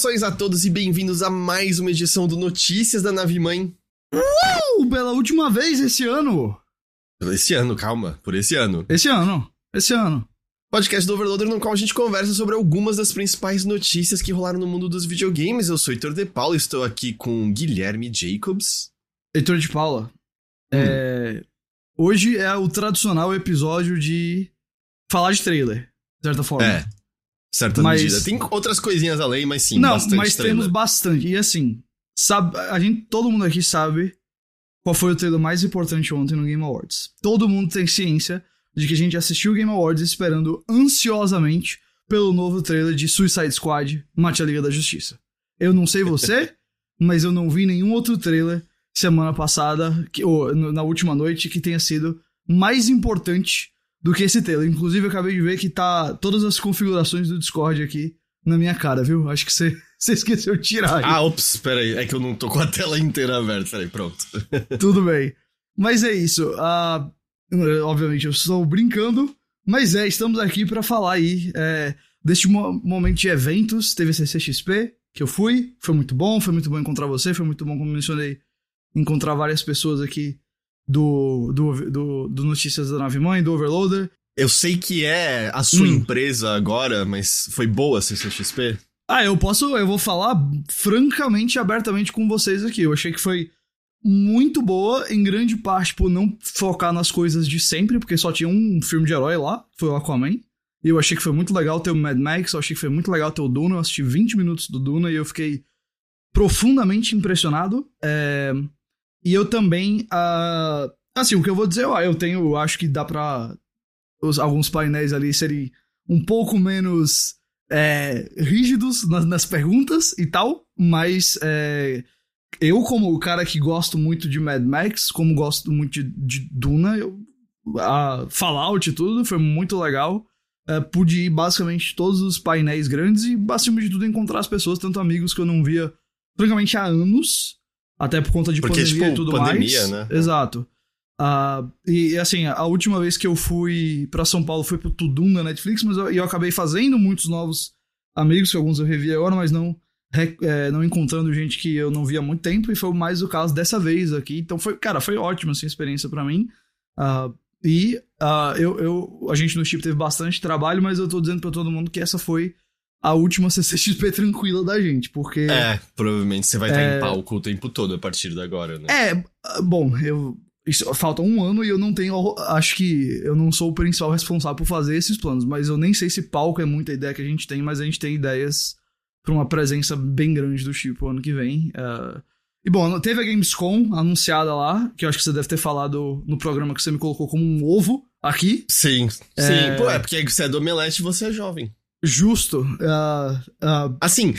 Saudações a todos e bem-vindos a mais uma edição do Notícias da Nave Mãe. Uh, pela última vez esse ano. Esse ano, calma, por esse ano. Esse ano, esse ano. Podcast do Overloader no qual a gente conversa sobre algumas das principais notícias que rolaram no mundo dos videogames. Eu sou Heitor De Paula e estou aqui com Guilherme Jacobs. Heitor de Paula. Hum. É, hoje é o tradicional episódio de falar de trailer, de certa forma. É, certa Mas- medida. Tem outras coisinhas além, mas sim, Não, mas trailer. temos bastante. E assim, sabe, a gente, todo mundo aqui sabe qual foi o trailer mais importante ontem no Game Awards. Todo mundo tem ciência de que a gente assistiu o Game Awards esperando ansiosamente pelo novo trailer de Suicide Squad Mate a Liga da Justiça. Eu não sei você, mas eu não vi nenhum outro trailer semana passada, que, ou na última noite, que tenha sido mais importante do que esse trailer. Inclusive, eu acabei de ver que tá todas as configurações do Discord aqui na minha cara, viu? Acho que você esqueceu de tirar. aí. Ah, ops, peraí, é que eu não tô com a tela inteira aberta. Peraí, pronto. Tudo bem. Mas é isso. ah, obviamente, eu estou brincando. Mas é, estamos aqui para falar aí é, deste mo- momento de eventos. Teve a CCXP, que eu fui. Foi muito bom. Foi muito bom encontrar você. Foi muito bom, como mencionei, encontrar várias pessoas aqui do, do, do, do Notícias da Nave Mãe, do Overloader. Eu sei que é a sua Hum. empresa agora, mas foi boa a CCXP? Ah, eu posso, eu vou falar francamente e abertamente com vocês aqui. Eu achei que foi muito boa, em grande parte por não focar nas coisas de sempre, porque só tinha um filme de herói lá, foi o Aquaman. E eu achei que foi muito legal ter o Mad Max, eu achei que foi muito legal ter o Duna. Eu assisti 20 minutos do Duna e eu fiquei profundamente impressionado. É, E eu também. ah, Assim, o que eu vou dizer, eu tenho. Acho que dá pra. os- alguns painéis ali serem um pouco menos é, rígidos nas, nas perguntas e tal, mas é, eu, como o cara que gosto muito de Mad Max, como gosto muito de, de Duna, eu, a Fallout e tudo, foi muito legal. É, pude ir basicamente todos os painéis grandes e, acima de tudo, encontrar as pessoas, tanto amigos que eu não via, francamente, há anos, até por conta de Porque, pandemia tipo, e tudo pandemia, mais. né? Exato. Ah, e assim, a última vez que eu fui pra São Paulo foi pro Tudum na Netflix, mas eu, eu acabei fazendo muitos novos amigos, que alguns eu revi agora, mas não, é, não encontrando gente que eu não via há muito tempo, e foi mais o caso dessa vez aqui. Então foi, cara, foi ótima assim, a experiência pra mim. Ah, e ah, eu, eu, a gente no Chip teve bastante trabalho, mas eu tô dizendo pra todo mundo que essa foi a última CCXP tranquila da gente, porque. É, provavelmente você vai estar É. em palco o tempo todo a partir de agora, né? É, bom, eu. Isso, falta um ano e eu não tenho. Acho que eu não sou o principal responsável por fazer esses planos, mas eu nem sei se palco é muita ideia que a gente tem, mas a gente tem ideias pra uma presença bem grande do Chip ano que vem. ah. e bom, teve a Gamescom anunciada lá, que eu acho que você deve ter falado no programa que você me colocou como um ovo aqui. Sim, sim. É. Pô, é porque você é do Omelete e você é jovem. Justo. ah, ah, Assim,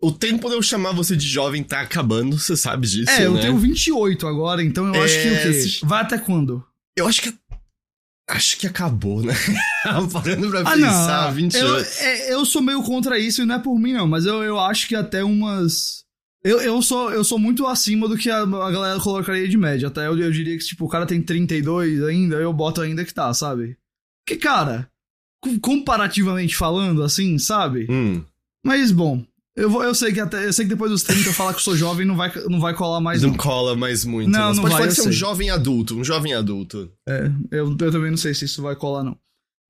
o tempo de eu chamar você de jovem tá acabando, você sabe disso, é, eu né? tenho 28 agora, então eu acho que o É, quê? Vai até quando? Eu acho que... Acho que acabou, né? Parando pra Ah, pensar, não. 20 eu, é, eu sou meio contra isso e não é por mim, não. Mas eu, eu acho que até umas. Eu, eu, sou, eu sou muito acima do que a, a galera colocaria de média. Até eu, eu diria que, tipo, o cara tem 32 ainda, eu boto ainda que tá, sabe? Que, cara, comparativamente falando, assim, sabe? Hum. Mas, bom, eu, vou, eu sei que até. Eu sei que depois dos 30 falar que eu sou jovem não vai, não vai colar mais. não Não. cola mais muito. Não, Você não pode vai, falar eu que você é um jovem adulto, um jovem adulto. É, eu, eu também não sei se isso vai colar, não.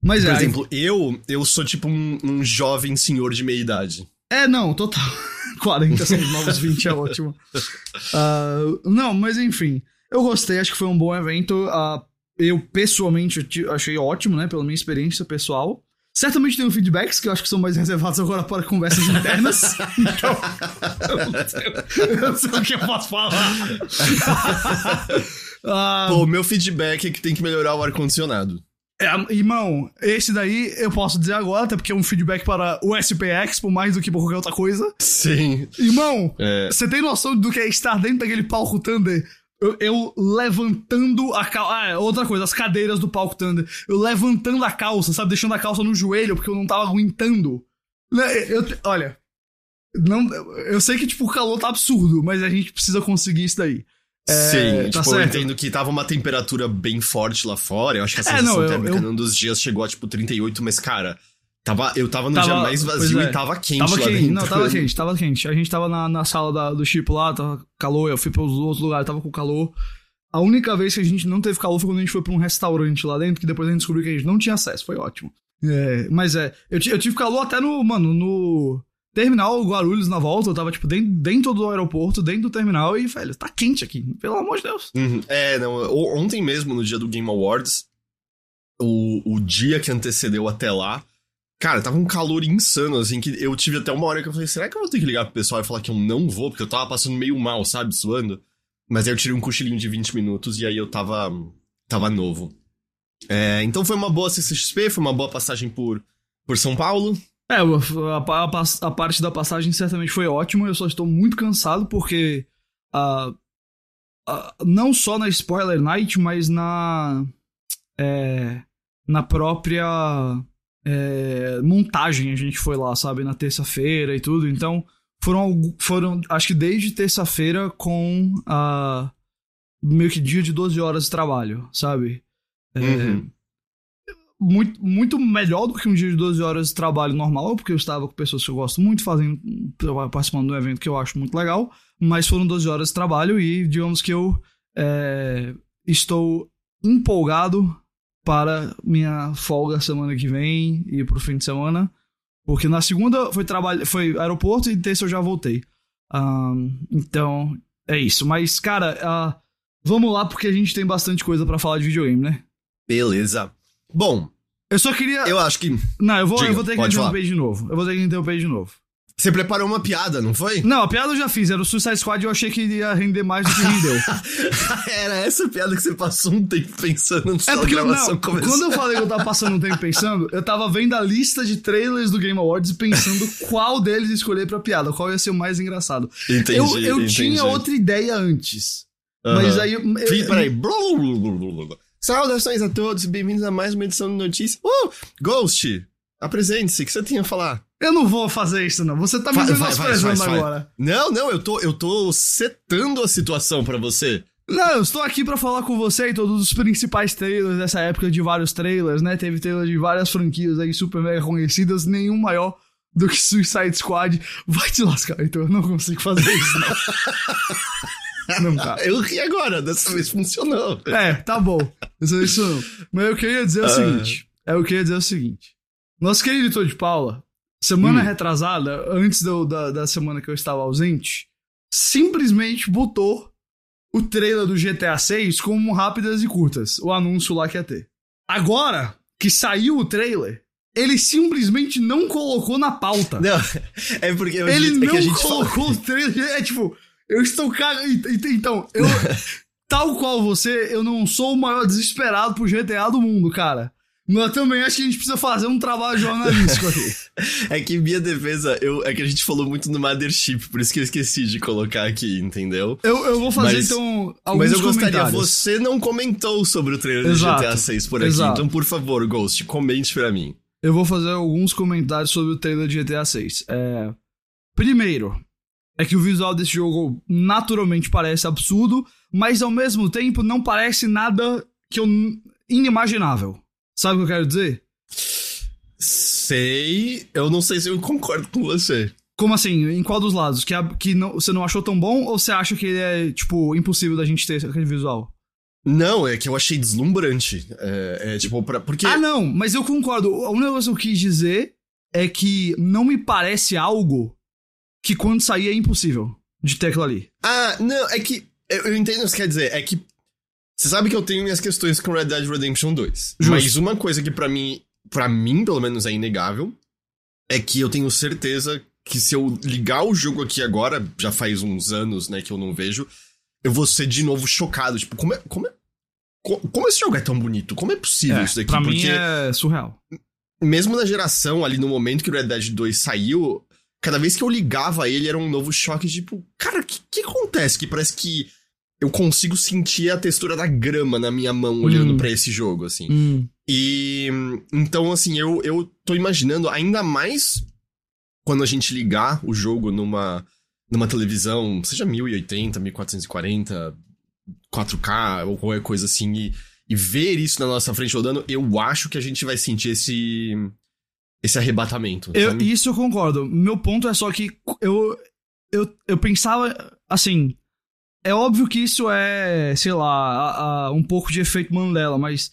Mas Por é. exemplo, eu, eu sou tipo um, um jovem senhor de meia idade. É, não, total. 40 são os novos 20, é ótimo. Ah, não, mas enfim. Eu gostei, acho que foi um bom evento. Ah, eu, pessoalmente, achei ótimo, né? Pela minha experiência pessoal. Certamente tem feedbacks que eu acho que são mais reservados agora para conversas internas. então, eu não, sei, eu não sei o que eu posso falar. Ah, Pô, o meu feedback é que tem que melhorar o ar-condicionado. é, irmão, esse daí eu posso dizer agora, até porque é um feedback para o SPX, por mais do que por qualquer outra coisa. Sim. Irmão, É. Você tem noção do que é estar dentro daquele palco Thunder? Eu, eu levantando a calça. Ah, é, outra coisa, as cadeiras do palco Thunder. Eu levantando a calça, sabe? Deixando a calça no joelho porque eu não tava aguentando. Né, Eu, olha. Não, eu sei que, tipo, o calor tá absurdo, mas a gente precisa conseguir isso daí. É, Sim, tá tipo, eu certo. entendo que tava uma temperatura bem forte lá fora. Eu acho que a É, sensação não, eu- térmica eu- num dos dias chegou a, tipo, 38, mas, cara, Tava, eu tava no Tava- dia mais vazio é. e tava quente Tava lá quente, dentro. não, tava quente, tava quente. A gente tava na, na sala da- do chip lá, tava calor, eu fui pros outros lugares, tava com calor. A única vez que a gente não teve calor foi quando a gente foi pra um restaurante lá dentro, que depois a gente descobriu que a gente não tinha acesso, foi ótimo. É, mas é, eu, eu tive calor até no, mano, no terminal Guarulhos na volta, eu tava, tipo, dentro, dentro do aeroporto, dentro do terminal, e, velho, tá quente aqui, pelo amor de Deus. Uhum. É, não, ontem mesmo, no dia do Game Awards, o, o dia que antecedeu até lá, cara, tava um calor insano, assim, que eu tive até uma hora que eu falei, será que eu vou ter que ligar pro pessoal e falar que eu não vou? Porque eu tava passando meio mal, sabe, suando. Mas aí eu tirei um cochilinho de 20 minutos e aí eu tava, tava novo. É, então foi uma boa CCXP, foi uma boa passagem por, por São Paulo. É, a, a- a parte da passagem certamente foi ótima, eu só estou muito cansado porque ah, ah, não só na Spoiler Night, mas na é, na própria é, montagem a gente foi lá, sabe, na terça-feira e tudo, então foram, foram acho que desde terça-feira com ah, meio que dia de 12 horas de trabalho, sabe? É, Uhum. muito, muito melhor do que um dia de 12 horas de trabalho normal, porque eu estava com pessoas que eu gosto muito, fazendo, participando de um evento que eu acho muito legal, mas foram 12 horas de trabalho e digamos que eu é, estou empolgado para minha folga semana que vem e pro fim de semana, porque na segunda foi trabalho, foi aeroporto e terça eu já voltei. Ahn, então, é isso. Mas, cara, ah, vamos lá porque a gente tem bastante coisa pra falar de videogame, né? Beleza. Bom, Eu só queria. eu acho que Não, eu vou, Diga, eu vou ter que interromper de novo. Eu vou ter que interromper de novo. Você preparou uma piada, não foi? Não, a piada eu já fiz. Era o Suicide Squad e eu achei que ia render mais do que rendeu. Era essa piada que você passou um tempo pensando antes É da porque, gravação não, começar. quando eu falei que eu tava passando um tempo pensando, eu tava vendo a lista de trailers do Game Awards e pensando qual deles escolher pra piada, qual ia ser o mais engraçado. Entendi, eu eu entendi. tinha outra ideia antes. Aham. Mas aí. eu- eu- Peraí. Saudações a todos bem-vindos a mais uma edição de notícias. Uh! Ghost, apresente-se, o que você tinha a falar? Eu não vou fazer isso, não. Você tá me menosprezando vai. agora. Não, não, eu tô, eu tô setando a situação pra você. Não, eu estou aqui pra falar com você e todos os principais trailers dessa época de vários trailers, né? Teve trailer de várias franquias aí super mega conhecidas, nenhum maior do que Suicide Squad. Vai te lascar, então eu não consigo fazer isso, não. não, cara. Eu ri agora, dessa vez funcionou. É, tá bom. Isso, isso não. Mas eu queria dizer o Ah. seguinte. É, eu queria dizer o seguinte. Nosso querido editor de Paula, semana Hum. retrasada, antes do- da, da semana que eu estava ausente, simplesmente botou o trailer do GTA 6 como rápidas e curtas. O anúncio lá que ia ter. Agora que saiu o trailer, ele simplesmente não colocou na pauta. Não, é porque eu Ele é não que gente fala- colocou o trailer. É tipo, eu estou cagando. Então, eu. tal qual você, eu não sou o maior desesperado pro GTA do mundo, cara. Mas também acho que a gente precisa fazer um trabalho jornalístico aqui. É que minha defesa, eu, é que a gente falou muito no Mothership, por isso que eu esqueci de colocar aqui, entendeu? Eu, eu vou fazer, Mas- então, alguns Mas eu gostaria, comentários. você não comentou sobre o trailer Exato, do GTA 6 por aqui, exato. então por favor, Ghost, comente pra mim. Eu vou fazer alguns comentários sobre o trailer de GTA 6. É... Primeiro, é que o visual desse jogo naturalmente parece absurdo, mas ao mesmo tempo não parece nada que eu... inimaginável. Sabe o que eu quero dizer? Sei, eu não sei se eu concordo com você. Como assim? Em qual dos lados? Que, a- que não, você não achou tão bom ou você acha que ele é, tipo, impossível da gente ter aquele visual? Não, é que eu achei deslumbrante. É, é tipo, pra, porque. Ah, não, mas eu concordo. A única coisa que eu quis dizer é que não me parece algo que quando sair é impossível de ter aquilo ali. Ah, não, é que. Eu, eu entendo o que você quer dizer. É que. Você sabe que eu tenho minhas questões com Red Dead Redemption 2. Justo. Mas uma coisa que pra mim. para mim, pelo menos, é inegável. É que eu tenho certeza que se eu ligar o jogo aqui agora, já faz uns anos, né, que eu não vejo, eu vou ser de novo chocado. Tipo, como é. Como, é, co- como esse jogo é tão bonito? Como é possível isso daqui? pra mim Porque é surreal. mesmo na geração, ali no momento que o Red Dead 2 saiu, cada vez que eu ligava ele era um novo choque, tipo, cara, o que, que acontece? Que parece que eu consigo sentir a textura da grama na minha mão olhando Hum. pra esse jogo, assim. Hum. E então, assim, eu, eu tô imaginando ainda mais quando a gente ligar o jogo numa, numa televisão, seja 1080, 1440, 4K ou qualquer coisa assim, e, e ver isso na nossa frente rodando, eu acho que a gente vai sentir esse. esse arrebatamento. Eu, isso eu concordo. Meu ponto é só que eu, eu, eu pensava, assim, é óbvio que isso é, sei lá, a, a, um pouco de efeito Mandela, mas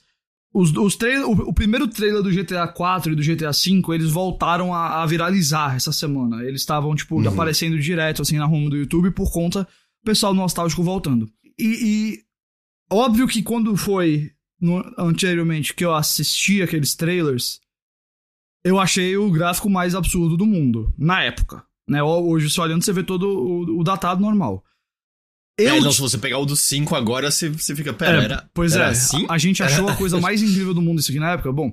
os, os trailers, o, o, primeiro trailer do GTA 4 e do GTA 5, eles voltaram a, a viralizar essa semana. Eles estavam, tipo, uhum. aparecendo direto, assim, na home do YouTube por conta do pessoal nostálgico voltando. E, e óbvio que quando foi no, anteriormente que eu assisti aqueles trailers, eu achei o gráfico mais absurdo do mundo, na época. Né? Hoje, só olhando, você vê todo o, o datado normal. Eu... É, não, se você pegar o do 5 agora, você, você fica, pera, é, era, Pois era é, assim? a, a gente achou a coisa mais incrível do mundo isso aqui na época. Bom,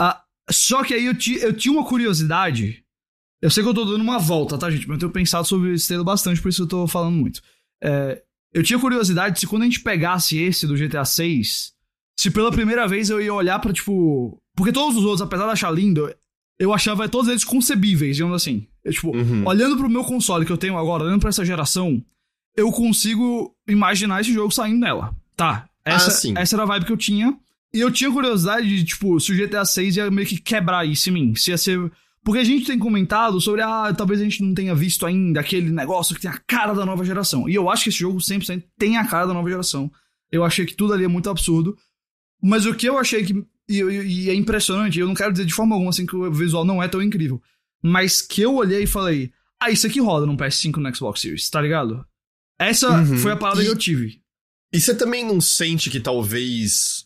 uh, só que aí eu, ti, eu tinha uma curiosidade. Eu sei que eu tô dando uma volta, tá, gente? Mas eu tenho pensado sobre esse trailer bastante, por isso eu tô falando muito. É, eu tinha curiosidade se quando a gente pegasse esse do GTA 6, se pela primeira vez eu ia olhar para tipo. Porque todos os outros, apesar de achar lindo, eu achava todos eles concebíveis, digamos assim. Eu, tipo, uhum. olhando pro meu console que eu tenho agora, olhando pra essa geração, eu consigo imaginar esse jogo saindo nela. Tá. Essa, ah, essa era a vibe que eu tinha. E eu tinha curiosidade de, tipo, se o GTA 6 ia meio que quebrar isso em mim. Se ia ser. Porque a gente tem comentado sobre, ah, talvez a gente não tenha visto ainda aquele negócio que tem a cara da nova geração. E eu acho que esse jogo 100% tem a cara da nova geração. Eu achei que tudo ali é muito absurdo. Mas o que eu achei que. E, e, é impressionante, eu não quero dizer de forma alguma assim que o visual não é tão incrível. Mas que eu olhei e falei, ah, isso aqui roda no PS5 no Xbox Series, tá ligado? Essa uhum. foi a parada e, que eu tive. E você também não sente que talvez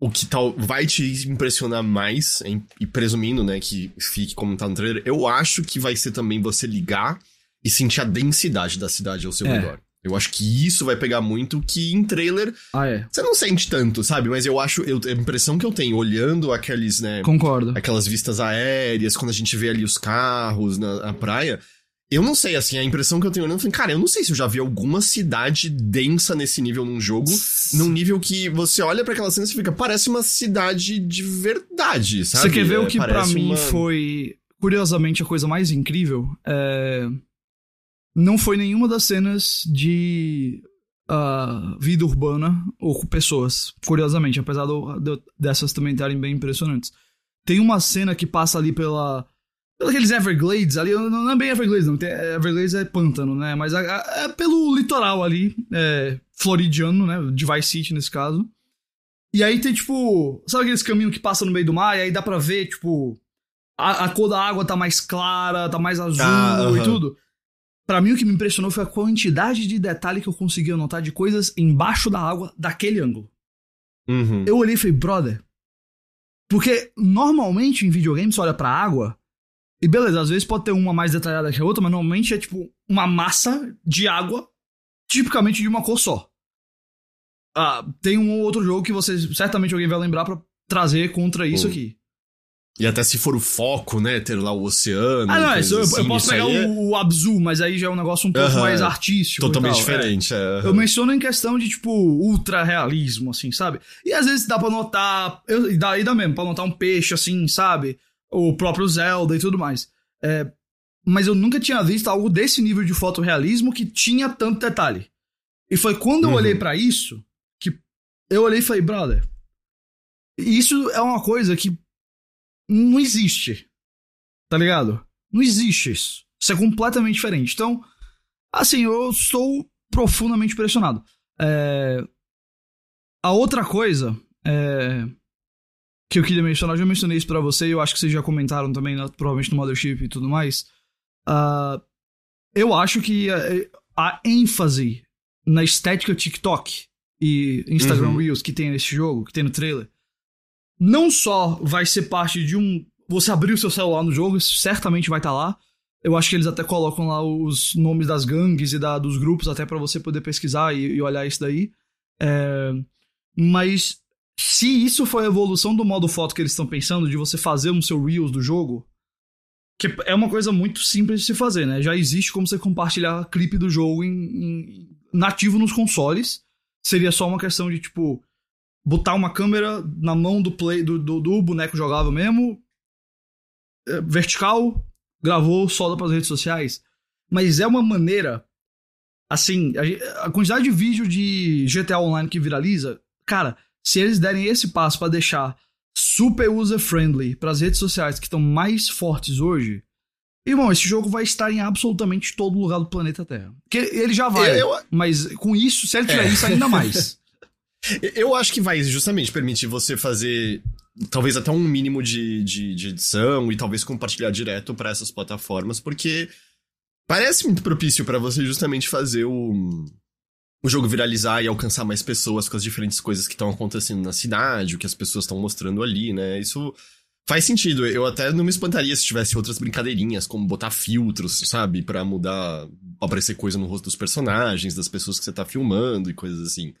o que tal vai te impressionar mais, em, e presumindo, né, que fique como tá no trailer, eu acho que vai ser também você ligar e sentir a densidade da cidade ao seu é. redor. Eu acho que isso vai pegar muito que em trailer ah, é. você não sente tanto, sabe? Mas eu acho, eu, a impressão que eu tenho olhando aqueles, né? Concordo. Aquelas vistas aéreas, quando a gente vê ali os carros na, na praia. Eu não sei, assim, a impressão que eu tenho olhando, assim, cara, eu não sei se eu já vi alguma cidade densa nesse nível num jogo, num nível que você olha para aquela cena e fica, parece uma cidade de verdade, sabe? Você quer ver é, o que para mim uma... foi, curiosamente, a coisa mais incrível? É não foi nenhuma das cenas de uh, vida urbana ou com pessoas, curiosamente, apesar do, do, dessas também estarem bem impressionantes. Tem uma cena que passa ali pela. Pelos Everglades ali, não é bem Everglades, não. Tem, Everglades é pântano, né? Mas é, é pelo litoral ali, é, floridiano, né? De Vice City nesse caso. E aí tem, tipo, sabe aqueles caminhos que passam no meio do mar? E aí dá pra ver, tipo, a, a cor da água tá mais clara, tá mais azul ah, e tudo. Para mim, o que me impressionou foi a quantidade de detalhe que eu consegui anotar de coisas embaixo da água daquele ângulo. Uhum. Eu olhei e falei, brother. Porque normalmente em videogame você olha pra água. E beleza, às vezes pode ter uma mais detalhada que a outra, mas normalmente é tipo uma massa de água, tipicamente de uma cor só. Ah, tem um outro jogo que você certamente alguém vai lembrar para trazer contra isso aqui. E até se for o foco, né? Ter lá o oceano. Ah, não, eu, assim, eu posso pegar é... o, o Abzu, mas aí já é um negócio um pouco mais artístico. Totalmente diferente. É. Eu menciono em questão de, tipo, ultra realismo, assim, sabe? E às vezes dá pra notar. Eu, e dá, e dá mesmo, pra notar um peixe, assim, sabe? O próprio Zelda e tudo mais. É, mas eu nunca tinha visto algo desse nível de fotorrealismo que tinha tanto detalhe. E foi quando eu uhum. olhei para isso que eu olhei e falei, brother, isso é uma coisa que não existe. Tá ligado? Não existe isso. Isso é completamente diferente. Então, assim, eu estou profundamente impressionado. É... A outra coisa é... que eu queria mencionar, eu já mencionei isso pra você e eu acho que vocês já comentaram também, né, provavelmente no Mothership e tudo mais. Uh... Eu acho que a, a, ênfase na estética TikTok e Instagram uhum. Reels que tem nesse jogo, que tem no trailer, não só vai ser parte de um. Você abrir o seu celular no jogo, isso certamente vai estar tá lá. Eu acho que eles até colocam lá os nomes das gangues e da, dos grupos, até para você poder pesquisar e, e olhar isso daí. É, mas se isso foi a evolução do modo foto que eles estão pensando, de você fazer um seu Reels do jogo, que é uma coisa muito simples de se fazer, né? Já existe como você compartilhar clipe do jogo em, em, nativo nos consoles. Seria só uma questão de, tipo, botar uma câmera na mão do play do, do, do boneco jogável mesmo, é, vertical, gravou, solta para as redes sociais. Mas é uma maneira, assim, a, a, quantidade de vídeo de GTA Online que viraliza, cara, se eles derem esse passo para deixar super user-friendly para as redes sociais que estão mais fortes hoje, irmão, esse jogo vai estar em absolutamente todo lugar do planeta Terra. Que ele já vai, Eu- mas com isso, se ele tiver É. isso, ainda mais. Eu acho que vai justamente permitir você fazer talvez até um mínimo de, de, de edição e talvez compartilhar direto pra essas plataformas, porque parece muito propício pra você justamente fazer o, o jogo viralizar e alcançar mais pessoas com as diferentes coisas que estão acontecendo na cidade, o que as pessoas estão mostrando ali, né? Isso faz sentido. Eu até não me espantaria se tivesse outras brincadeirinhas, como botar filtros, sabe? Pra mudar, aparecer coisa no rosto dos personagens, das pessoas que você tá filmando e coisas assim.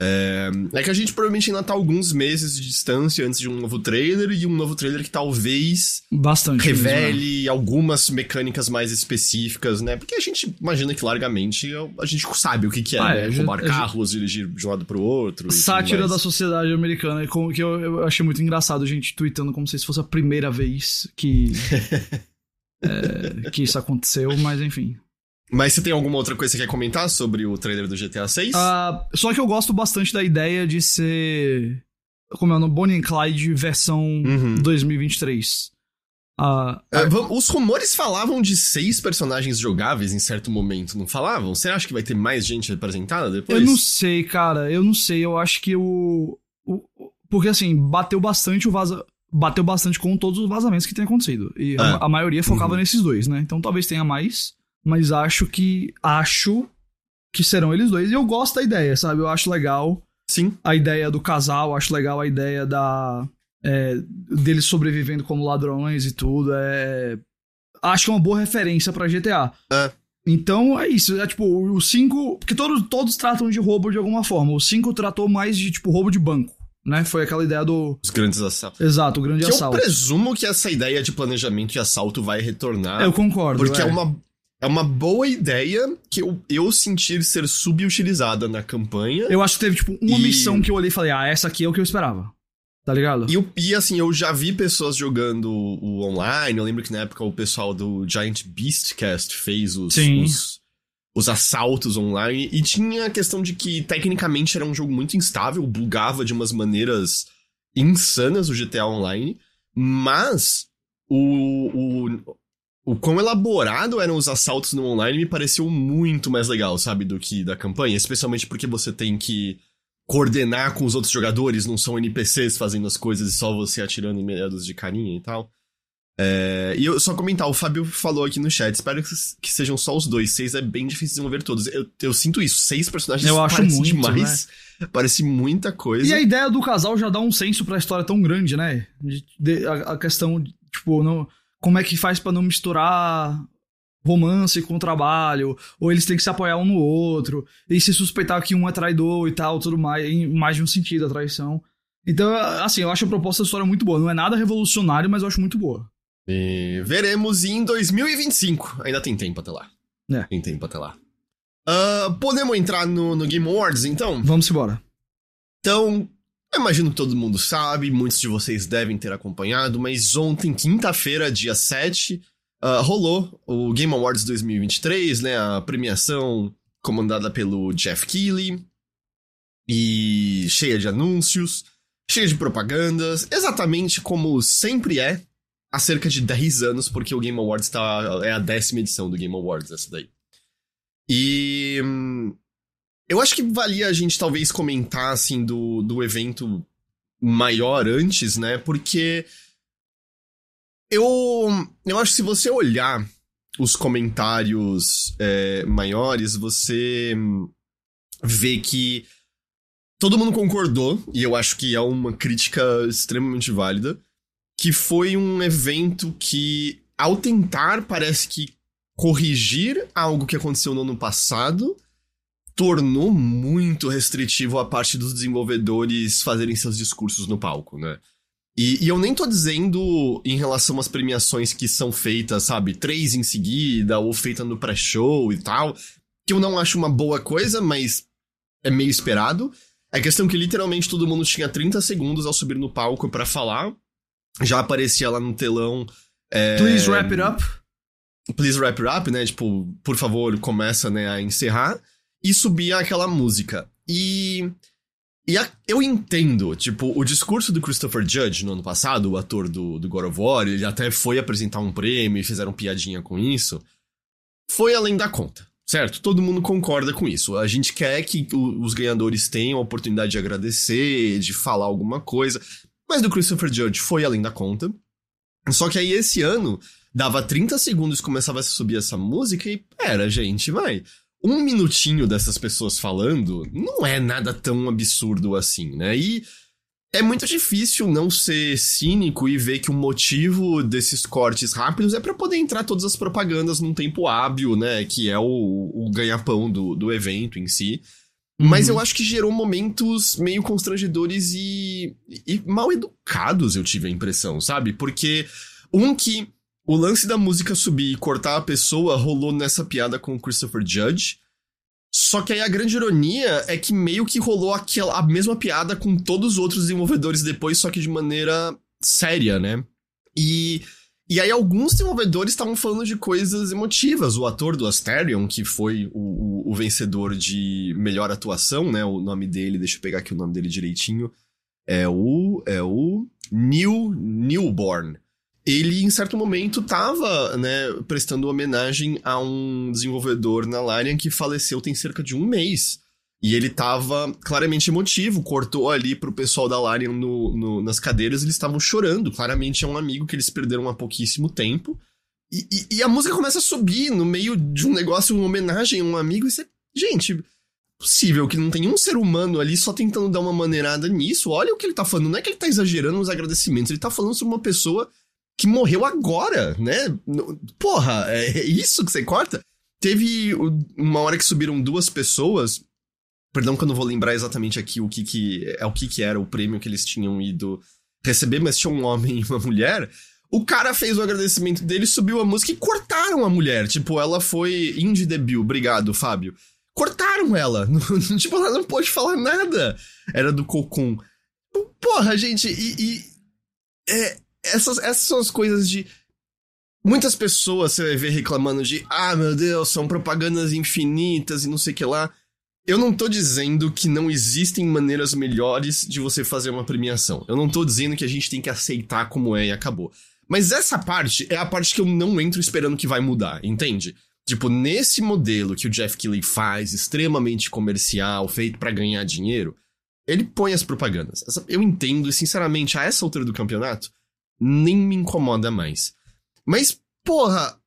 É, é que a gente provavelmente ainda tá alguns meses de distância antes de um novo trailer e um novo trailer que talvez Bastante. mesmo, né? revele algumas mecânicas mais específicas, né? Porque a gente imagina que largamente a gente sabe o que, que é, Ah, né? é, já- Roubar já- carros, dirigir de um lado pro outro. Sátira da sociedade americana, que eu, eu achei muito engraçado a gente tweetando como se isso fosse a primeira vez que, é, que isso aconteceu, mas enfim. Mas você tem alguma outra coisa que você quer comentar sobre o trailer do GTA 6? Ah, só que eu gosto bastante da ideia de ser. Como é o nome? Bonnie and Clyde versão Uhum. 2023. Ah, Ah, vam- os rumores falavam de seis personagens jogáveis em certo momento, não falavam? Você acha que vai ter mais gente representada depois? eu não sei, cara. Eu não sei. Eu acho que o. o- porque assim, bateu bastante o vaza. Bateu bastante com todos os vazamentos que tem acontecido. E a, É. a maioria focava Uhum. nesses dois, né? Então talvez tenha mais. Mas acho que. Acho que serão eles dois. E eu gosto da ideia, sabe? Eu acho legal. Sim. a ideia do casal, acho legal a ideia da é, deles sobrevivendo como ladrões e tudo. É, acho que é uma boa referência pra GTA. É. Então é isso, é tipo, o 5. Porque todos, todos tratam de roubo de alguma forma. O 5 tratou mais de tipo roubo de banco, né? Foi aquela ideia do. Os grandes assaltos. Exato, o grande Que eu assalto. presumo que essa ideia de planejamento e assalto vai retornar. Eu concordo. porque é. é. uma, é uma boa ideia que eu, eu sentir ser subutilizada na campanha. Eu acho que teve, tipo, uma E- missão que eu olhei e falei, ah, essa aqui é o que eu esperava. Tá ligado? E, e, assim, eu já vi pessoas jogando o online. Eu lembro que na época o pessoal do Giant Beastcast fez os, os, os assaltos online. E tinha a questão de que tecnicamente era um jogo muito instável, bugava de umas maneiras insanas o GTA Online. Mas o, o, o quão elaborado eram os assaltos no online me pareceu muito mais legal, sabe, do que da campanha. Especialmente porque você tem que coordenar com os outros jogadores, não são NPCs fazendo as coisas e só você atirando em meados de carinha e tal. É, e eu só comentar, o Fábio falou aqui no chat, espero que, que sejam só os dois. Seis é bem difícil desenvolver todos. Eu, eu sinto isso, seis personagens Eu acho parece muito, demais. Parece muita coisa. E a ideia do casal já dá um senso pra história tão grande, né? De- de- a, a questão, de, tipo, não, como é que faz pra não misturar romance com trabalho, ou eles têm que se apoiar um no outro, e se suspeitar que um é traidor e tal, tudo mais, em mais de um sentido a traição. Então, assim, eu acho a proposta da história muito boa. Não é nada revolucionário, mas eu acho muito boa. E veremos em 2025. Ainda tem tempo até lá. É. Tem tempo até lá. Ah, podemos entrar no, no Game Awards, então? Vamos embora. Então, eu imagino que todo mundo sabe, muitos de vocês devem ter acompanhado, mas ontem, quinta-feira, dia 7, ah, rolou o Game Awards 2023, né? A premiação comandada pelo Jeff Keighley e cheia de anúncios, cheia de propagandas, exatamente como sempre é há cerca de 10 anos, porque o Game Awards tá, é a décima edição do Game Awards, essa daí. E hum, eu acho que valia a gente talvez comentar, assim, do, do evento maior antes, né? Porque eu, eu acho que se você olhar os comentários é, maiores, você vê que todo mundo concordou, e eu acho que é uma crítica extremamente válida, que foi um evento que, ao tentar, parece que corrigir algo que aconteceu no ano passado, tornou muito restritivo a parte dos desenvolvedores fazerem seus discursos no palco, né? E, e eu nem tô dizendo em relação às premiações que são feitas, sabe, três em seguida, ou feita no pré-show e tal, que eu não acho uma boa coisa, mas é meio esperado. É questão que literalmente todo mundo tinha 30 segundos ao subir no palco pra falar. Já aparecia lá no telão. é, Please wrap it up. Please wrap it up, né? Tipo, por favor, começa né, a encerrar. E subia aquela música. E E a, eu entendo, tipo, o discurso do Christopher Judge no ano passado, o ator do, do God of War, ele até foi apresentar um prêmio e fizeram piadinha com isso. Foi além da conta, certo? Todo mundo concorda com isso. A gente quer que o, os ganhadores tenham a oportunidade de agradecer, de falar alguma coisa. Mas do Christopher Judge foi além da conta. Só que aí esse ano, dava 30 segundos começava a subir essa música e, pera, gente, vai um minutinho dessas pessoas falando não é nada tão absurdo assim, né? E é muito difícil não ser cínico e ver que o motivo desses cortes rápidos é para poder entrar todas as propagandas num tempo hábil, né? Que é o, o ganha-pão do, do evento em si. Uhum. Mas eu acho que gerou momentos meio constrangedores e, e mal educados, eu tive a impressão, sabe? Porque um que o lance da música subir e cortar a pessoa rolou nessa piada com o Christopher Judge. Só que aí a grande ironia é que meio que rolou aquela, a mesma piada com todos os outros desenvolvedores depois, só que de maneira séria, né? E, e aí alguns desenvolvedores estavam falando de coisas emotivas. O ator do Asterion, que foi o, o, o, vencedor de melhor atuação, né? O nome dele, deixa eu pegar aqui o nome dele direitinho. É o. É o. New Newborn ele em certo momento estava né, prestando homenagem a um desenvolvedor na Larian que faleceu tem cerca de um mês. E ele estava claramente emotivo, cortou ali pro pessoal da Larian no, no, nas cadeiras, eles estavam chorando. Claramente é um amigo que eles perderam há pouquíssimo tempo. E, e, e, a música começa a subir no meio de um negócio, uma homenagem a um amigo, e você. Gente, possível que não tem um ser humano ali só tentando dar uma maneirada nisso. Olha o que ele tá falando. Não é que ele tá exagerando nos agradecimentos, ele tá falando sobre uma pessoa que morreu agora, né? Porra, é isso que você corta? Teve uma hora que subiram duas pessoas. Perdão que eu não vou lembrar exatamente aqui o que, que é o que, que era o prêmio que eles tinham ido receber, mas tinha um homem e uma mulher. O cara fez o agradecimento dele, subiu a música e cortaram a mulher. Tipo, ela foi indie debut. Obrigado, Fábio. Cortaram ela. tipo, ela não pôde falar nada. Era do Cocum. Porra, gente, e. e é, essas, essas são as coisas de. Muitas pessoas você vai ver reclamando de, ah, meu Deus, são propagandas infinitas e não sei o que lá. Eu não tô dizendo que não existem maneiras melhores de você fazer uma premiação. Eu não tô dizendo que a gente tem que aceitar como é e acabou. Mas essa parte é a parte que eu não entro esperando que vai mudar, entende? Tipo, nesse modelo que o Jeff Keighley faz, extremamente comercial, feito para ganhar dinheiro, ele põe as propagandas. Eu entendo, e sinceramente, a essa altura do campeonato, nem me incomoda mais. Mas, porra,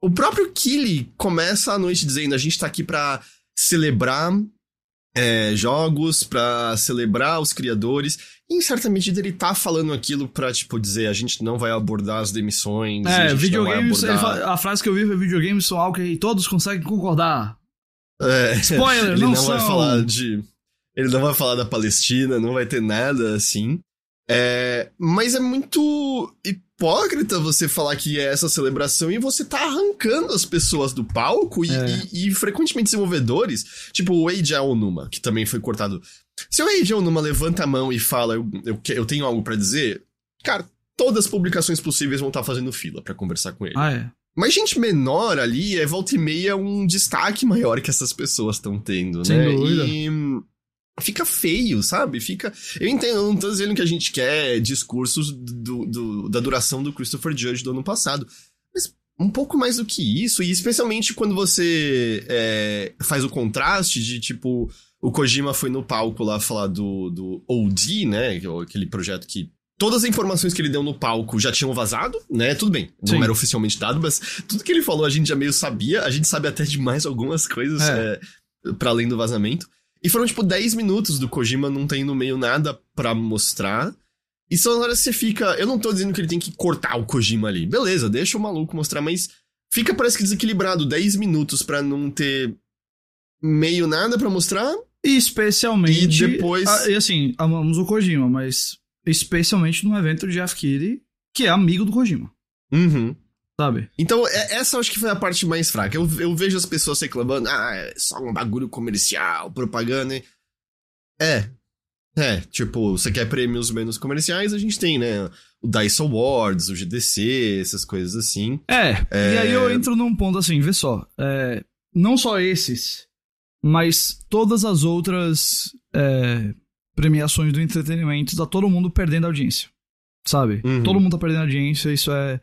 o próprio Killy começa a noite dizendo: a gente tá aqui pra celebrar é, jogos, pra celebrar os criadores. E em certa medida ele tá falando aquilo pra, tipo, dizer: a gente não vai abordar as demissões. É, videogames. Abordar... a frase que eu vi foi: videogames são algo que todos conseguem concordar. É, Spoiler, ele não, não são. vai falar de. Ele não vai falar da Palestina, não vai ter nada assim. É, mas é muito hipócrita você falar que é essa celebração e você tá arrancando as pessoas do palco e, é. e, e frequentemente desenvolvedores, tipo o Eiji Aonuma, que também foi cortado. Se o Eiji Aonuma levanta a mão e fala, eu, eu, eu tenho algo para dizer, cara, todas as publicações possíveis vão estar tá fazendo fila para conversar com ele. Ah, é. Mas gente menor ali é volta e meia um destaque maior que essas pessoas estão tendo, Sem né? Dúvida. E fica feio, sabe? Fica. Eu entendo, eu não tô dizendo que a gente quer discursos do, do, da duração do Christopher Judge do ano passado. Mas um pouco mais do que isso, e especialmente quando você é, faz o contraste de tipo. O Kojima foi no palco lá falar do, do OD, né? É aquele projeto que todas as informações que ele deu no palco já tinham vazado, né? Tudo bem, não Sim. era oficialmente dado, mas tudo que ele falou a gente já meio sabia. A gente sabe até de mais algumas coisas é. É, para além do vazamento. E foram, tipo, 10 minutos do Kojima não tendo meio nada para mostrar. E são horas que você fica. Eu não tô dizendo que ele tem que cortar o Kojima ali. Beleza, deixa o maluco mostrar, mas fica parece que desequilibrado 10 minutos para não ter meio nada para mostrar. Especialmente. E depois. A, e assim, amamos o Kojima, mas especialmente no evento de Jeff Keighley, que é amigo do Kojima. Uhum sabe? Então, é, essa eu acho que foi a parte mais fraca. Eu, eu vejo as pessoas reclamando, ah, é só um bagulho comercial, propaganda. É. É, tipo, você quer prêmios menos comerciais, a gente tem, né? O DICE Awards, o GDC, essas coisas assim. É, é... e aí eu entro num ponto assim, vê só. É, não só esses, mas todas as outras é, premiações do entretenimento, tá todo mundo perdendo audiência. Sabe? Uhum. Todo mundo tá perdendo audiência, isso é.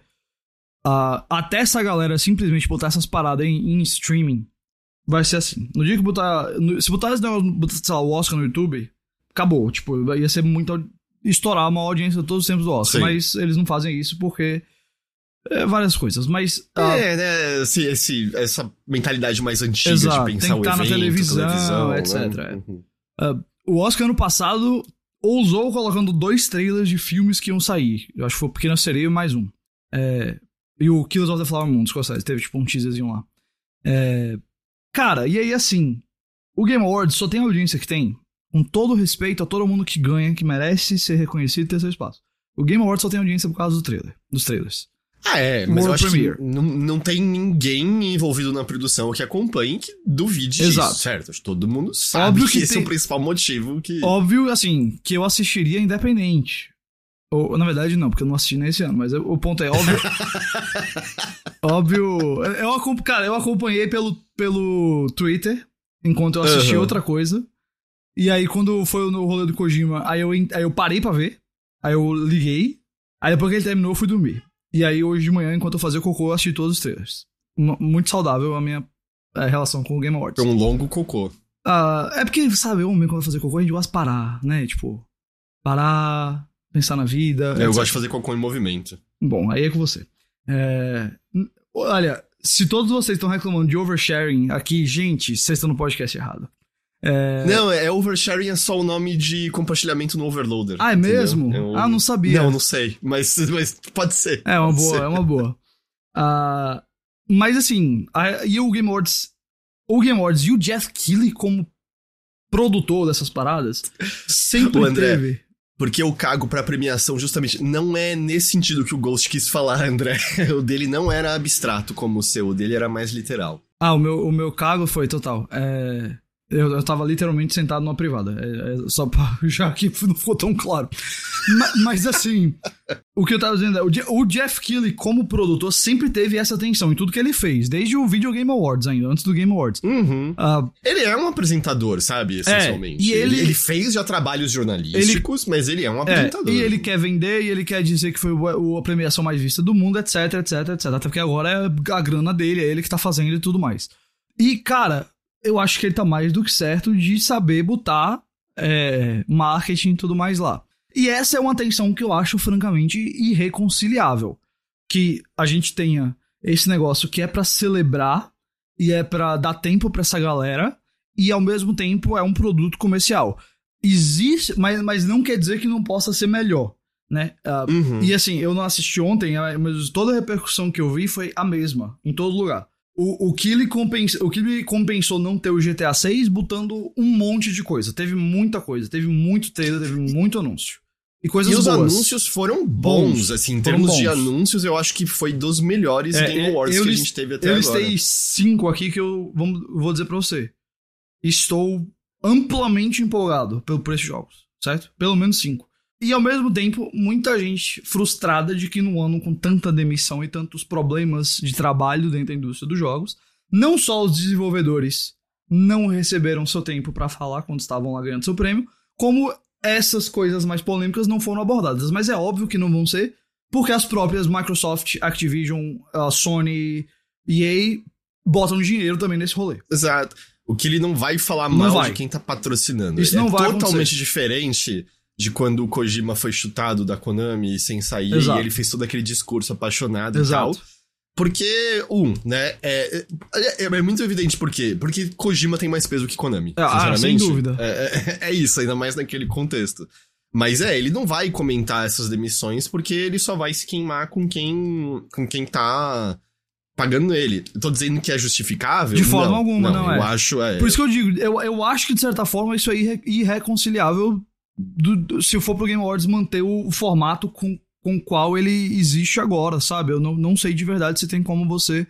Ah, até essa galera simplesmente botar essas paradas em, em streaming, vai ser assim. No dia que botar. no- se botar esse negócio, botar, sei lá, o Oscar no YouTube, acabou. Tipo, ia ser muito. estourar uma audiência todos os tempos do Oscar. Sim. Mas eles não fazem isso porque. É, várias coisas. Mas. ah, É, né? Esse, esse- essa mentalidade mais antiga Exato, de pensar tem que o tá na evento, televisão, televisão, etc, né? Uhum. O Oscar ano passado ousou colocando dois trailers de filmes que iam sair. Eu acho que foi Pequena Sereia e mais um. É, e o Killers of the Flower Moon, dos Scorsese. Teve tipo um teaserzinho lá. É, cara, e aí assim, o Game Awards só tem a audiência que tem, com todo respeito a todo mundo que ganha, que merece ser reconhecido e ter seu espaço. O Game Awards só tem audiência por causa do trailer, dos trailers. Ah, é, mas eu World acho Premiere. que não, não tem ninguém envolvido na produção que acompanhe que duvide Exato. disso, certo? Todo mundo sabe Óbvio que, que esse é tem- o principal motivo que... Óbvio, assim, que eu assistiria independente. Ou, na verdade, não, porque eu não assisti nesse ano, mas eu- o ponto é óbvio. óbvio. Eu, cara, eu acompanhei pelo, pelo Twitter enquanto eu assistia Aham. outra coisa. E aí, quando foi no rolê do Kojima, aí eu, aí eu parei pra ver. Aí eu liguei. Aí depois que ele terminou, eu fui dormir. E aí, hoje de manhã, enquanto eu fazia cocô, eu assisti todos os trailers. M- muito saudável a minha eh, relação com o Game Awards. Foi um longo cocô. Ah, é porque, sabe, homem, quando vai fazer cocô, a gente gosta de parar, né? Tipo, parar, pensar na vida. Eu etc. gosto de fazer cocô em movimento. Bom, aí é com você. É, Olha, se todos vocês estão reclamando de oversharing aqui, gente, vocês estão no podcast errado. É... Não, é oversharing é só o nome de compartilhamento no overloader. Ah, é entendeu? mesmo? É o- Ah, não sabia. Não, não sei. Mas, mas pode ser. É uma boa, ser. é uma boa. Ah, mas assim, a- e o Game Awards. O Game Awards e o Jeff Keighley como produtor dessas paradas sempre O André, teve. Porque eu cago pra premiação justamente. Não é nesse sentido que o Ghost quis falar, André. O dele não era abstrato como o seu, o dele era mais literal. Ah, o meu, o meu cago foi total. É, eu, eu tava literalmente sentado numa privada. É, é só pra, já que não ficou tão claro. Ma- mas, assim, o que eu tava dizendo é: o, o Jeff Keighley, como produtor, sempre teve essa atenção em tudo que ele fez, desde o Video Game Awards ainda, antes do Game Awards. Uhum. Ah, Ele é um apresentador, sabe? Essencialmente. e ele- ele fez já trabalhos jornalísticos, mas ele é um é, apresentador. e ele quer vender, e ele quer dizer que foi o- o- a premiação mais vista do mundo, etc, etc, etc. Até porque agora é a grana dele, é ele que tá fazendo e tudo mais. E, cara, eu acho que ele tá mais do que certo de saber botar é, marketing e tudo mais lá. E essa é uma tensão que eu acho francamente irreconciliável. Que a gente tenha esse negócio que é pra celebrar e é pra dar tempo pra essa galera e ao mesmo tempo é um produto comercial. Existe, mas, mas não quer dizer que não possa ser melhor, né? Ah, Uhum. e assim, eu não assisti ontem, mas toda a repercussão que eu vi foi a mesma, em todo lugar. O, o, que ele compensa, o que ele compensou não ter o GTA 6 botando um monte de coisa. Teve muita coisa, teve muito trailer, teve muito anúncio. E coisas E os boas. anúncios foram bons, Bons. assim, em termos de bons. anúncios, eu acho que foi dos melhores É, Game eu- Awards eu que a gente teve até Eu agora. listei cinco aqui que eu vamos, vou dizer pra você. Estou amplamente empolgado pelo preço de jogos, certo? Pelo menos cinco. E ao mesmo tempo, muita gente frustrada de que num ano com tanta demissão e tantos problemas de trabalho dentro da indústria dos jogos, não só os desenvolvedores não receberam seu tempo pra falar quando estavam lá ganhando seu prêmio, como essas coisas mais polêmicas não foram abordadas. Mas é óbvio que não vão ser, porque as próprias Microsoft, Activision, a Sony, EA botam dinheiro também nesse rolê. Exato. O que ele não vai falar Não mal vai. de quem tá patrocinando. Isso é não vai totalmente acontecer. diferente de quando o Kojima foi chutado da Konami sem sair Exato. e ele fez todo aquele discurso apaixonado e Exato. tal. Porque, um, né, é, é, é muito evidente por quê. Porque Kojima tem mais peso que Konami, Ah, sinceramente. sem dúvida. É, é- é isso, ainda mais naquele contexto. Mas é, ele não vai comentar essas demissões porque ele só vai se queimar com quem, com quem tá pagando ele. Eu tô dizendo que é justificável? De forma Não, alguma, não eu é. acho, é. Por isso que eu digo, eu, eu acho que de certa forma isso é irre- irreconciliável do- do- se for pro Game Awards manter o, o formato com, com o qual ele existe agora, sabe? Eu não, não sei de verdade se tem como você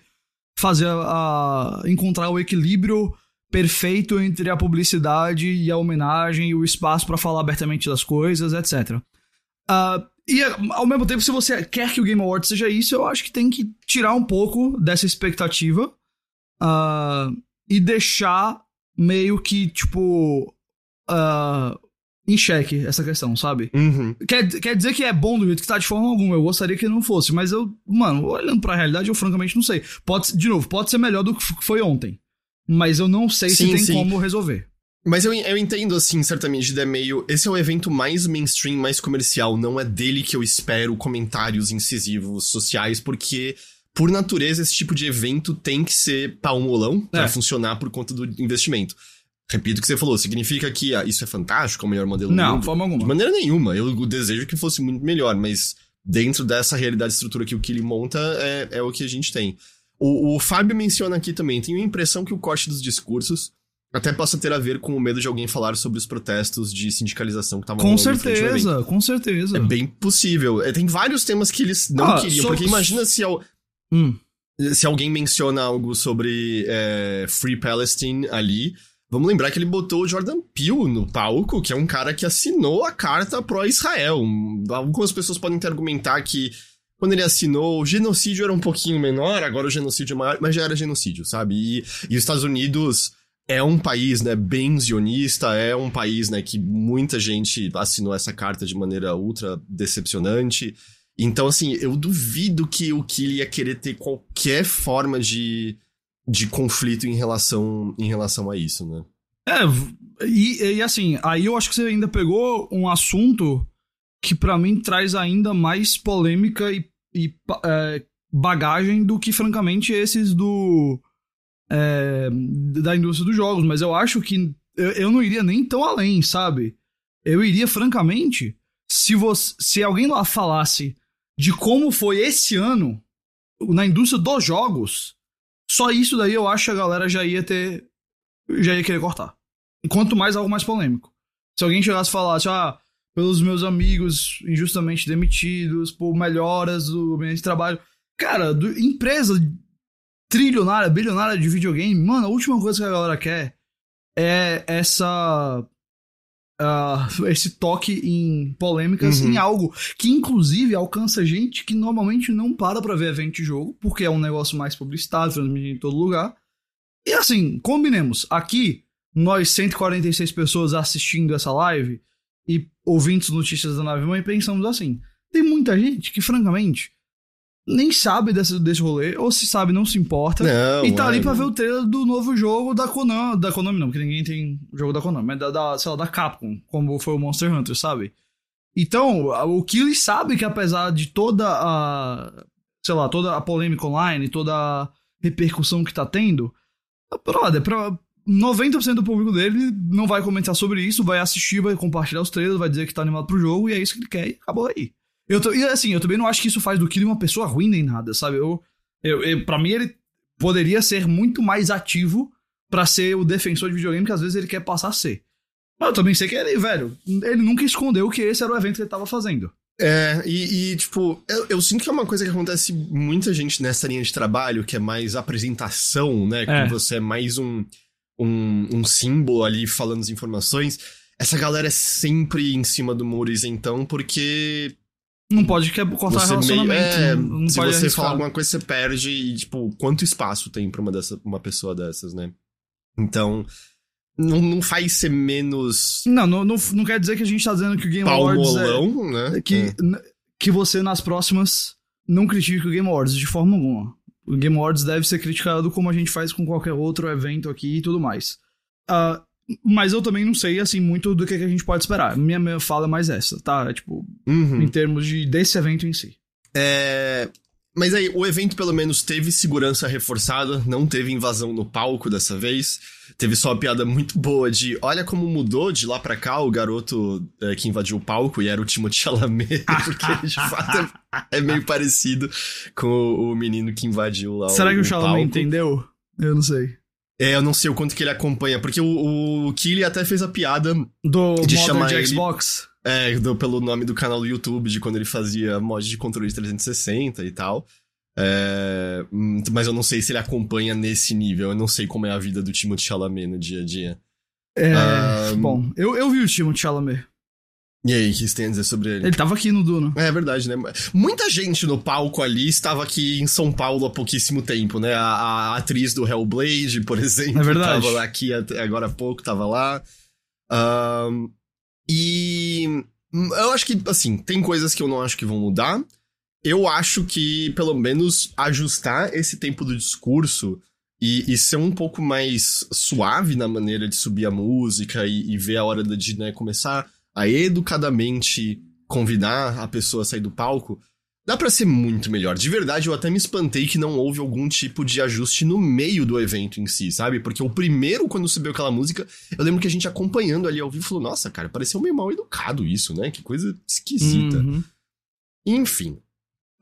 fazer a, a- encontrar o equilíbrio perfeito entre a publicidade e a homenagem e o espaço pra falar abertamente das coisas, etc. Ah, e ao mesmo tempo, se você quer que o Game Awards seja isso, eu acho que tem que tirar um pouco dessa expectativa ah, e deixar meio que, tipo, ah, em xeque essa questão, sabe? Uhum. Quer, quer dizer que é bom do jeito que tá de forma alguma. Eu gostaria que não fosse, mas eu, mano, olhando pra realidade, eu francamente não sei. Pode, de novo, pode ser melhor do que foi ontem. Mas eu não sei Sim, se tem sim. como resolver. Mas eu, eu entendo, assim, certamente, de meio. Esse é o evento mais mainstream, mais comercial. Não é dele que eu espero comentários incisivos sociais, porque, por natureza, esse tipo de evento tem que ser palmolão pra É. funcionar por conta do investimento. Repito o que você falou, significa que ah, isso é fantástico, é o melhor modelo do Não, mundo? de forma De alguma. maneira nenhuma. Eu desejo que fosse muito melhor, mas dentro dessa realidade estrutura que o Kili monta, é, é o que a gente tem. O, o Fábio menciona aqui também, tenho a impressão que o corte dos discursos até possa ter a ver com o medo de alguém falar sobre os protestos de sindicalização que estavam Com certeza, com certeza. É bem possível. É, tem vários temas que eles não Ah, queriam, porque imagina se, al- Hum. se alguém menciona algo sobre é, Free Palestine ali. Vamos lembrar que ele botou o Jordan Peele no palco, que é um cara que assinou a carta pró-Israel. Um- Algumas pessoas podem ter argumentar que quando ele assinou, o genocídio era um pouquinho menor, agora o genocídio é maior, mas já era genocídio, sabe? E, e os Estados Unidos é um país, né, bem zionista, é um país, né, que muita gente assinou essa carta de maneira ultra decepcionante. Então, assim, eu duvido que o Killy ia querer ter qualquer forma de, de conflito em relação, em relação a isso, né? É, e, e assim, aí eu acho que você ainda pegou um assunto que pra mim traz ainda mais polêmica e, e é, bagagem do que, francamente, esses do. é, da indústria dos jogos. Mas eu acho que eu, eu não iria nem tão além, sabe? Eu iria, francamente, se, você, se alguém lá falasse de como foi esse ano na indústria dos jogos, só isso daí eu acho que a galera já ia ter. já ia querer cortar. Quanto mais algo mais polêmico. Se alguém chegasse e falasse, ah, pelos meus amigos injustamente demitidos, por melhoras do ambiente de trabalho. Cara, do- empresa trilionária, bilionária de videogame, mano, a última coisa que a galera quer é essa. Ah, esse toque em polêmicas Uhum. em algo que inclusive alcança gente que normalmente não para pra ver evento de jogo, porque é um negócio mais publicitário, transmitido em todo lugar. E assim, combinemos, aqui, nós 146 pessoas assistindo essa live e ouvintes notícias da nave mãe, pensamos assim: tem muita gente que, francamente, nem sabe desse, desse rolê, ou se sabe, não se importa. Não, E tá ali é, pra ver o trailer do novo jogo da Konami. Da Konami não, porque ninguém tem jogo da Konami, mas da, da, sei lá, da Capcom, como foi o Monster Hunter, sabe? Então, o Killy sabe que apesar de toda a. sei lá, toda a polêmica online, toda a repercussão que tá tendo, brother, pra 90% do público dele não vai comentar sobre isso, vai assistir, vai compartilhar os trailers, vai dizer que tá animado pro jogo, e é isso que ele quer, e acabou aí. Eu tô- e assim, eu também não acho que isso faz do Killy uma pessoa ruim nem nada, sabe? Eu, eu, eu, pra mim, ele poderia ser muito mais ativo pra ser o defensor de videogame que às vezes ele quer passar a ser. Mas eu também sei que ele, velho, ele nunca escondeu que esse era o evento que ele tava fazendo. É, e, e, tipo, eu, eu sinto que é uma coisa que acontece muita gente nessa linha de trabalho, que é mais apresentação, né? Que É. você é mais um, um, um símbolo ali falando as informações. Essa galera é sempre em cima do muro isentão, porque Não pode que- cortar você meio. relacionamento. É, não, se pode você arriscar. falar alguma coisa, você perde e, tipo, quanto espaço tem pra uma, dessa, uma pessoa dessas, né? Então, não, não faz ser menos Não, não, não, não quer dizer que a gente tá dizendo que o Game Awards é, palmolão, né? que, É. que você nas próximas não critique o Game Awards de forma alguma. O Game Awards deve ser criticado como a gente faz com qualquer outro evento aqui e tudo mais. Ah, mas eu também não sei, assim, muito do que, que a gente pode esperar. Minha, minha fala é mais essa, tá? É, Tipo, Uhum. em termos de, desse evento em si. É, Mas aí, o evento pelo menos teve segurança reforçada, não teve invasão no palco dessa vez. Teve só uma piada muito boa de olha como mudou de lá pra cá o garoto é, que invadiu o palco e era o Timothée Chalamet, porque de fato é, é meio parecido com o, o menino que invadiu lá Será o, que o Chalamet palco. entendeu? Eu não sei. É, eu não sei o quanto que ele acompanha, porque o, o Killy até fez a piada Do De chamar de ele- Xbox? É, do- pelo nome do canal do YouTube, de quando ele fazia mod de controle de 360 e tal. É, mas eu não sei se ele acompanha nesse nível. Eu não sei como é a vida do Timothée Chalamet no dia a dia. É, Ah, bom, eu, eu vi o Timothée Chalamet. E aí, o que você tem a dizer sobre ele? Ele tava aqui no Duna. É verdade, né? Muita gente no palco ali estava aqui em São Paulo há pouquíssimo tempo, né? A, a atriz do Hellblade, por exemplo, É verdade. tava lá aqui agora há pouco, tava lá. Ahn, E eu acho que, assim, tem coisas que eu não acho que vão mudar. Eu acho que, pelo menos, ajustar esse tempo do discurso e, e ser um pouco mais suave na maneira de subir a música e, e ver a hora de né, começar a educadamente convidar a pessoa a sair do palco, dá para ser muito melhor. De verdade, eu até me espantei que não houve algum tipo de ajuste no meio do evento em si, sabe? Porque o primeiro, quando subiu aquela música, eu lembro que a gente acompanhando ali ao vivo falou: Nossa, cara, pareceu meio mal educado isso, né? Que coisa esquisita. Uhum. Enfim.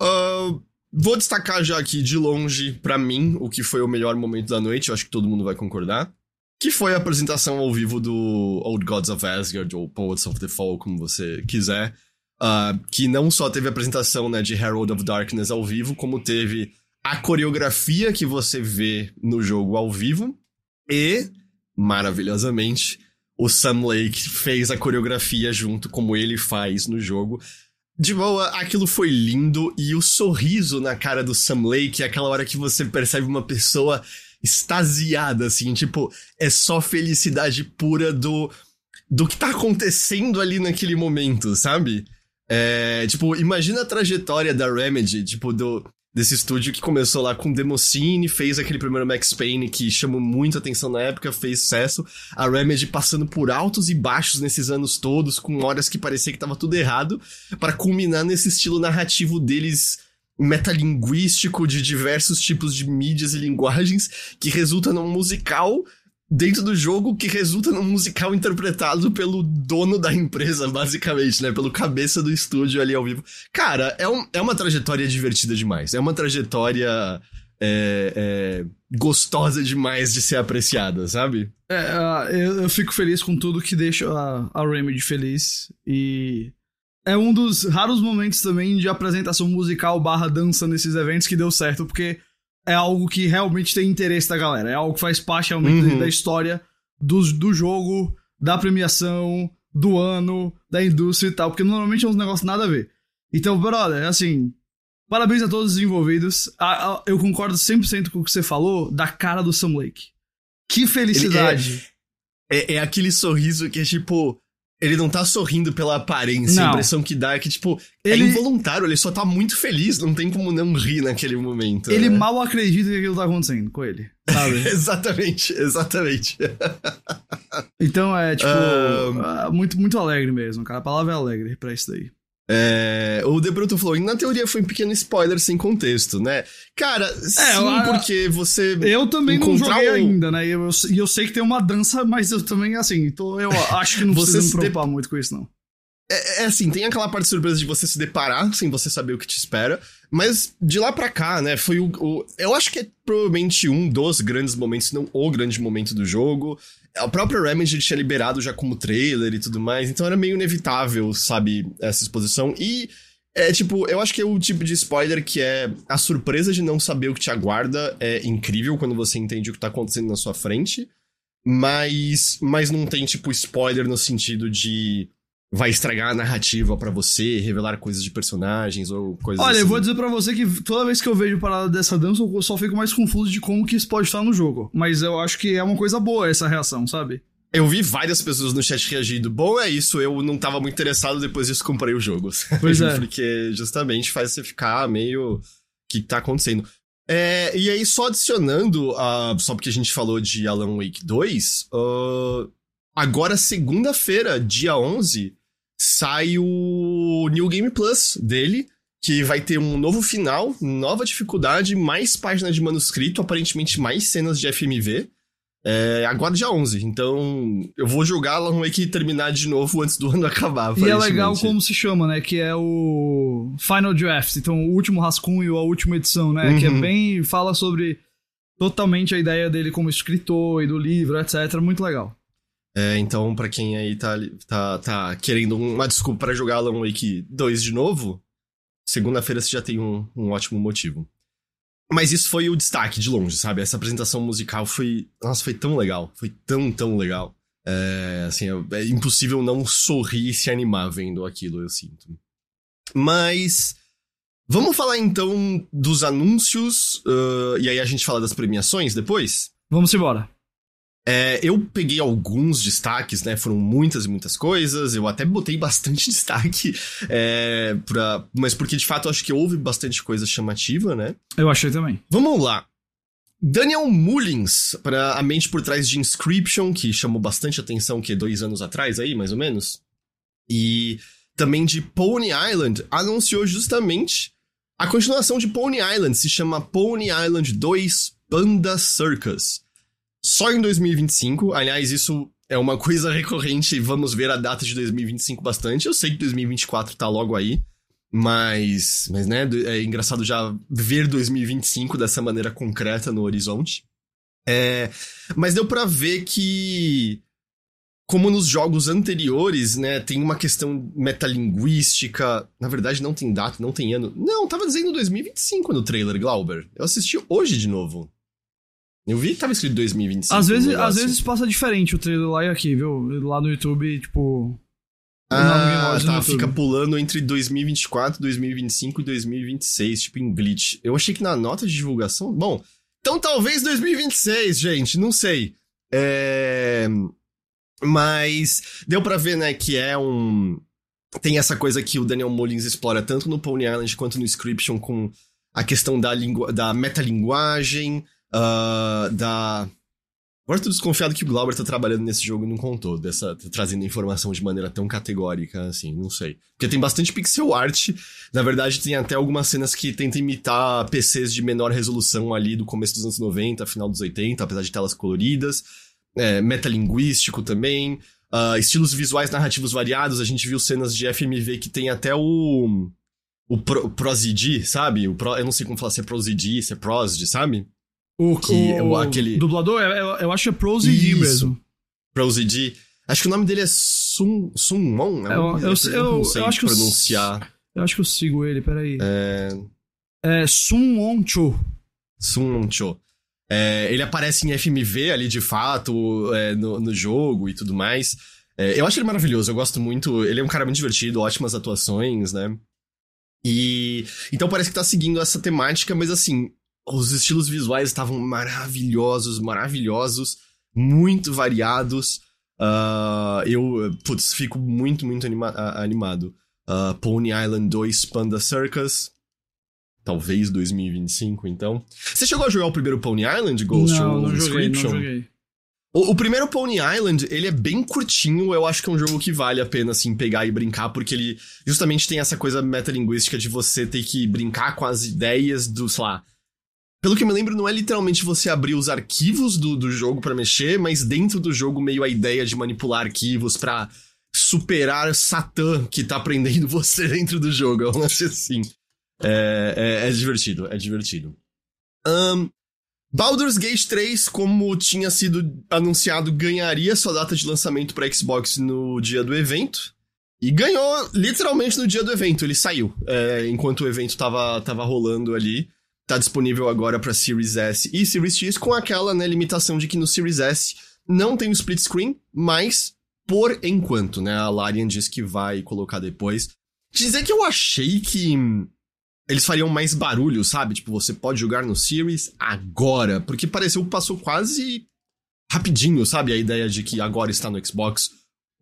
Uh, vou destacar já aqui de longe, para mim, o que foi o melhor momento da noite, eu acho que todo mundo vai concordar. Que foi a apresentação ao vivo do Old Gods of Asgard, ou Poets of the Fall, como você quiser. Uh, que não só teve a apresentação né, de Herald of Darkness ao vivo, como teve a coreografia que você vê no jogo ao vivo. E, maravilhosamente, o Sam Lake fez a coreografia junto como ele faz no jogo. De boa, aquilo foi lindo e o sorriso na cara do Sam Lake aquela hora que você percebe uma pessoa extasiada, assim, tipo, é só felicidade pura do, do que tá acontecendo ali naquele momento, sabe? É, tipo, imagina a trajetória da Remedy, tipo, do, desse estúdio que começou lá com Demoscene, fez aquele primeiro Max Payne que chamou muito atenção na época, fez sucesso. A Remedy passando por altos e baixos nesses anos todos, com horas que parecia que tava tudo errado, para culminar nesse estilo narrativo deles metalinguístico de diversos tipos de mídias e linguagens que resulta num musical dentro do jogo que resulta num musical interpretado pelo dono da empresa, basicamente, né? Pelo cabeça do estúdio ali ao vivo. Cara, é, um, é uma trajetória divertida demais. É uma trajetória é, é, gostosa demais de ser apreciada, sabe? É, eu, eu, fico feliz com tudo que deixa a, a Remedy feliz. E é um dos raros momentos também de apresentação musical barra dança nesses eventos que deu certo, porque é algo que realmente tem interesse da galera. É algo que faz parte realmente uhum. da história do, do jogo, da premiação, do ano, da indústria e tal. Porque normalmente é uns negócios nada a ver. Então, brother, assim. Parabéns a todos os envolvidos. eu concordo 100% com o que você falou da cara do Sam Lake. Que felicidade. É, é, é aquele sorriso que é tipo ele não tá sorrindo pela aparência. Não. A impressão que dá é que, tipo, é ele... é involuntário, ele só tá muito feliz, não tem como não rir naquele momento. Ele né? mal acredita que aquilo tá acontecendo com ele, sabe? exatamente, exatamente. então é, tipo, um... muito, muito alegre mesmo, cara. A palavra é alegre pra isso daí. É, o De Bruto falou, na teoria foi um pequeno spoiler sem contexto, né? Cara, é, sim, porque você. Eu também não joguei um... ainda, né? E eu, eu, eu, sei que tem uma dança, mas eu também, assim, então eu acho que não precisa me preocupar de... muito com isso, não. É, é, assim, tem aquela parte surpresa de você se deparar sem você saber o que te espera, mas de lá pra cá, né, foi o, o, Eu acho que é provavelmente um dos grandes momentos, não o grande momento do jogo. A própria Remedy tinha liberado já como trailer e tudo mais, então era meio inevitável, sabe, essa exposição. E é tipo, eu acho que é o tipo de spoiler que é a surpresa de não saber o que te aguarda é incrível quando você entende o que tá acontecendo na sua frente, mas, mas não tem, tipo, spoiler no sentido de vai estragar a narrativa para você, revelar coisas de personagens ou coisas Olha, assim. eu vou dizer para você que toda vez que eu vejo parada dessa dança, eu só fico mais confuso de como que isso pode estar no jogo. Mas eu acho que é uma coisa boa essa reação, sabe? Eu vi várias pessoas no chat reagindo. Bom, é isso, eu não tava muito interessado, depois disso comprei o jogo. Pois é. Porque justamente faz você ficar meio. O que tá acontecendo? É, e aí, só adicionando, uh, só porque a gente falou de Alan Wake 2, uh, agora, segunda-feira, dia 11, sai o New Game Plus dele, que vai ter um novo final, nova dificuldade, mais páginas de manuscrito, aparentemente mais cenas de FMV. É, agora dia 11, então eu vou jogar Alan Wake e terminar de novo antes do ano acabar. E é legal como se chama, né? Que é o Final Draft, então o último rascunho, a última edição, né? Uhum. Que é uhum. bem. fala sobre totalmente a ideia dele como escritor e do livro, etc. Muito legal. É, então, para quem aí tá, tá, tá querendo uma desculpa para jogar Alan Wake 2 de novo, segunda-feira você já tem um, um ótimo motivo. Mas isso foi o destaque de longe, sabe? Essa apresentação musical foi. Nossa, foi tão legal. Foi tão, tão legal. É, assim, é, é impossível não sorrir e se animar vendo aquilo, eu sinto. Mas. Vamos falar então dos anúncios, uh, e aí a gente fala das premiações depois? Vamos embora. É, eu peguei alguns destaques, né? Foram muitas e muitas coisas. Eu até botei bastante destaque, é, pra, mas porque de fato eu acho que houve bastante coisa chamativa, né? Eu achei também. Vamos lá. Daniel Mullins, para a mente por trás de Inscription, que chamou bastante atenção, que dois anos atrás aí, mais ou menos. E também de Pony Island, anunciou justamente a continuação de Pony Island, se chama Pony Island 2 Panda Circus. Só em 2025, aliás, isso é uma coisa recorrente, vamos ver a data de 2025 bastante. Eu sei que 2024 tá logo aí, mas, mas né, é engraçado já ver 2025 dessa maneira concreta no horizonte. É, mas deu para ver que como nos jogos anteriores, né, tem uma questão metalinguística. Na verdade, não tem data, não tem ano. Não, tava dizendo 2025 no trailer, Glauber. Eu assisti hoje de novo. Eu vi que tava escrito 2025. Às vezes, às vezes passa diferente o trailer lá e aqui, viu? Lá no YouTube, tipo. Ah, tá, fica pulando entre 2024, 2025 e 2026, tipo em glitch. Eu achei que na nota de divulgação. Bom, então talvez 2026, gente, não sei. É. Mas deu para ver, né, que é um. Tem essa coisa que o Daniel Mullins explora tanto no Pony Island quanto no Inscription com a questão da, lingu... da metalinguagem, uh, da. Agora tô desconfiado que o Glauber tá trabalhando nesse jogo e não contou, dessa, tá trazendo informação de maneira tão categórica, assim, não sei. Porque tem bastante pixel art, na verdade tem até algumas cenas que tentam imitar PCs de menor resolução ali do começo dos anos 90, final dos 80, apesar de telas coloridas é, metalinguístico também, uh, estilos visuais narrativos variados. A gente viu cenas de FMV que tem até o. O, pro, Prosidi, sabe? O pro, eu não sei como falar se é Prosidi, se é Prosd, sabe? O, que, o, o aquele... dublador, eu, eu, acho que é Prosidi mesmo. Prosidi. Acho que o nome dele é Sun, Sunmon. É eu, eu, eu, não sei eu acho pronunciar. Que eu, eu, acho que eu sigo ele, peraí. É... É Sun Cho. Sun Cho. É, ele aparece em FMV ali de fato, é, no, no, jogo e tudo mais. É, eu acho ele maravilhoso, eu gosto muito. Ele é um cara muito divertido, ótimas atuações, né? E. Então parece que tá seguindo essa temática, mas assim, os estilos visuais estavam maravilhosos, maravilhosos, muito variados. Uh, eu, putz, fico muito, muito anima animado. Uh, Pony Island 2 Panda Circus, talvez 2025, então. Você chegou a jogar o primeiro Pony Island, Ghost? Não, não joguei, não joguei. O, o, primeiro Pony Island, ele é bem curtinho, eu acho que é um jogo que vale a pena, assim, pegar e brincar, porque ele justamente tem essa coisa metalinguística de você ter que brincar com as ideias do, sei lá... Pelo que eu me lembro, não é literalmente você abrir os arquivos do, do jogo para mexer, mas dentro do jogo meio a ideia de manipular arquivos para superar Satã que tá prendendo você dentro do jogo, é um assim. É, é, é divertido, é divertido. Um, Baldur's Gate 3, como tinha sido anunciado, ganharia sua data de lançamento para Xbox no dia do evento. E ganhou literalmente no dia do evento, ele saiu. É, enquanto o evento tava, tava rolando ali. Tá disponível agora para Series S e Series X, com aquela né, limitação de que no Series S não tem o split screen, mas por enquanto, né? A Larian diz que vai colocar depois. Dizer que eu achei que eles fariam mais barulho, sabe? Tipo, você pode jogar no Series agora. Porque pareceu que passou quase rapidinho, sabe? A ideia de que agora está no Xbox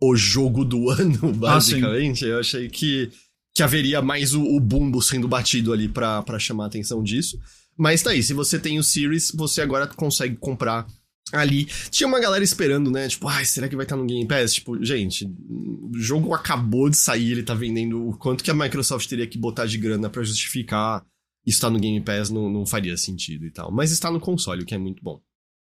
o jogo do ano, basicamente. Ah, Eu achei que, que haveria mais o, o bumbo sendo batido ali para chamar a atenção disso. Mas tá aí, se você tem o Series, você agora consegue comprar ali. Tinha uma galera esperando, né? Tipo, ai, será que vai estar no Game Pass? Tipo, gente, o jogo acabou de sair, ele tá vendendo o quanto que a Microsoft teria que botar de grana para justificar estar no Game Pass não, não faria sentido e tal. Mas está no console, o que é muito bom.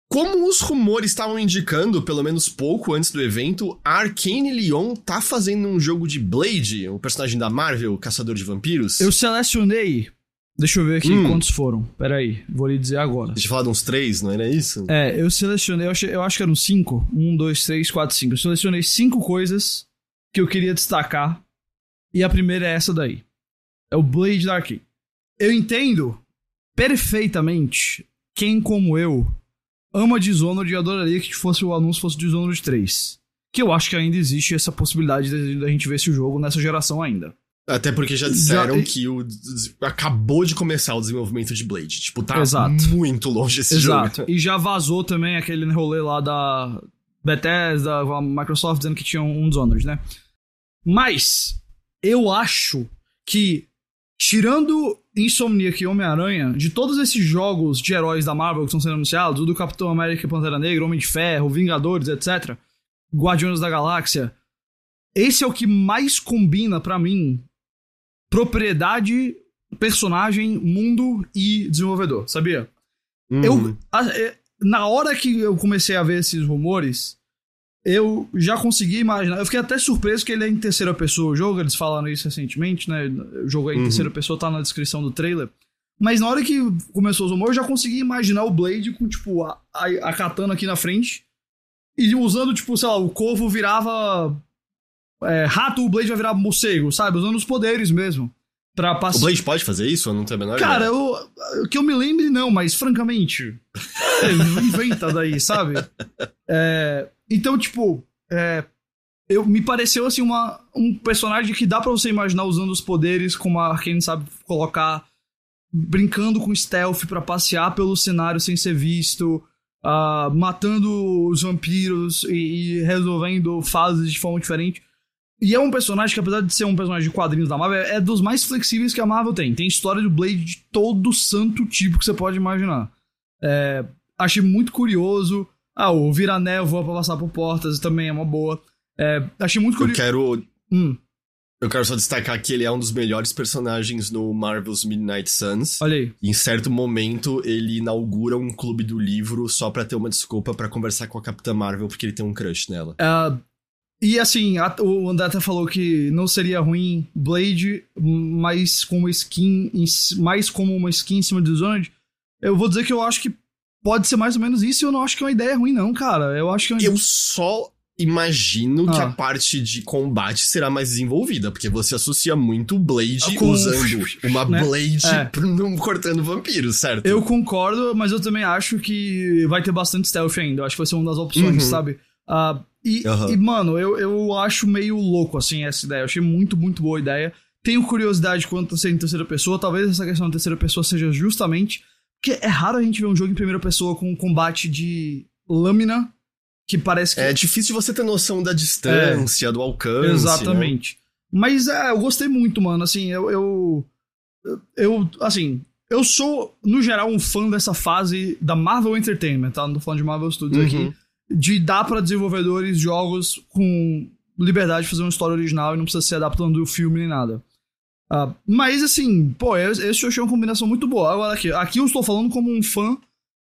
Como os rumores estavam indicando, pelo menos pouco antes do evento, a Arcane Leon tá fazendo um jogo de Blade, o personagem da Marvel, Caçador de Vampiros. Eu selecionei Deixa eu ver aqui hum. quantos foram. Pera aí, vou lhe dizer agora. Deixa eu falar de uns três, não era isso? É, eu selecionei, eu, achei, eu acho que eram cinco. Um, dois, três, quatro, cinco. Eu selecionei cinco coisas que eu queria destacar. E a primeira é essa daí. É o Blade Dark. Eu entendo perfeitamente quem, como eu, ama Dishonored e adoraria que fosse o anúncio fosse Dishonored 3. Que eu acho que ainda existe essa possibilidade da gente ver esse jogo nessa geração ainda. Até porque já disseram já... que o, acabou de começar o desenvolvimento de Blade. Tipo, tá Exato. muito longe esse Exato. jogo. E já vazou também aquele rolê lá da Bethesda, a Microsoft, dizendo que tinha um Dishonored, né? Mas, eu acho que, tirando Insomniac e Homem-Aranha, de todos esses jogos de heróis da Marvel que estão sendo anunciados, o do Capitão América, Pantera Negra, Homem de Ferro, Vingadores, etc., Guardiões da Galáxia, esse é o que mais combina para mim propriedade, personagem, mundo e desenvolvedor, sabia? Uhum. Eu, é, na hora que eu comecei a ver esses rumores, eu já consegui imaginar. Eu fiquei até surpreso que ele é em terceira pessoa o jogo, eles falaram isso recentemente, né? O jogo é em uhum. terceira pessoa, tá na descrição do trailer. Mas na hora que começou os rumores, eu já consegui imaginar o Blade com, tipo, a, a, a katana aqui na frente. E usando, tipo, sei lá, o corvo virava é, rato, o Blade vai virar morcego, sabe? Usando os poderes mesmo. Pra passar... O Blade pode fazer isso? Eu não tenho a menor Cara, eu, que eu me lembre, não, mas francamente. inventa daí, sabe? É, então, tipo. É, eu, me pareceu assim uma, um personagem que dá para você imaginar usando os poderes, como a Arkane sabe colocar, brincando com stealth para passear pelo cenário sem ser visto, uh, matando os vampiros e, e resolvendo fases de forma diferente. E é um personagem que, apesar de ser um personagem de quadrinhos da Marvel, é dos mais flexíveis que a Marvel tem. Tem história do Blade de todo santo tipo que você pode imaginar. É, achei muito curioso. Ah, o Vira Névoa pra passar por portas também é uma boa. É, achei muito curioso. Eu quero. Hum. Eu quero só destacar que ele é um dos melhores personagens no Marvel's Midnight Suns. Olha aí. em certo momento, ele inaugura um clube do livro só pra ter uma desculpa para conversar com a Capitã Marvel, porque ele tem um crush nela. Uh, e assim, a, o André até falou que não seria ruim Blade, mais como skin, mais como uma skin em cima do Dishonored. Eu vou dizer que eu acho que pode ser mais ou menos isso e eu não acho que é uma ideia ruim, não, cara. Eu acho que é uma... Eu só imagino ah. que a parte de combate será mais desenvolvida, porque você associa muito Blade ah, Com... usando uma né? Blade é. cortando vampiros, certo? Eu concordo, mas eu também acho que vai ter bastante stealth ainda. Eu acho que vai ser uma das opções, uhum. sabe? Uh, e, uhum. e, mano, eu, eu acho meio louco, assim, essa ideia. Eu achei muito, muito boa a ideia. Tenho curiosidade quanto a ser em terceira pessoa. Talvez essa questão da terceira pessoa seja justamente. Porque é raro a gente ver um jogo em primeira pessoa com um combate de lâmina que parece que. É difícil você ter noção da distância, é, do alcance. Né? Exatamente. Né? Mas é, eu gostei muito, mano. Assim, eu, eu. Eu. Assim. Eu sou, no geral, um fã dessa fase da Marvel Entertainment, tá? Não tô falando de Marvel Studios uhum. aqui de dar para desenvolvedores jogos com liberdade de fazer uma história original e não precisa ser adaptando do filme nem nada. Uh, mas assim, pô, esse eu achei uma combinação muito boa. Agora aqui, aqui eu estou falando como um fã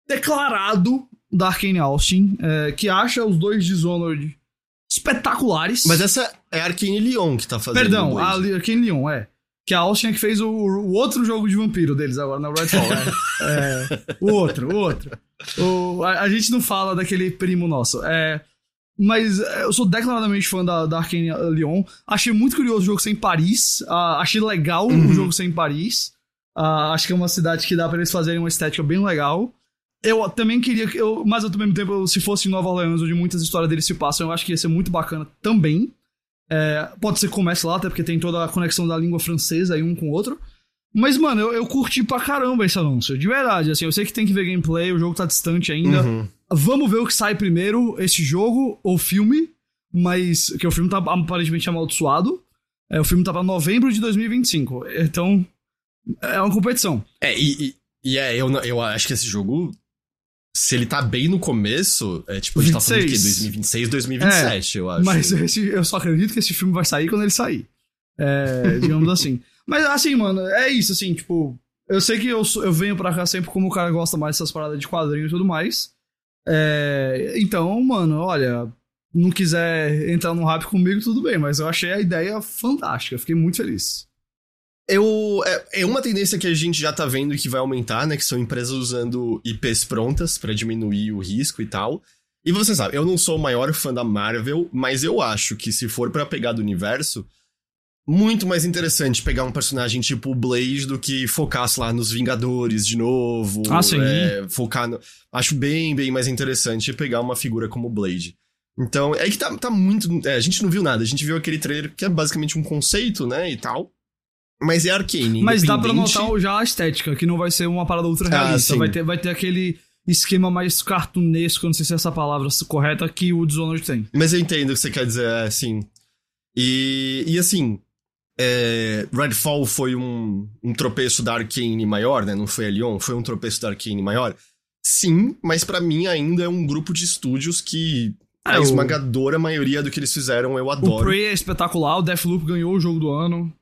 declarado da Arkane Austin, é, que acha os dois Dishonored espetaculares. Mas essa é a Arkane Lyon que tá fazendo. Perdão, a Arkane Lyon, é. Que a Austin é que fez o, o, outro jogo de vampiro deles agora na Redfall. é, é, o outro, o outro. O, a, a, gente não fala daquele primo nosso. É, mas é, eu sou declaradamente fã da, da Arkane Lyon. Achei muito curioso o jogo sem Paris. Uh, achei legal uhum. o jogo sem Paris. Uh, acho que é uma cidade que dá para eles fazerem uma estética bem legal. Eu também queria, eu, mas ao mesmo tempo, se fosse em Nova Orleans, onde muitas histórias deles se passam, eu acho que ia ser muito bacana também. É, pode ser que comece lá, até porque tem toda a conexão da língua francesa aí um com o outro. Mas, mano, eu, eu curti pra caramba esse anúncio. De verdade, assim, eu sei que tem que ver gameplay, o jogo tá distante ainda. Uhum. Vamos ver o que sai primeiro, esse jogo ou filme. Mas. Que o filme tá aparentemente amaldiçoado. É, o filme tá pra novembro de 2025. Então. É uma competição. É, e, e, e é, eu, eu acho que esse jogo se ele tá bem no começo, é tipo, a gente 26. tá falando de quê? 2026, 2027, é, eu acho. Mas esse, eu só acredito que esse filme vai sair quando ele sair. É, digamos assim. Mas assim, mano, é isso, assim, tipo. Eu sei que eu, eu venho pra cá sempre como o cara gosta mais dessas paradas de quadrinhos e tudo mais. É, então, mano, olha, não quiser entrar no rap comigo, tudo bem, mas eu achei a ideia fantástica, fiquei muito feliz. Eu, é, é, uma tendência que a gente já tá vendo que vai aumentar, né? Que são empresas usando IPs prontas para diminuir o risco e tal. E você sabe, eu não sou o maior fã da Marvel, mas eu acho que se for para pegar do universo, muito mais interessante pegar um personagem tipo o Blade do que focasse lá nos Vingadores de novo. Ah, sim. É, focar no... Acho bem, bem mais interessante pegar uma figura como o Blade. Então, é que tá, tá muito. É, a gente não viu nada, a gente viu aquele trailer que é basicamente um conceito, né? E tal. Mas é Arcane. Mas dá pra notar já a estética, que não vai ser uma parada ultra Ah, realista. sim. vai, ter, vai ter aquele esquema mais cartunesco, não sei se é essa palavra correta, que o Dishonored tem. Mas eu entendo o que você quer dizer, é, sim. E, e assim, é, Redfall foi um, um tropeço da Arcane maior, né? Não foi a Lyon, foi um tropeço da Arcane maior. Sim, mas pra mim ainda é um grupo de estúdios que É, a o- esmagadora maioria do que eles fizeram eu O adoro. Prey é espetacular, o Deathloop ganhou o jogo do ano.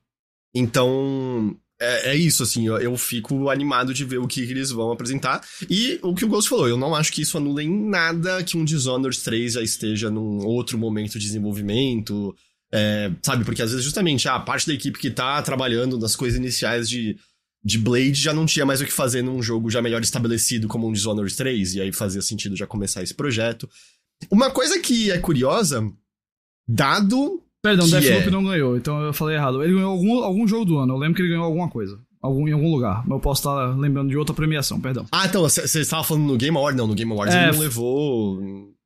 Então, é, é isso, assim, eu, eu fico animado de ver o que eles vão apresentar. E o que o Ghost falou, eu não acho que isso anula em nada que um Dishonored 3 já esteja num outro momento de desenvolvimento, é, sabe? Porque às vezes, justamente, a parte da equipe que tá trabalhando nas coisas iniciais de, de Blade já não tinha mais o que fazer num jogo já melhor estabelecido como um Dishonored 3, e aí fazia sentido já começar esse projeto. Uma coisa que é curiosa, dado Perdão, Que Deathloop é? não ganhou, então eu falei errado. Ele ganhou algum, algum jogo do ano, eu lembro que ele ganhou alguma coisa. Algum, em algum lugar. Mas eu posso estar lembrando de outra premiação, perdão. Ah, então, você estava falando no Game Awards? Não, no Game Awards É, ele não levou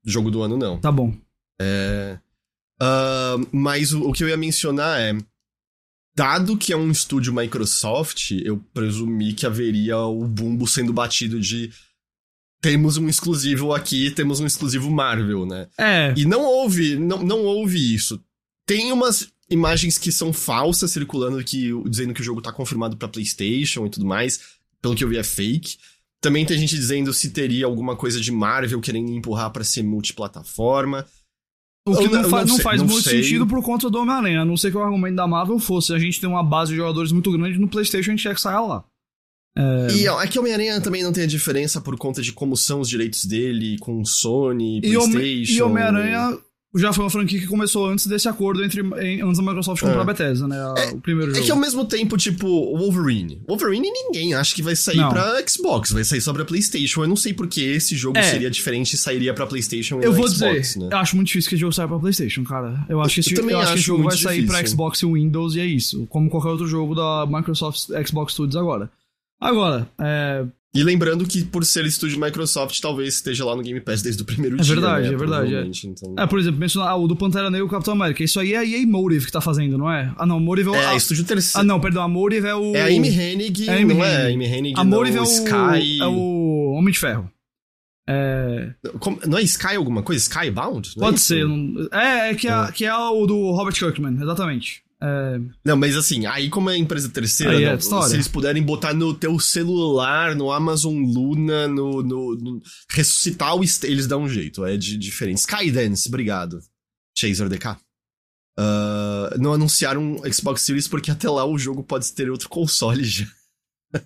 jogo do ano, não. Tá bom. É... ah, mas o, o que eu ia mencionar é... Dado que é um estúdio Microsoft, eu presumi que haveria o bumbo sendo batido de... Temos um exclusivo aqui, temos um exclusivo Marvel, né? É, E não houve, não, não houve isso. Tem umas imagens que são falsas circulando que dizendo que o jogo tá confirmado pra PlayStation e tudo mais. Pelo que eu vi é fake. Também tem gente dizendo se teria alguma coisa de Marvel querendo empurrar pra ser multiplataforma. O que não, não- fa- não sei, faz não muito sei. sentido por conta do Homem-Aranha. A não ser que o argumento da Marvel fosse a gente tem uma base de jogadores muito grande no PlayStation, a gente quer que saia lá. E ó, é que Homem-Aranha também não tem a diferença por conta de como são os direitos dele com Sony, E, PlayStation. e Homem-Aranha já foi uma franquia que começou antes desse acordo entre antes da Microsoft comprar É. a Bethesda, né? A- o primeiro É jogo. que ao mesmo tempo, tipo, o Wolverine. Wolverine ninguém acha que vai sair Não. pra Xbox, vai sair só pra PlayStation. Eu não sei porque esse jogo É. seria diferente e sairia pra PlayStation e Eu vou Xbox, dizer, né? eu acho muito difícil que esse jogo saia pra PlayStation, cara. Eu acho que esse, Eu também eu acho que esse jogo vai muito sair pra difícil. Xbox e Windows e é isso. Como qualquer outro jogo da Microsoft Xbox Studios agora. Agora, é, E lembrando que por ser estúdio Microsoft, talvez esteja lá no Game Pass desde o primeiro É dia. verdade, né? é verdade, é. Provavelmente, Então... é, por exemplo, mencionar ah, o do Pantera Negra e o Capitão América. Isso aí é a EA Motive que tá fazendo, não é? Ah, não, Motive é o. É, ah, estúdio ah, terceiro. não, perdão, a Motive é o. É a Amy Hennig, É a Amy não é? A Hennig. Amy Hennig, A não, Motive é o. Sky... É o Homem de Ferro. É, Como- Não é Sky alguma coisa? Skybound? Não é pode isso? ser. não- É, é que é, que é o do Robert Kirkman, exatamente. É, Não, mas assim, aí como é empresa terceira, é não, história. se eles puderem botar no teu celular, no Amazon Luna, no, no- no- ressuscitar o eles dão um jeito, é de, diferente. Skydance, obrigado. Chaser DK. Ah, não anunciaram um Xbox Series porque até lá o jogo pode ter outro console já.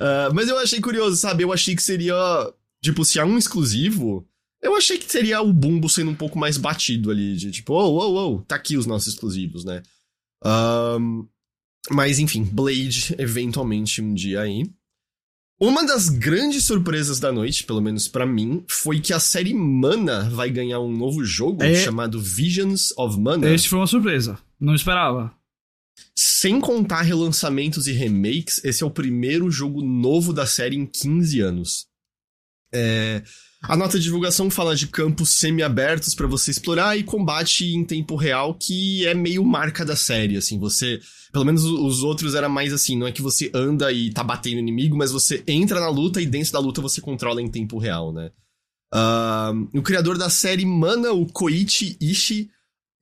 Ah, mas eu achei curioso, sabe? Eu achei que seria. Tipo, se há um exclusivo, eu achei que seria o bumbo sendo um pouco mais batido ali. De tipo, oh, oh, oh, tá aqui os nossos exclusivos, né? Ahn, mas enfim, Blade, eventualmente um dia aí. Uma das grandes surpresas da noite, pelo menos pra mim, foi que a série Mana vai ganhar um novo jogo É. chamado Visions of Mana. Esse foi uma surpresa. Não esperava. Sem contar relançamentos e remakes, esse é o primeiro jogo novo da série em 15 anos. É, A nota de divulgação fala de campos semi-abertos pra você explorar e combate em tempo real, que é meio marca da série, assim, você... Pelo menos os outros era mais assim, não é que você anda e tá batendo inimigo, mas você entra na luta e dentro da luta você controla em tempo real, né? Ah, o criador da série Mana, o Koichi Ishii,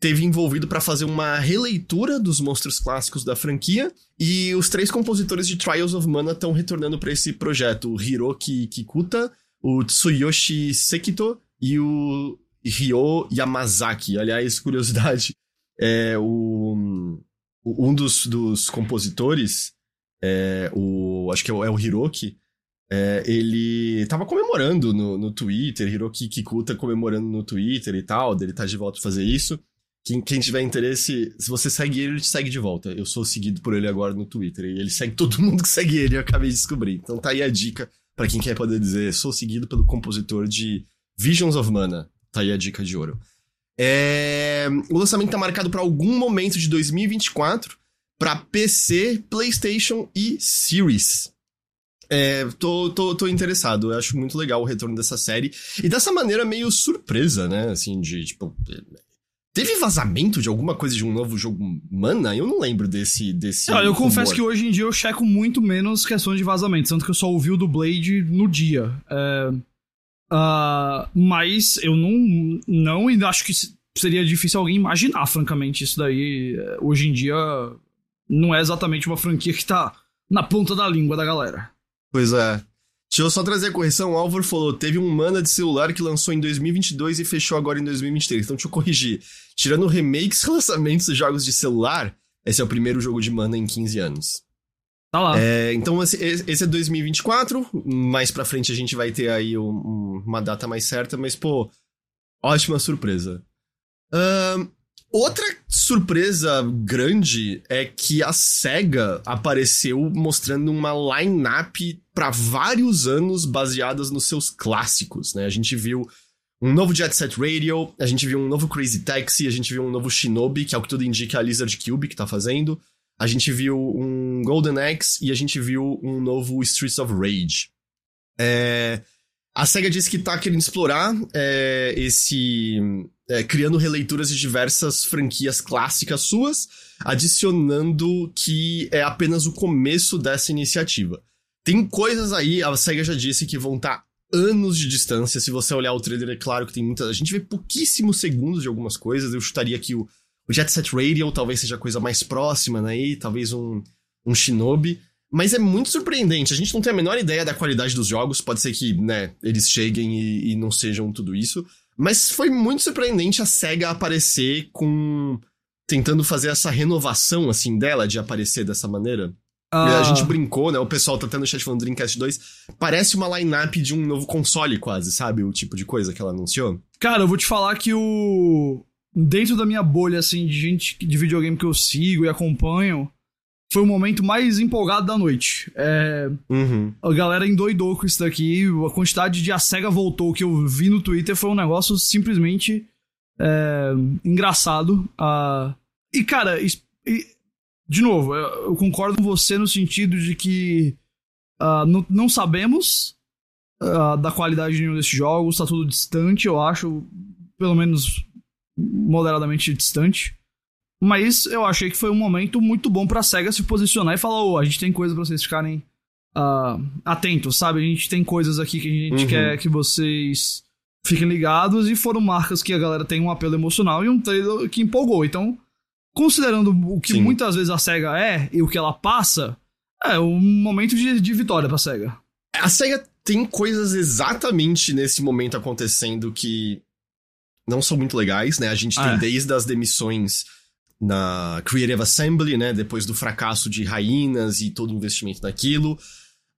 teve envolvido para fazer uma releitura dos monstros clássicos da franquia, e os três compositores de Trials of Mana estão retornando para esse projeto, o Hiroki Kikuta, o Tsuyoshi Sekito e o Ryo Yamazaki. Aliás, curiosidade, é o, um dos, dos compositores, é, o acho que é o, é o Hiroki, é, ele tava comemorando no, no Twitter, Hiroki Kikuta comemorando no Twitter e tal, dele tá de volta a fazer isso. Quem, quem tiver interesse, se você segue ele, ele te segue de volta. Eu sou seguido por ele agora no Twitter. E ele segue todo mundo que segue ele, eu acabei de descobrir. Então tá aí a dica pra quem quer poder dizer, sou seguido pelo compositor de Visions of Mana. Tá aí a dica de ouro. É, O lançamento tá marcado pra algum momento de 2024 pra PC, PlayStation e Series. É, tô, tô, tô interessado. Eu acho muito legal o retorno dessa série. E dessa maneira meio surpresa, né? Assim, de tipo. Teve vazamento de alguma coisa de um novo jogo Mana? Eu não lembro desse. desse ah, eu confesso que hoje em dia eu checo muito menos questões de vazamento, tanto que eu só ouvi o do Blade no dia. É, uh, mas eu não, não e acho que seria difícil alguém imaginar, francamente, isso daí. É, hoje em dia não é exatamente uma franquia que tá na ponta da língua da galera. Pois é. Deixa eu só trazer a correção. O Álvaro falou: teve um mana de celular que lançou em 2022 e fechou agora em 2023. Então deixa eu corrigir. Tirando remakes e lançamentos de jogos de celular, esse é o primeiro jogo de mana em 15 anos. Tá lá. É, então esse, esse, é 2024. Mais pra frente a gente vai ter aí um, um, uma data mais certa, mas pô, ótima surpresa. Uh, Outra surpresa grande é que a SEGA apareceu mostrando uma line-up para vários anos baseadas nos seus clássicos, né? A gente viu um novo Jet Set Radio, a gente viu um novo Crazy Taxi, a gente viu um novo Shinobi, que é o que tudo indica a Lizard Cube que tá fazendo. A gente viu um Golden Axe e a gente viu um novo Streets of Rage. É... A SEGA disse que tá querendo explorar é, esse é, criando releituras de diversas franquias clássicas suas, adicionando que é apenas o começo dessa iniciativa. Tem coisas aí, a SEGA já disse que vão estar tá anos de distância. Se você olhar o trailer, é claro que tem muita. A gente vê pouquíssimos segundos de algumas coisas. Eu chutaria que o, o Jet Set Radio talvez seja a coisa mais próxima, né? Talvez um, um Shinobi. Mas é muito surpreendente. A gente não tem a menor ideia da qualidade dos jogos. Pode ser que, né, eles cheguem e, e não sejam tudo isso. Mas foi muito surpreendente a SEGA aparecer com. tentando fazer essa renovação, assim, dela, de aparecer dessa maneira. Ah. A gente brincou, né? O pessoal tá até no chat falando Dreamcast 2. Parece uma line-up de um novo console, quase, sabe? O tipo de coisa que ela anunciou. Cara, eu vou te falar que o. Dentro da minha bolha, assim, de gente de videogame que eu sigo e acompanho, foi o momento mais empolgado da noite. É, uhum. A galera endoidou com isso daqui. A quantidade de a SEGA voltou que eu vi no Twitter foi um negócio simplesmente é, engraçado. Uh, e, cara, e, de novo, eu, eu, concordo com você no sentido de que uh, não, não, sabemos uh, da qualidade de nenhum desses jogos, tá tudo distante, eu acho, pelo menos moderadamente distante. Mas eu achei que foi um momento muito bom pra SEGA se posicionar e falar: ô, oh, a gente tem coisa pra vocês ficarem uh, atentos, sabe? A gente tem coisas aqui que a gente uhum. quer que vocês fiquem ligados. E foram marcas que a galera tem um apelo emocional e um trailer que empolgou. Então, considerando o que Sim. muitas vezes a SEGA é e o que ela passa, é um momento de, de vitória pra SEGA. A SEGA tem coisas exatamente nesse momento acontecendo que não são muito legais, né? A gente tem é. desde as demissões na Creative Assembly, né? Depois do fracasso de Raínas e todo o investimento naquilo.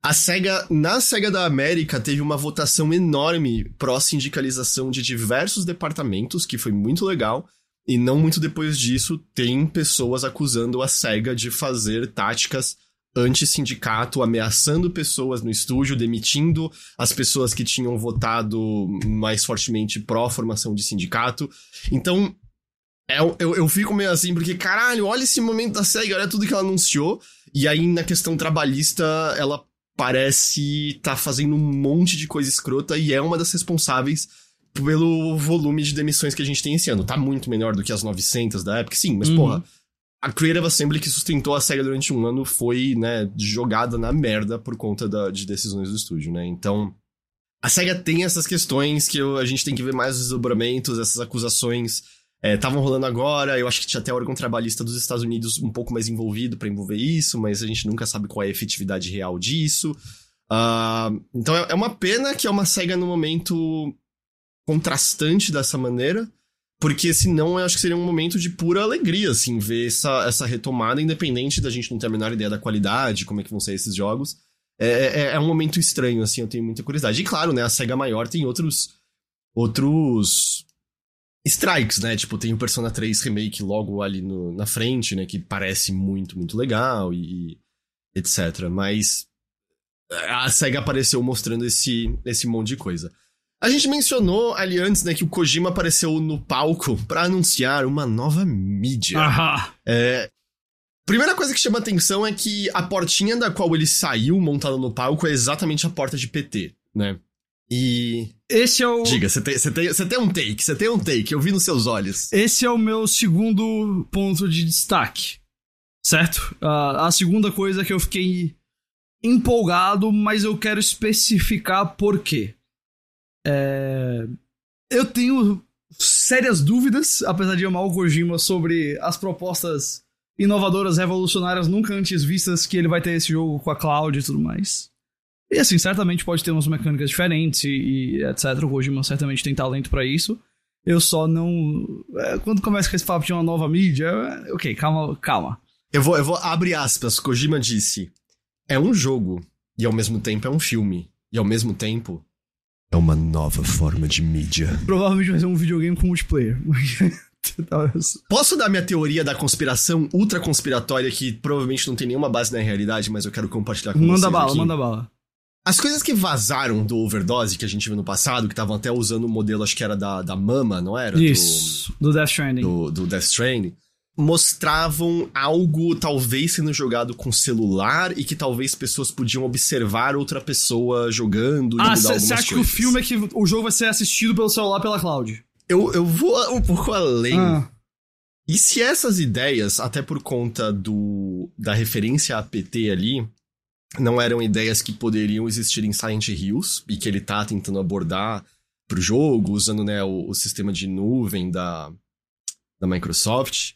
A SEGA, na SEGA da América, teve uma votação enorme pró-sindicalização de diversos departamentos, que foi muito legal. E não muito depois disso, tem pessoas acusando a SEGA de fazer táticas anti-sindicato, ameaçando pessoas no estúdio, demitindo as pessoas que tinham votado mais fortemente pró-formação de sindicato. Então, é, eu, eu fico meio assim, porque, caralho, olha esse momento da SEGA, olha tudo que ela anunciou. E aí, na questão trabalhista, ela parece tá fazendo um monte de coisa escrota e é uma das responsáveis pelo volume de demissões que a gente tem esse ano. Tá muito melhor do que as 900 da época, sim, mas uhum. porra, a Creative Assembly que sustentou a SEGA durante um ano foi, né, jogada na merda por conta da, de decisões do estúdio, né? Então, a SEGA tem essas questões que eu, a gente tem que ver mais os desdobramentos, essas acusações estavam é, rolando agora. Eu acho que tinha até órgão trabalhista dos Estados Unidos um pouco mais envolvido para envolver isso, mas a gente nunca sabe qual é a efetividade real disso. Uh, então é, é uma pena que é uma SEGA no momento contrastante dessa maneira, porque senão eu acho que seria um momento de pura alegria, assim, ver essa, essa retomada, independente da gente não ter a menor ideia da qualidade, como é que vão ser esses jogos. É, é, é um momento estranho, assim, eu tenho muita curiosidade. E claro, né, a SEGA maior tem outros outros strikes, né? Tipo, tem o Persona 3 Remake logo ali no, na frente, né? Que parece muito, muito legal e, e etc. Mas a SEGA apareceu mostrando esse, esse monte de coisa. A gente mencionou ali antes, né, que o Kojima apareceu no palco para anunciar uma nova mídia. Aham. É, primeira coisa que chama atenção é que a portinha da qual ele saiu montada no palco é exatamente a porta de PT, né? E. Esse é o. Diga, você tem, você tem, você tem um take, você tem um take, eu vi nos seus olhos. Esse é o meu segundo ponto de destaque. Certo? Uh, a segunda coisa que eu fiquei empolgado, mas eu quero especificar por quê. É... Eu tenho sérias dúvidas, apesar de amar o Kojima, sobre as propostas inovadoras, revolucionárias, nunca antes vistas que ele vai ter esse jogo com a cloud e tudo mais. E assim, certamente pode ter umas mecânicas diferentes e, e etc. O Kojima certamente tem talento para isso. Eu só não. É, quando começa com esse papo de uma nova mídia, é, ok, calma, calma. Eu vou, eu vou abrir aspas. Kojima disse: É um jogo, e ao mesmo tempo é um filme, e ao mesmo tempo é uma nova forma de mídia. Provavelmente vai ser um videogame com multiplayer. Posso dar minha teoria da conspiração ultra conspiratória que provavelmente não tem nenhuma base na realidade, mas eu quero compartilhar com manda vocês bala, aqui. Manda bala, As coisas que vazaram do Overdose, que a gente viu no passado, que estavam até usando o modelo, acho que era da, da Mama, não era? Isso, do, do Death Stranding. Do, do Death Stranding. Mostravam algo talvez sendo jogado com celular e que talvez pessoas podiam observar outra pessoa jogando e ah, mudar algumas Você acha coisas. que o filme é que o jogo vai ser assistido pelo celular pela cloud? Eu, eu vou um pouco além. Ah. E se essas ideias, até por conta do da referência a APT ali, não eram ideias que poderiam existir em Silent Hills e que ele tá tentando abordar pro jogo, usando né, o, o sistema de nuvem da, da Microsoft.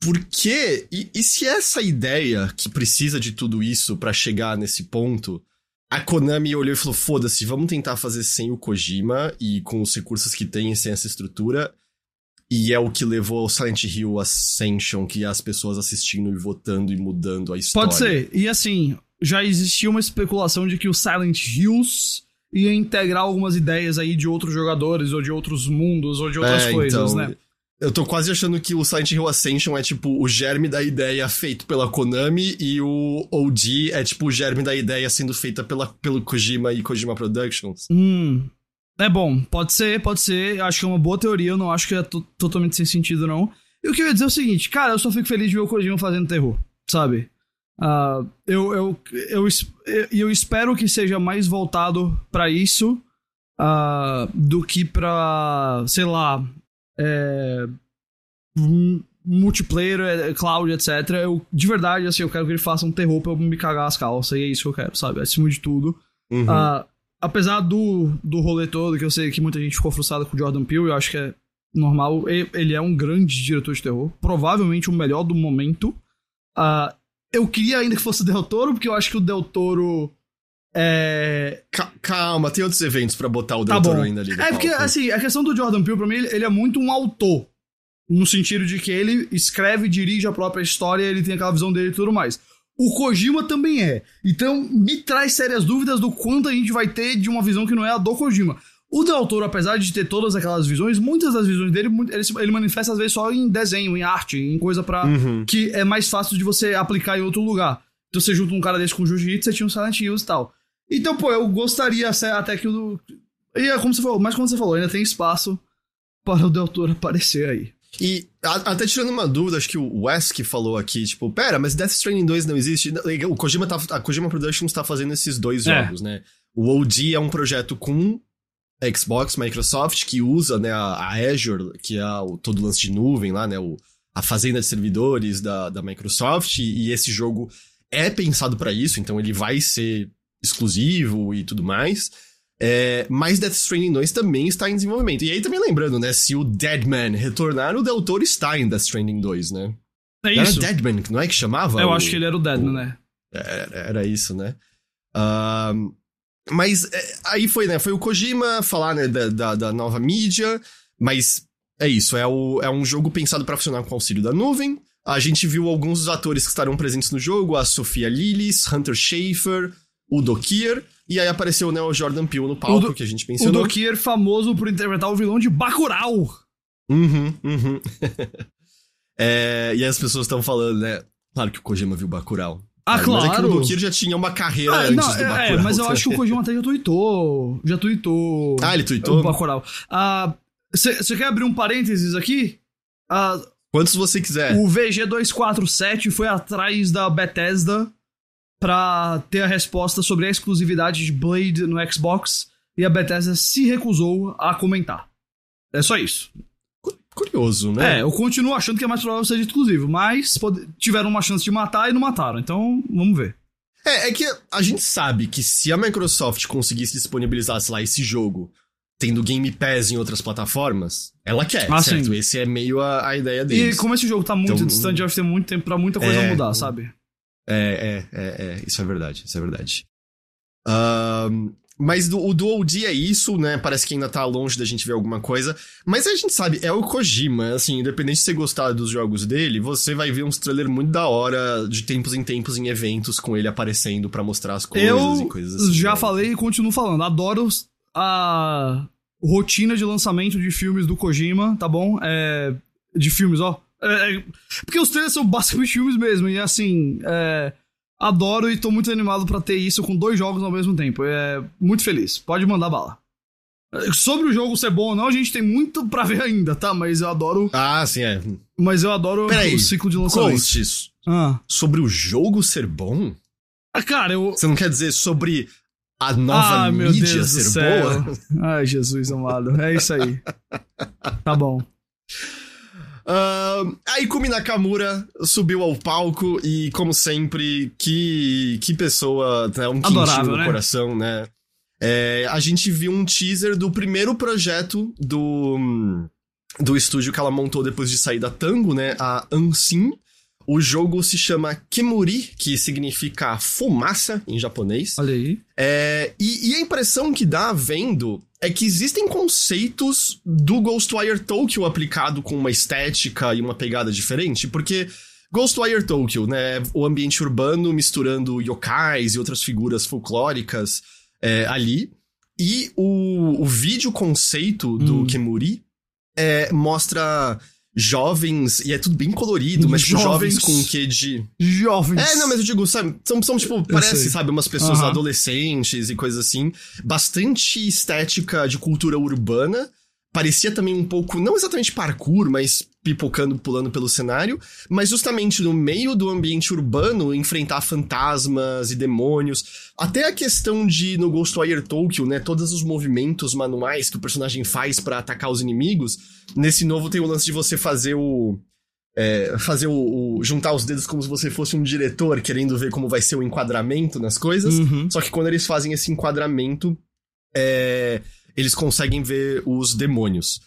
Por quê? E, e se essa ideia que precisa de tudo isso para chegar nesse ponto, a Konami olhou e falou: foda-se, vamos tentar fazer sem o Kojima e com os recursos que tem e sem essa estrutura. E é o que levou ao Silent Hill Ascension, que é as pessoas assistindo e votando e mudando a história. Pode ser. E assim, já existia uma especulação de que o Silent Hills ia integrar algumas ideias aí de outros jogadores, ou de outros mundos, ou de outras É, coisas, então, né? Eu tô quase achando que o Silent Hill Ascension é tipo o germe da ideia feito pela Konami e o OG é tipo o germe da ideia sendo feita pela, pelo Kojima e Kojima Productions. Hum. É bom, pode ser, pode ser. Acho que é uma boa teoria, eu não acho que é to- totalmente sem sentido, não. E o que eu ia dizer é o seguinte, cara, eu só fico feliz de ver o Kojima fazendo terror, sabe? Ah, eu, eu, eu, eu, espero que seja mais voltado pra isso ah, do que pra, sei lá, é, multiplayer, é, cloud, etc. Eu, de verdade, assim, eu quero que ele faça um terror pra eu me cagar as calças, e é isso que eu quero, sabe? Acima de tudo. Uhum. Ah, apesar do, do rolê todo, que eu sei que muita gente ficou frustrada com o Jordan Peele, eu acho que é normal. Ele é um grande diretor de terror, provavelmente o melhor do momento. Ah, eu queria ainda que fosse o Del Toro, porque eu acho que o Del Toro é. Ca- Calma, tem outros eventos pra botar o Tá Del Toro bom. ainda ali. É porque, palco. assim, a questão do Jordan Peele, pra mim, ele, ele é muito um autor. No sentido de que ele escreve, dirige a própria história, ele tem aquela visão dele e tudo mais. O Kojima também é. Então, me traz sérias dúvidas do quanto a gente vai ter de uma visão que não é a do Kojima. O Del Toro, apesar de ter todas aquelas visões, muitas das visões dele, ele, ele manifesta às vezes só em desenho, em arte, em coisa pra. Uhum. que é mais fácil de você aplicar em outro lugar. Então você junta um cara desse com o Jiu-Jitsu, você tinha um Silent Hills e tal. Então, pô, eu gostaria até que o. E é como você falou, mas como você falou, ainda tem espaço para o Del Toro aparecer aí. E a- até tirando uma dúvida, acho que o Wes que falou aqui, tipo, pera, mas Death Stranding 2 não existe. O Kojima tá, a Kojima Productions tá fazendo esses dois É. jogos, né? O OG é um projeto com Xbox, Microsoft, que usa, né, a, Azure, que é o, todo o lance de nuvem lá, né, o, a fazenda de servidores da, da Microsoft, e, e esse jogo é pensado pra isso, então ele vai ser exclusivo e tudo mais. É, mas Death Stranding 2 também está em desenvolvimento. E aí também lembrando, né? Se o Deadman retornar, o Del Toro está em Death Stranding 2, né? É Era isso. Deadman, não é que chamava? Eu o- acho que ele era o Deadman, né? Era, era isso, né? Ahn, mas é, aí foi, né? Foi o Kojima falar, né, da, da, da nova mídia, mas é isso, é, o, é um jogo pensado para funcionar com o auxílio da nuvem. A gente viu alguns dos atores que estarão presentes no jogo, a Sofia Lillis, Hunter Schafer, o Dokier, e aí apareceu né, o Jordan Peele no palco, Do- que a gente O mencionou. Dokier famoso por interpretar o vilão de Bacurau. Uhum, uhum. É, e as pessoas estão falando, né? Claro que o Kojima viu Bacurau. Ah, Mas é que o claro. Dokir já tinha uma carreira Ah, antes não, do é, Bacurau. é, mas eu acho que o Kojima até já tweetou. Já tweetou. Ah, ele tweetou? O Bacurau. Você quer abrir um parênteses aqui? Ah, Quantos você quiser. O VG247 foi atrás da Bethesda pra ter a resposta sobre a exclusividade de Blade no Xbox. e a Bethesda se recusou a comentar. É só isso. Curioso, né? É, eu continuo achando que é mais provável ser exclusivo, mas tiveram uma chance de matar e não mataram, então vamos ver. É, é que a gente sabe que se a Microsoft conseguisse disponibilizar, sei lá, esse jogo tendo Game Pass em outras plataformas, ela quer, ah, certo? Sim. Esse é meio a, a ideia deles. E como esse jogo tá muito então, distante, vai ter muito tempo pra muita coisa é, mudar, sabe? É, é, é, é, isso é verdade, isso é verdade. Uh, mas do, o Dual D é isso, né? Parece que ainda tá longe da gente ver alguma coisa. Mas a gente sabe, é o Kojima, assim, independente de você gostar dos jogos dele, você vai ver uns trailers muito da hora, de tempos em tempos, em eventos, com ele aparecendo para mostrar as coisas eu e coisas assim. já né? falei e continuo falando. Adoro a rotina de lançamento de filmes do Kojima, tá bom? É, de filmes, ó. É, é porque os trailers são basicamente filmes mesmo, e assim. É, Adoro e tô muito animado para ter isso com dois jogos ao mesmo tempo. É muito feliz. Pode mandar bala. Sobre o jogo ser bom ou não, a gente tem muito para ver ainda, tá? Mas eu adoro. Ah, sim, é. Mas eu adoro Peraí, o ciclo de lançamento. Ghosts. Ah. Sobre o jogo ser bom? Ah, cara, eu. Você não quer dizer sobre a nova ah, mídia ser boa? Ai, Jesus amado. É isso aí. tá bom. Uh, aí Kumi Nakamura subiu ao palco e, como sempre, que, que pessoa, né, um quentinho no né? coração, né? É, a gente viu um teaser do primeiro projeto do, do estúdio que ela montou depois de sair da Tango, né? A Ansin. O jogo se chama Kemuri, que significa fumaça em japonês. Olha aí. É, e, e, a impressão que dá vendo é que existem conceitos do Ghostwire Tokyo aplicado com uma estética e uma pegada diferente, porque Ghostwire Tokyo, né, o ambiente urbano misturando yokais e outras figuras folclóricas é, ali, e o, o vídeo conceito do hum. Kemuri é, mostra jovens, e é tudo bem colorido, mas tipo, jovens, com o que de. Jovens. É, não, mas eu digo, sabe, são, são tipo, parece, sabe, umas pessoas uhum. adolescentes e coisas assim. Bastante estética de cultura urbana. Parecia também um pouco, não exatamente parkour, mas pipocando, pulando pelo cenário, mas justamente no meio do ambiente urbano, enfrentar fantasmas e demônios. Até a questão de, no Ghostwire Tokyo, né, todos os movimentos manuais que o personagem faz para atacar os inimigos. Nesse novo tem o lance de você fazer o. É, fazer o, o, juntar os dedos como se você fosse um diretor querendo ver como vai ser o enquadramento nas coisas. Uhum. Só que quando eles fazem esse enquadramento, é, eles conseguem ver os demônios.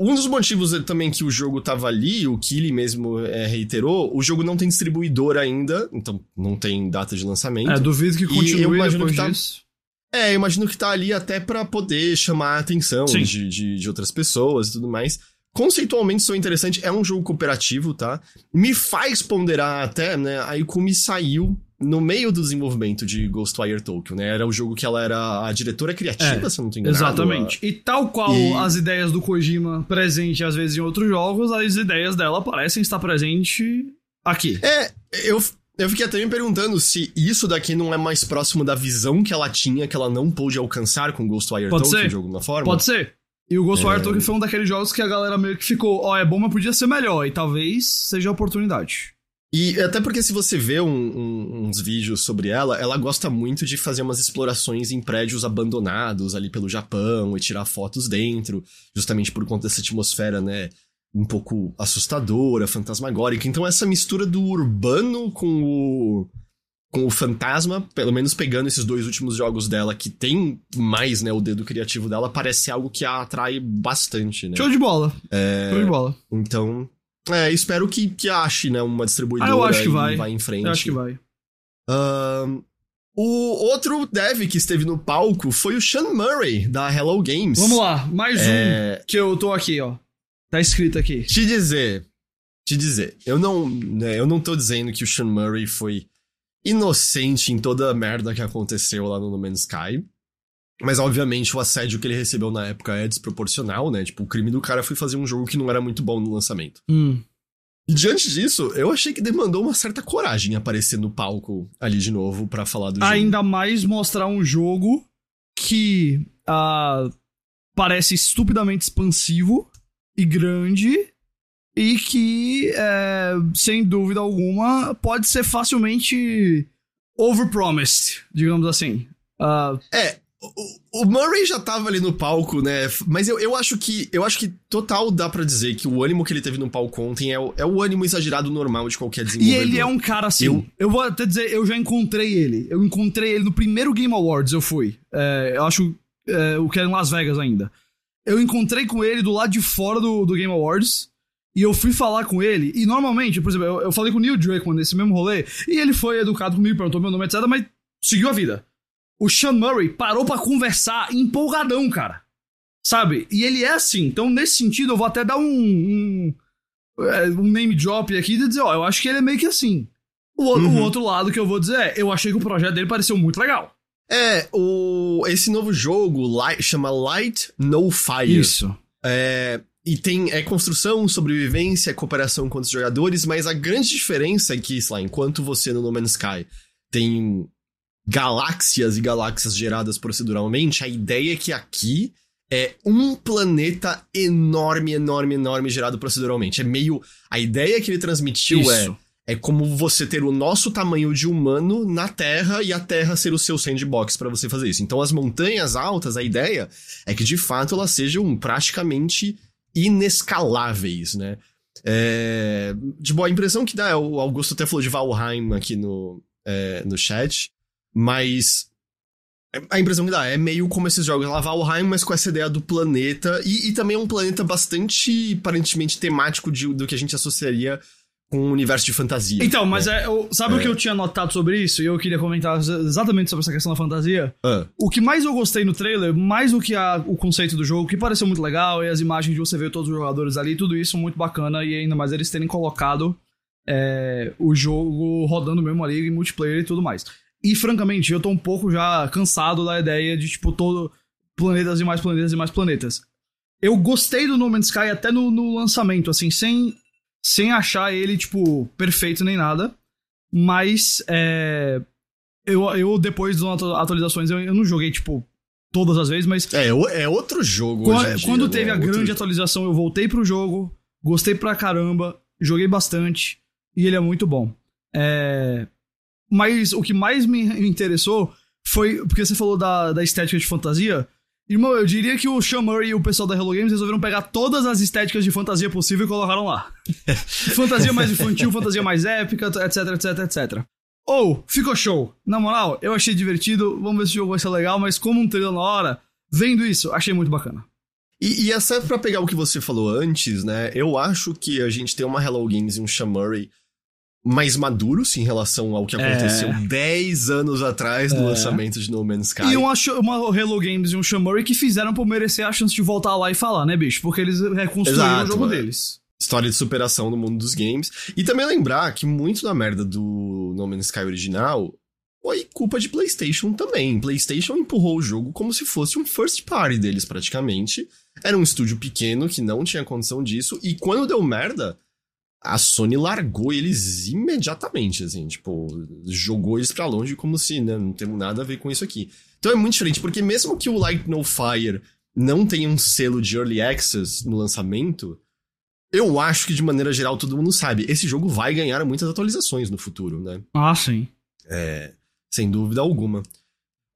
Um dos motivos também que o jogo tava ali, o Kili mesmo é, reiterou, o jogo não tem distribuidor ainda, então não tem data de lançamento. É, duvido que continue eu imagino que tá, disso. É, eu imagino que tá ali até para poder chamar a atenção de, de, de, outras pessoas e tudo mais. Conceitualmente sou interessante, é um jogo cooperativo, tá? Me faz ponderar até, né, a Ikumi saiu no meio do desenvolvimento de Ghostwire Tokyo, né? Era o jogo que ela era a diretora criativa, é, se eu não tô enganado. Exatamente. A... E tal qual e... as ideias do Kojima presente às vezes em outros jogos, as ideias dela parecem estar presente aqui. É, eu, eu fiquei até me perguntando se isso daqui não é mais próximo da visão que ela tinha, que ela não pôde alcançar com Ghostwire Pode Tokyo, ser. jogo na forma. Pode ser. E o Ghostwire é... Tokyo foi um daqueles jogos que a galera meio que ficou, ó, oh, é bom, mas podia ser melhor. E talvez seja a oportunidade. E até porque se você vê um, um, uns vídeos sobre ela, ela gosta muito de fazer umas explorações em prédios abandonados ali pelo Japão e tirar fotos dentro, justamente por conta dessa atmosfera, né? Um pouco assustadora, fantasmagórica. Então essa mistura do urbano com o com o fantasma, pelo menos pegando esses dois últimos jogos dela, que tem mais, né, o dedo criativo dela, parece algo que a atrai bastante, né? Show de bola. É... Show de bola. Então, é, espero que, que ache, né, uma distribuidora ah, eu acho que vai. vai em frente. Eu acho que vai. Uh, o outro dev que esteve no palco foi o Sean Murray, da Hello Games. Vamos lá, mais é... um que eu tô aqui, ó. Tá escrito aqui. Te dizer, te dizer, eu não, né, eu não tô dizendo que o Sean Murray foi inocente em toda a merda que aconteceu lá no No Man's Sky. Mas, obviamente, o assédio que ele recebeu na época é desproporcional, né? Tipo, o crime do cara foi fazer um jogo que não era muito bom no lançamento. Hum. E diante disso, eu achei que demandou uma certa coragem aparecer no palco ali de novo para falar do jogo. Ainda mais mostrar um jogo que uh, parece estupidamente expansivo e grande e que, é, sem dúvida alguma, pode ser facilmente overpromised, digamos assim. Uh, é, O, o Murray já tava ali no palco, né? Mas eu, eu acho que eu acho que total dá para dizer que o ânimo que ele teve no palco ontem é o, é o ânimo exagerado normal de qualquer desenvolvedor. E ele é um cara assim. Eu, eu vou até dizer, eu já encontrei ele. Eu encontrei ele no primeiro Game Awards, eu fui. É, eu acho é, o que era em Las Vegas ainda. Eu encontrei com ele do lado de fora do, do Game Awards. E eu fui falar com ele, e normalmente, por exemplo, eu, eu falei com o Neil Druckmann nesse mesmo rolê, e ele foi educado comigo, perguntou meu nome, etc, mas seguiu a vida o Sean Murray parou para conversar empolgadão, cara. Sabe? E ele é assim. Então, nesse sentido, eu vou até dar um, um, é, um name drop aqui e dizer, ó, eu acho que ele é meio que assim. O, uhum. o, outro lado que eu vou dizer é, eu achei que o projeto dele pareceu muito legal. É, o, esse novo jogo light, chama Light No Fire. Isso. É, e tem é construção, sobrevivência, cooperação com os jogadores, mas a grande diferença é que, sei lá, enquanto você no No Man's Sky tem galáxias e galáxias geradas proceduralmente, a ideia é que aqui é um planeta enorme, enorme, enorme gerado proceduralmente. É meio. A ideia que ele transmitiu é, Isso. é. É como você ter o nosso tamanho de humano na Terra e a Terra ser o seu sandbox para você fazer isso. Então, as montanhas altas, a ideia é que de fato elas sejam praticamente inescaláveis, né? É... De boa, a impressão que dá, o Augusto até falou de Valheim aqui no, é, no chat. Mas a impressão que dá é meio como esses jogos lá, Valheim, mas com essa ideia do planeta. E, e também é um planeta bastante, aparentemente, temático de, do que a gente associaria com um universo de fantasia. Então, mas né? é, eu, sabe é. o que eu tinha notado sobre isso? E eu queria comentar exatamente sobre essa questão da fantasia. Ah. O que mais eu gostei no trailer, mais do que a, o conceito do jogo, que pareceu muito legal, e as imagens de você ver todos os jogadores ali, tudo isso muito bacana, e ainda mais eles terem colocado é, o jogo rodando mesmo ali em multiplayer e tudo mais. E, francamente, eu tô um pouco já cansado da ideia de, tipo, todo planetas e mais planetas e mais planetas. Eu gostei do No Man's Sky até no, no lançamento, assim, sem, sem achar ele, tipo, perfeito nem nada. Mas, é, eu, eu depois das atualizações, eu, eu não joguei, tipo, todas as vezes, mas. É, é outro jogo. Quando, dia, quando né? teve né? a grande jogo. atualização, eu voltei pro jogo, gostei pra caramba, joguei bastante, e ele é muito bom. É, mas o que mais me interessou foi. Porque você falou da, da estética de fantasia. Irmão, eu diria que o Sean Murray e o pessoal da Hello Games resolveram pegar todas as estéticas de fantasia possível e colocaram lá. fantasia mais infantil, fantasia mais épica, etc, etc, etc. Ou, oh, ficou show. Na moral, eu achei divertido, vamos ver se o jogo vai ser legal, mas como um trailer na hora, vendo isso, achei muito bacana. E, e até pra pegar o que você falou antes, né, eu acho que a gente tem uma Hello Games e um Sean Murray mais maduros em relação ao que aconteceu é. 10 anos atrás do é. lançamento de No Man's Sky. E uma, uma Hello Games e um Shamori que fizeram pra merecer a chance de voltar lá e falar, né, bicho? Porque eles reconstruíram Exato, o jogo mano. deles. História de superação no mundo dos games. E também lembrar que muito da merda do No Man's Sky original foi culpa de PlayStation também. PlayStation empurrou o jogo como se fosse um first party deles, praticamente. Era um estúdio pequeno que não tinha condição disso. E quando deu merda, a Sony largou eles imediatamente, assim, tipo, jogou eles pra longe como se, né, não tem nada a ver com isso aqui. Então é muito diferente, porque mesmo que o Light No Fire não tenha um selo de Early Access no lançamento, eu acho que de maneira geral todo mundo sabe, esse jogo vai ganhar muitas atualizações no futuro, né? Ah, sim. É, sem dúvida alguma.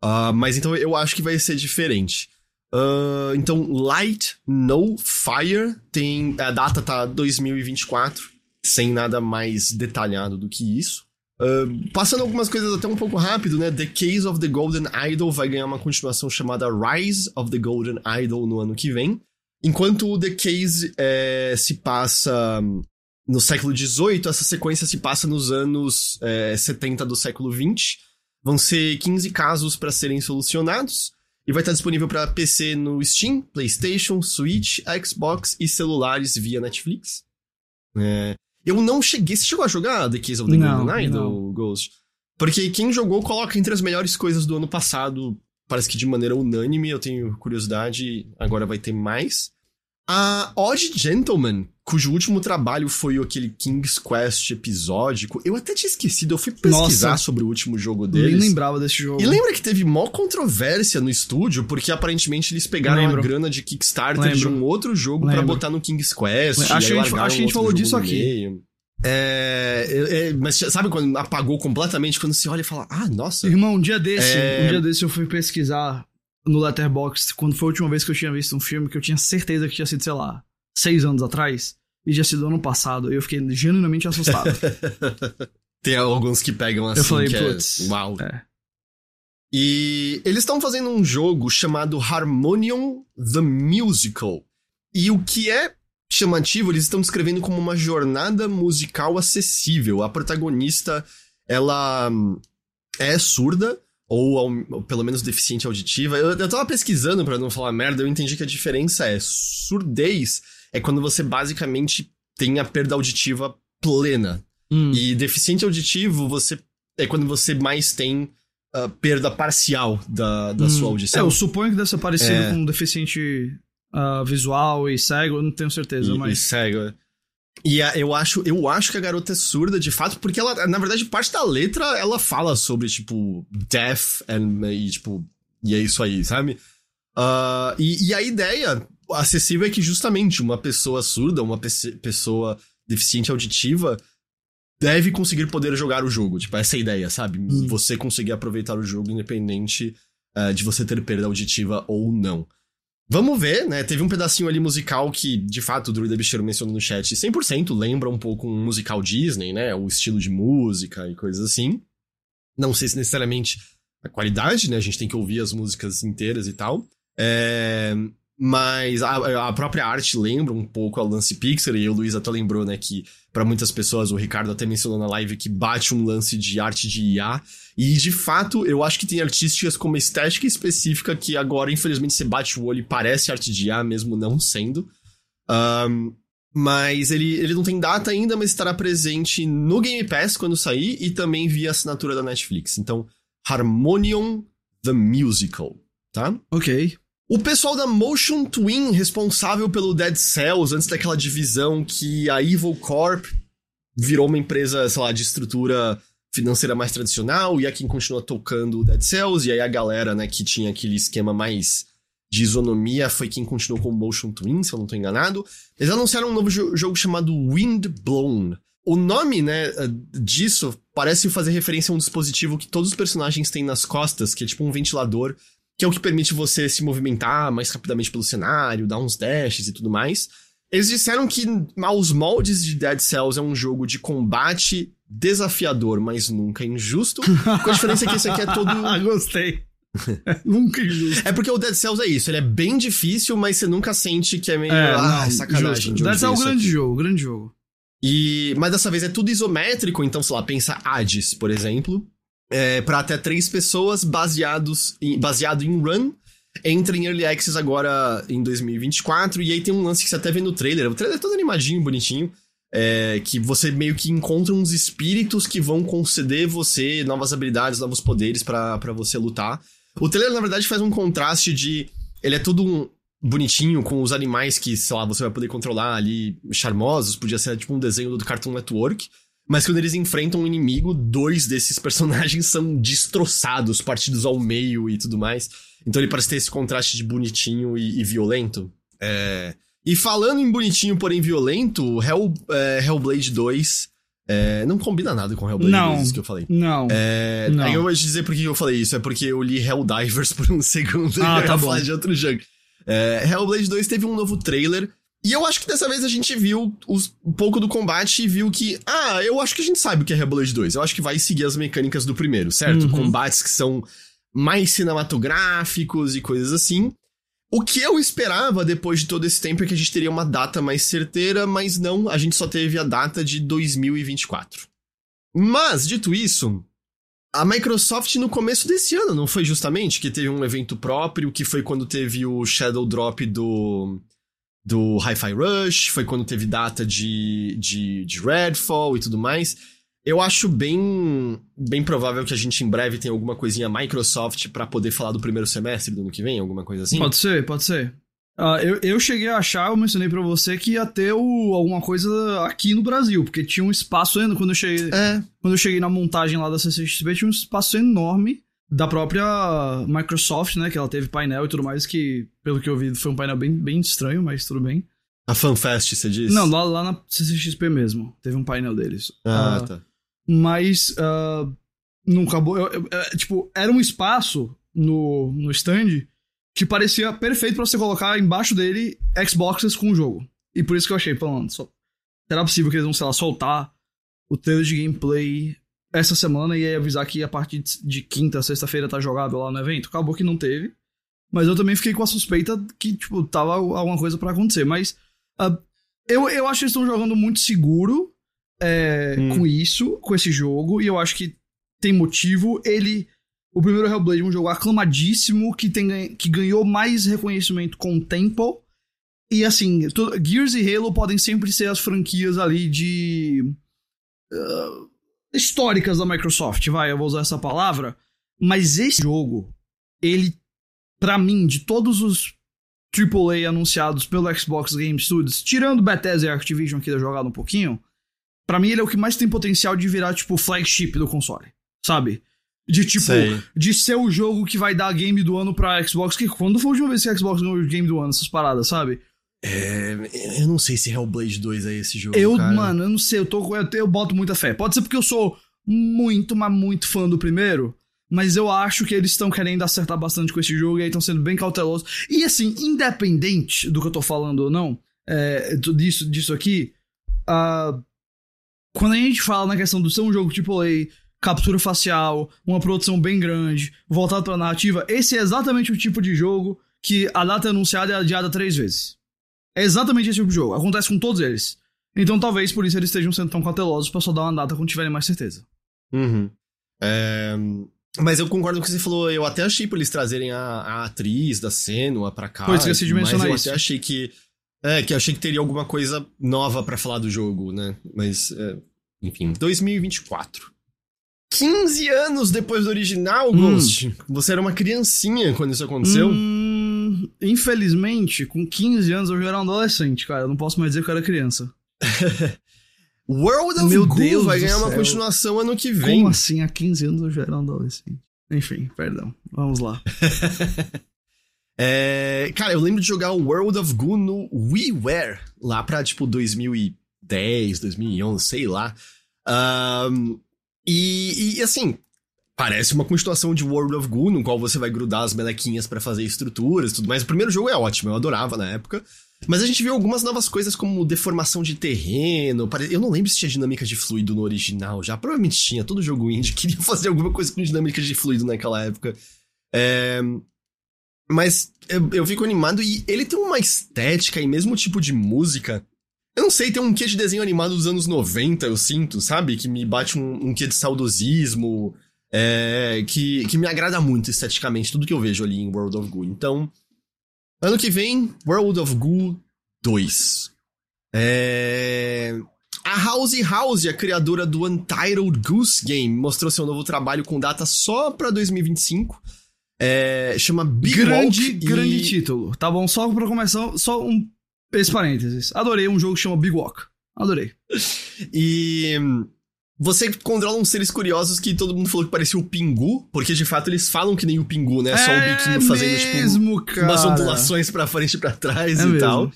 Uh, mas então eu acho que vai ser diferente. Uh, então, Light No Fire tem. A data tá 2024 sem nada mais detalhado do que isso. Uh, passando algumas coisas até um pouco rápido, né? The Case of the Golden Idol vai ganhar uma continuação chamada Rise of the Golden Idol no ano que vem. Enquanto o The Case é, se passa no século XVIII, essa sequência se passa nos anos é, 70 do século XX. Vão ser 15 casos para serem solucionados. E vai estar disponível para PC no Steam, PlayStation, Switch, Xbox e celulares via Netflix. É, eu não cheguei. Você chegou a jogar The Case of the não, Golden Idol, Ghost? Porque quem jogou coloca entre as melhores coisas do ano passado. Parece que de maneira unânime, eu tenho curiosidade, agora vai ter mais. A Odd Gentleman, cujo último trabalho foi aquele King's Quest episódico, eu até tinha esquecido, eu fui pesquisar Nossa, sobre o último jogo deles. Eu nem lembrava desse jogo. E lembra que teve mó controvérsia no estúdio, porque aparentemente eles pegaram Lembro. a grana de Kickstarter Lembro. de um outro jogo para botar no King's Quest. Acho, que a, gente, acho que a gente falou disso aqui. É, é, é, mas sabe quando apagou completamente, quando você olha e fala, ah, nossa. Irmão, um dia desse, é... um dia desse eu fui pesquisar no Letterboxd quando foi a última vez que eu tinha visto um filme que eu tinha certeza que tinha sido, sei lá, seis anos atrás, e tinha sido ano passado. E eu fiquei genuinamente assustado. Tem alguns que pegam assim. eu falei, que putz. É... Uau. É. E eles estão fazendo um jogo chamado Harmonium the Musical. E o que é chamativo, eles estão descrevendo como uma jornada musical acessível. A protagonista, ela hum, é surda, ou, ou pelo menos deficiente auditiva. Eu, eu tava pesquisando pra não falar merda, eu entendi que a diferença é surdez é quando você basicamente tem a perda auditiva plena. Hum. E deficiente auditivo, você é quando você mais tem ah, perda parcial da, da Hum. sua É, audição. eu suponho que deve ser parecido É. com um deficiente ah, visual e cego, eu não tenho certeza, E, e mas. cego. é. E a- eu acho, eu acho que a garota é surda de fato, porque ela, na verdade, parte da letra ela fala sobre, tipo, death and, e, tipo, e é isso aí, sabe? Ah, e, e a ideia acessível é que justamente uma pessoa surda, uma pessoa deficiente auditiva, deve conseguir poder jogar o jogo. Tipo, essa é a ideia, sabe? Hum. Você conseguir aproveitar o jogo independente ah, de você ter perda auditiva ou não. Vamos ver, né? Teve um pedacinho ali musical que, de fato, o Druida Bicheiro mencionou no chat, 100% lembra um pouco um musical Disney, né? O estilo de música e coisas assim. Não sei se necessariamente a qualidade, né? A gente tem que ouvir as músicas inteiras e tal. É, Mas a, a própria arte lembra um pouco a lance Pixar, e o Luiz até lembrou, né, que para muitas pessoas, o Ricardo até mencionou na live que bate um lance de arte de IA. E de fato, eu acho que tem artísticas com uma estética específica que agora, infelizmente, você bate o olho e parece arte de IA, mesmo não sendo. Ahn, mas ele, ele não tem data ainda, mas estará presente no Game Pass quando sair e também via assinatura da Netflix. Então, Harmonium the Musical, tá? Ok. O pessoal da Motion Twin, responsável pelo Dead Cells, antes daquela divisão que a Evil Corp virou uma empresa, sei lá, de estrutura financeira mais tradicional, e é quem continua tocando o Dead Cells, e aí a galera, né, que tinha aquele esquema mais de isonomia foi quem continuou com o Motion Twin, se eu não tô enganado. Eles anunciaram um novo jo- jogo chamado Wind Blown. O nome, né, disso parece fazer referência a um dispositivo que todos os personagens têm nas costas, que é tipo um ventilador, que é o que permite você se movimentar mais rapidamente pelo cenário, dar uns dashes e tudo mais. Eles disseram que aos moldes de Dead Cells é um jogo de combate desafiador, mas nunca injusto. Com a diferença que esse aqui é todo Ah, gostei. Nunca injusto. é porque o Dead Cells é isso, ele é bem difícil, mas você nunca sente que é meio. É, ah, não, sacanagem. justo. de onde Deve ser veio um grande aqui. jogo, grande jogo. E, mas dessa vez é tudo isométrico, então, sei lá, pensa Hades, por exemplo. É, para até três pessoas, baseados em, baseado em Run. Entra em Early Access agora em 2024. E aí tem um lance que você até vê no trailer. O trailer é todo animadinho, bonitinho. É, que você meio que encontra uns espíritos que vão conceder você novas habilidades, novos poderes pra você lutar. O trailer, na verdade, faz um contraste de. Ele é todo um bonitinho, com os animais que, sei lá, você vai poder controlar ali, charmosos. Podia ser tipo um desenho do Cartoon Network. Mas quando eles enfrentam um inimigo, dois desses personagens são destroçados, partidos ao meio e tudo mais. Então ele parece ter esse contraste de bonitinho e, e violento. É... E falando em bonitinho, porém violento, Hell, é, Hellblade 2 é, não combina nada com Hellblade Não. 2, isso que eu falei. Não. É, Não. Aí eu vou te dizer por que eu falei isso. É porque eu li Helldivers por um segundo Ah, e eu tá ia bom. falar de outro jogo. É, Hellblade 2 teve um novo trailer. E eu acho que dessa vez a gente viu os- um pouco do combate e viu que. Ah, eu acho que a gente sabe o que é Hellblade 2. Eu acho que vai seguir as mecânicas do primeiro, certo? Uhum. Combates que são mais cinematográficos e coisas assim. O que eu esperava depois de todo esse tempo é que a gente teria uma data mais certeira, mas não, a gente só teve a data de 2024. Mas, dito isso, a Microsoft no começo desse ano, não foi justamente? Que teve um evento próprio, que foi quando teve o Shadow Drop do, do Hi-Fi Rush, foi quando teve data de, de, de Redfall e tudo mais. Eu acho bem, bem provável que a gente em breve tenha alguma coisinha Microsoft pra poder falar do primeiro semestre do ano que vem, alguma coisa assim. Pode ser, pode ser. Ah, eu, eu cheguei a achar, eu mencionei pra você que ia ter o- alguma coisa aqui no Brasil, porque tinha um espaço ainda quando eu cheguei. É, Quando eu cheguei na montagem lá da CCXP, tinha um espaço enorme da própria Microsoft, né? Que ela teve painel e tudo mais, que, pelo que eu vi, foi um painel bem, bem estranho, mas tudo bem. a FanFest, você diz? Não, lá, lá na CCXP mesmo. Teve um painel deles. Ah, Ah, tá. Mas ah, não acabou. eu- eu- é, tipo, era um espaço no, no stand que parecia perfeito para você colocar embaixo dele Xboxes com o jogo. E por isso que eu achei, falando, só, será possível que eles vão, sei lá, soltar o trailer de gameplay essa semana e aí avisar que a partir de quinta, sexta-feira tá jogável lá no evento? Acabou que não teve. Mas eu também fiquei com a suspeita que, tipo, tava alguma coisa para acontecer. Mas uh, eu, eu acho que eles estão jogando muito seguro é, hum. com isso, com esse jogo, e eu acho que tem motivo. Ele. O primeiro Hellblade é um jogo aclamadíssimo, que, tem, que ganhou mais reconhecimento com o tempo. E assim, Gears e Halo podem sempre ser as franquias ali de. Uh, históricas da Microsoft, vai, eu vou usar essa palavra. Mas esse jogo, ele, para mim, de todos os AAA anunciados pelo Xbox Game Studios, tirando Bethesda e Activision aqui da jogada um pouquinho, para mim ele é o que mais tem potencial de virar, tipo, flagship do console, sabe? De tipo, Sei. de ser o jogo que vai dar game do ano pra Xbox. Que quando foi a última vez que a Xbox ganhou game do ano, essas paradas, sabe? É, eu não sei se Hellblade 2 é esse jogo. Eu, cara. mano, eu não sei, eu, tô, eu, eu boto muita fé. Pode ser porque eu sou muito, mas muito fã do primeiro. Mas eu acho que eles estão querendo acertar bastante com esse jogo e aí estão sendo bem cautelosos. E assim, independente do que eu tô falando ou não, é, disso, disso aqui, uh, quando a gente fala na questão do ser um jogo AAA, captura facial, uma produção bem grande, voltado pra narrativa, esse é exatamente o tipo de jogo que a data anunciada é adiada três vezes. É exatamente esse tipo de jogo. Acontece com todos eles. Então talvez por isso eles estejam sendo tão cautelosos pra só dar uma data quando tiverem mais certeza. Uhum. É... Mas eu concordo com o que você falou. Eu até achei por eles trazerem a, a atriz da Senua pra cá. Pois, esqueci de mencionar mas isso. eu até achei que é, que eu achei que teria alguma coisa nova para falar do jogo, né? Mas, é, enfim, 2024. 15 anos depois do original, hum. Ghost. Você era uma criancinha quando isso aconteceu? Hum, infelizmente, com 15 anos eu já era um adolescente, cara. Eu não posso mais dizer que eu era criança. World of Meu Goo Deus vai ganhar uma continuação ano que vem. Como assim? Há 15 anos eu já era um adolescente. Enfim, perdão. Vamos lá. É, cara, eu lembro de jogar o World of Goo no WiiWare, lá pra, tipo, 2010, 2011, sei lá. Um, e, e, assim, parece uma continuação de World of Goo, no qual você vai grudar as melequinhas para fazer estruturas e tudo mais. O primeiro jogo é ótimo, eu adorava na época. Mas a gente viu algumas novas coisas como deformação de terreno. Eu não lembro se tinha dinâmica de fluido no original já. Provavelmente tinha. Todo jogo indie queria fazer alguma coisa com dinâmica de fluido naquela época. É, mas eu, eu fico animado e ele tem uma estética e mesmo tipo de música. Eu não sei, tem um quê de desenho animado dos anos 90, eu sinto, sabe? Que me bate um, um quê de saudosismo. É, que, que me agrada muito esteticamente, tudo que eu vejo ali em World of Goo. Então, ano que vem, World of Goo 2. É... A House House, a criadora do Untitled Goose Game, mostrou seu novo trabalho com data só pra 2025. É, chama Big grande, Walk grande e... título. Tá bom, só pra começar, só um esse parênteses. Adorei um jogo que chama Big Walk. Adorei. e você controla uns seres curiosos que todo mundo falou que parecia o Pingu, porque de fato eles falam que nem o Pingu, né? É Só o é biquinho fazendo tipo, mesmo, tipo cara. umas ondulações para frente e pra trás é e mesmo. tal.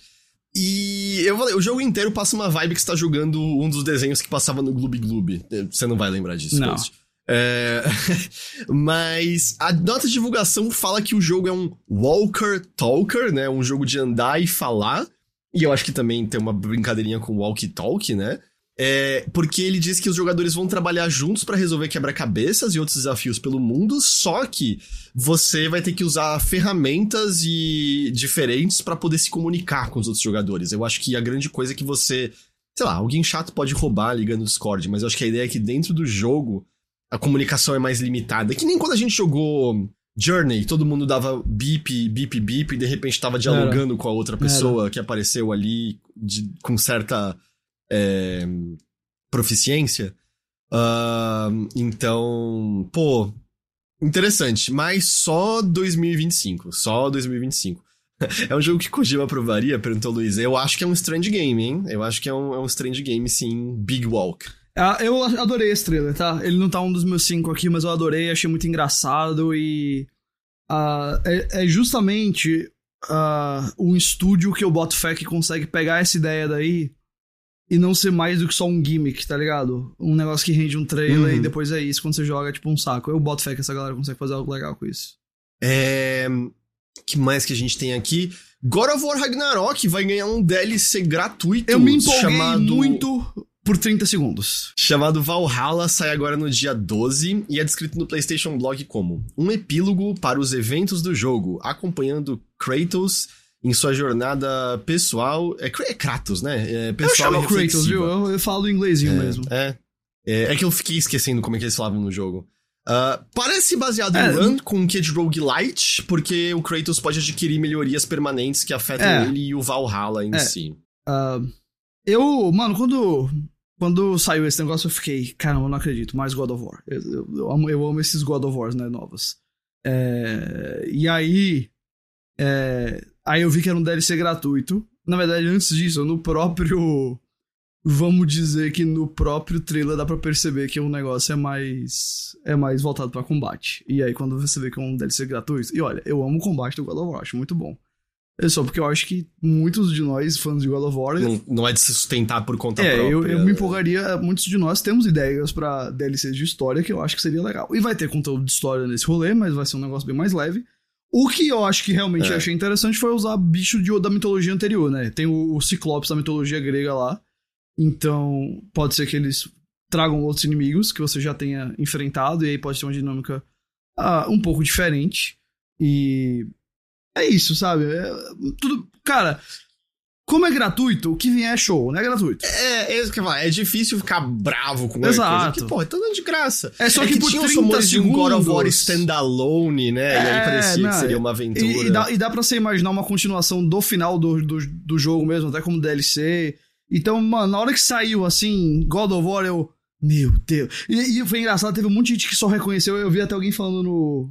E eu falei, o jogo inteiro passa uma vibe que você tá jogando um dos desenhos que passava no Gloob Gloob. Você não vai lembrar disso, não. Post. É... Mas a nota de divulgação fala que o jogo é um Walker Talker, né? Um jogo de andar e falar. E eu acho que também tem uma brincadeirinha com Walkie Talk, né? É, porque ele diz que os jogadores vão trabalhar juntos para resolver quebra-cabeças e outros desafios pelo mundo, só que você vai ter que usar ferramentas e diferentes para poder se comunicar com os outros jogadores. Eu acho que a grande coisa é que você, sei lá, alguém chato pode roubar ligando o Discord, mas eu acho que a ideia é que dentro do jogo a comunicação é mais limitada. Que nem quando a gente jogou Journey, todo mundo dava bip, bip, bip, e de repente tava dialogando Era. com a outra pessoa Era. que apareceu ali de, com certa é, proficiência. Uh, então, pô, interessante, mas só 2025, só 2025. é um jogo que Kojima aprovaria, perguntou Luiz. Eu acho que é um Strange Game, hein? Eu acho que é um, é um Strange Game, sim, Big Walk. Ah, eu adorei esse trailer, tá? Ele não tá um dos meus cinco aqui, mas eu adorei, achei muito engraçado e. Uh, é, é, justamente uh, um estúdio que eu boto fé que consegue pegar essa ideia daí e não ser mais do que só um gimmick, tá ligado? Um negócio que rende um trailer uhum. e depois é isso, quando você joga é tipo um saco. Eu boto fé que essa galera consegue fazer algo legal com isso. É. que mais que a gente tem aqui? God of War Ragnarok vai ganhar um DLC gratuito. Eu me empolguei chamado... muito por 30 segundos. Chamado Valhalla, sai agora no dia 12 e é descrito no PlayStation Blog como um epílogo para os eventos do jogo, acompanhando Kratos em sua jornada pessoal. É, é Kratos, né? É pessoal eu chamo Kratos, viu? Eu, eu falo inglêsinho é, mesmo. É, é. É que eu fiquei esquecendo como é que eles falavam no jogo. Uh, parece baseado é, em Run com Kid Roguelite, porque o Kratos pode adquirir melhorias permanentes que afetam é, ele e o Valhalla em si. Uh, eu, mano, quando, quando saiu esse negócio, eu fiquei, caramba, eu não acredito, mais God of War. Eu, eu, eu, amo, eu amo esses God of Wars, né, novos. É, e aí, é, aí eu vi que era um DLC gratuito. Na verdade, antes disso, no próprio vamos dizer que no próprio trailer dá para perceber que o negócio é mais é mais voltado para combate. E aí quando você vê que é um DLC gratuito, e olha, eu amo o combate do God of War, acho muito bom. É só porque eu acho que muitos de nós, fãs de God of War. Não, não é de se sustentar por conta é, própria. Eu, eu me empolgaria. Muitos de nós temos ideias para DLCs de história que eu acho que seria legal. E vai ter conteúdo de história nesse rolê, mas vai ser um negócio bem mais leve. O que eu acho que realmente é. achei interessante foi usar bicho de, da mitologia anterior, né? Tem o, o Ciclopes da mitologia grega lá. Então, pode ser que eles tragam outros inimigos que você já tenha enfrentado, e aí pode ter uma dinâmica uh, um pouco diferente. E é isso, sabe? É, tudo. Cara, como é gratuito, o que vier é show, não é gratuito. É, é isso que eu É difícil ficar bravo com Exato. coisa que, pô, tá dando de graça. É só é que, que por tinha 30 os de um God of War standalone, né? É, e aí parecia não, que seria uma aventura. E, e, dá, e dá pra você imaginar uma continuação do final do, do, do jogo mesmo, até como DLC. Então, mano, na hora que saiu, assim, God of War, eu... Meu Deus. E, e foi engraçado, teve um monte de gente que só reconheceu. Eu vi até alguém falando no,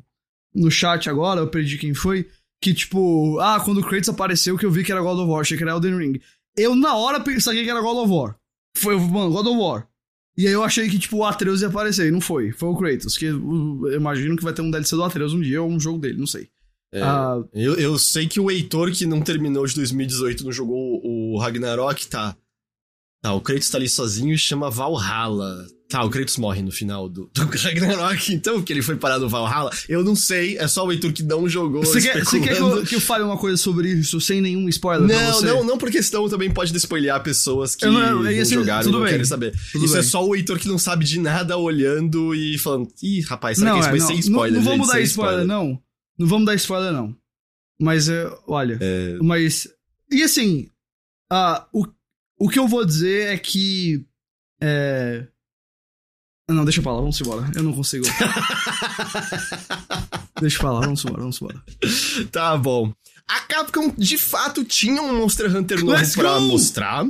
no chat agora, eu perdi quem foi, que tipo, ah, quando o Kratos apareceu que eu vi que era God of War, achei que era Elden Ring. Eu, na hora, pensei que era God of War. Foi, mano, God of War. E aí eu achei que, tipo, o Atreus ia aparecer, e não foi. Foi o Kratos, que eu imagino que vai ter um DLC do Atreus um dia, ou um jogo dele, não sei. É, ah, eu, eu sei que o Heitor, que não terminou de 2018, não jogou o Ragnarok, tá Tá, o Kratos tá ali sozinho e chama Valhalla. Tá, o Kratos morre no final do, do Ragnarok, então, que ele foi parar no Valhalla. Eu não sei, é só o Heitor que não jogou. Você quer, você quer que, eu, que eu fale uma coisa sobre isso sem nenhum spoiler? Não, não, não, porque senão também pode despoilear pessoas que eu não, não jogaram e não bem, querem saber. Isso é bem. é só o Heitor que não sabe de nada olhando e falando, ih, rapaz, será não, que isso é, vai não, sem spoiler? Não, não vamos dar spoiler, spoiler, não. Não vamos dar spoiler, não. Mas, é, olha, é... mas... E assim, uh, o o que eu vou dizer é que. É... Não, deixa pra lá, vamos embora. Eu não consigo. deixa pra lá, vamos embora, vamos embora. Tá bom. A Capcom de fato tinha um Monster Hunter novo Let's pra go! mostrar.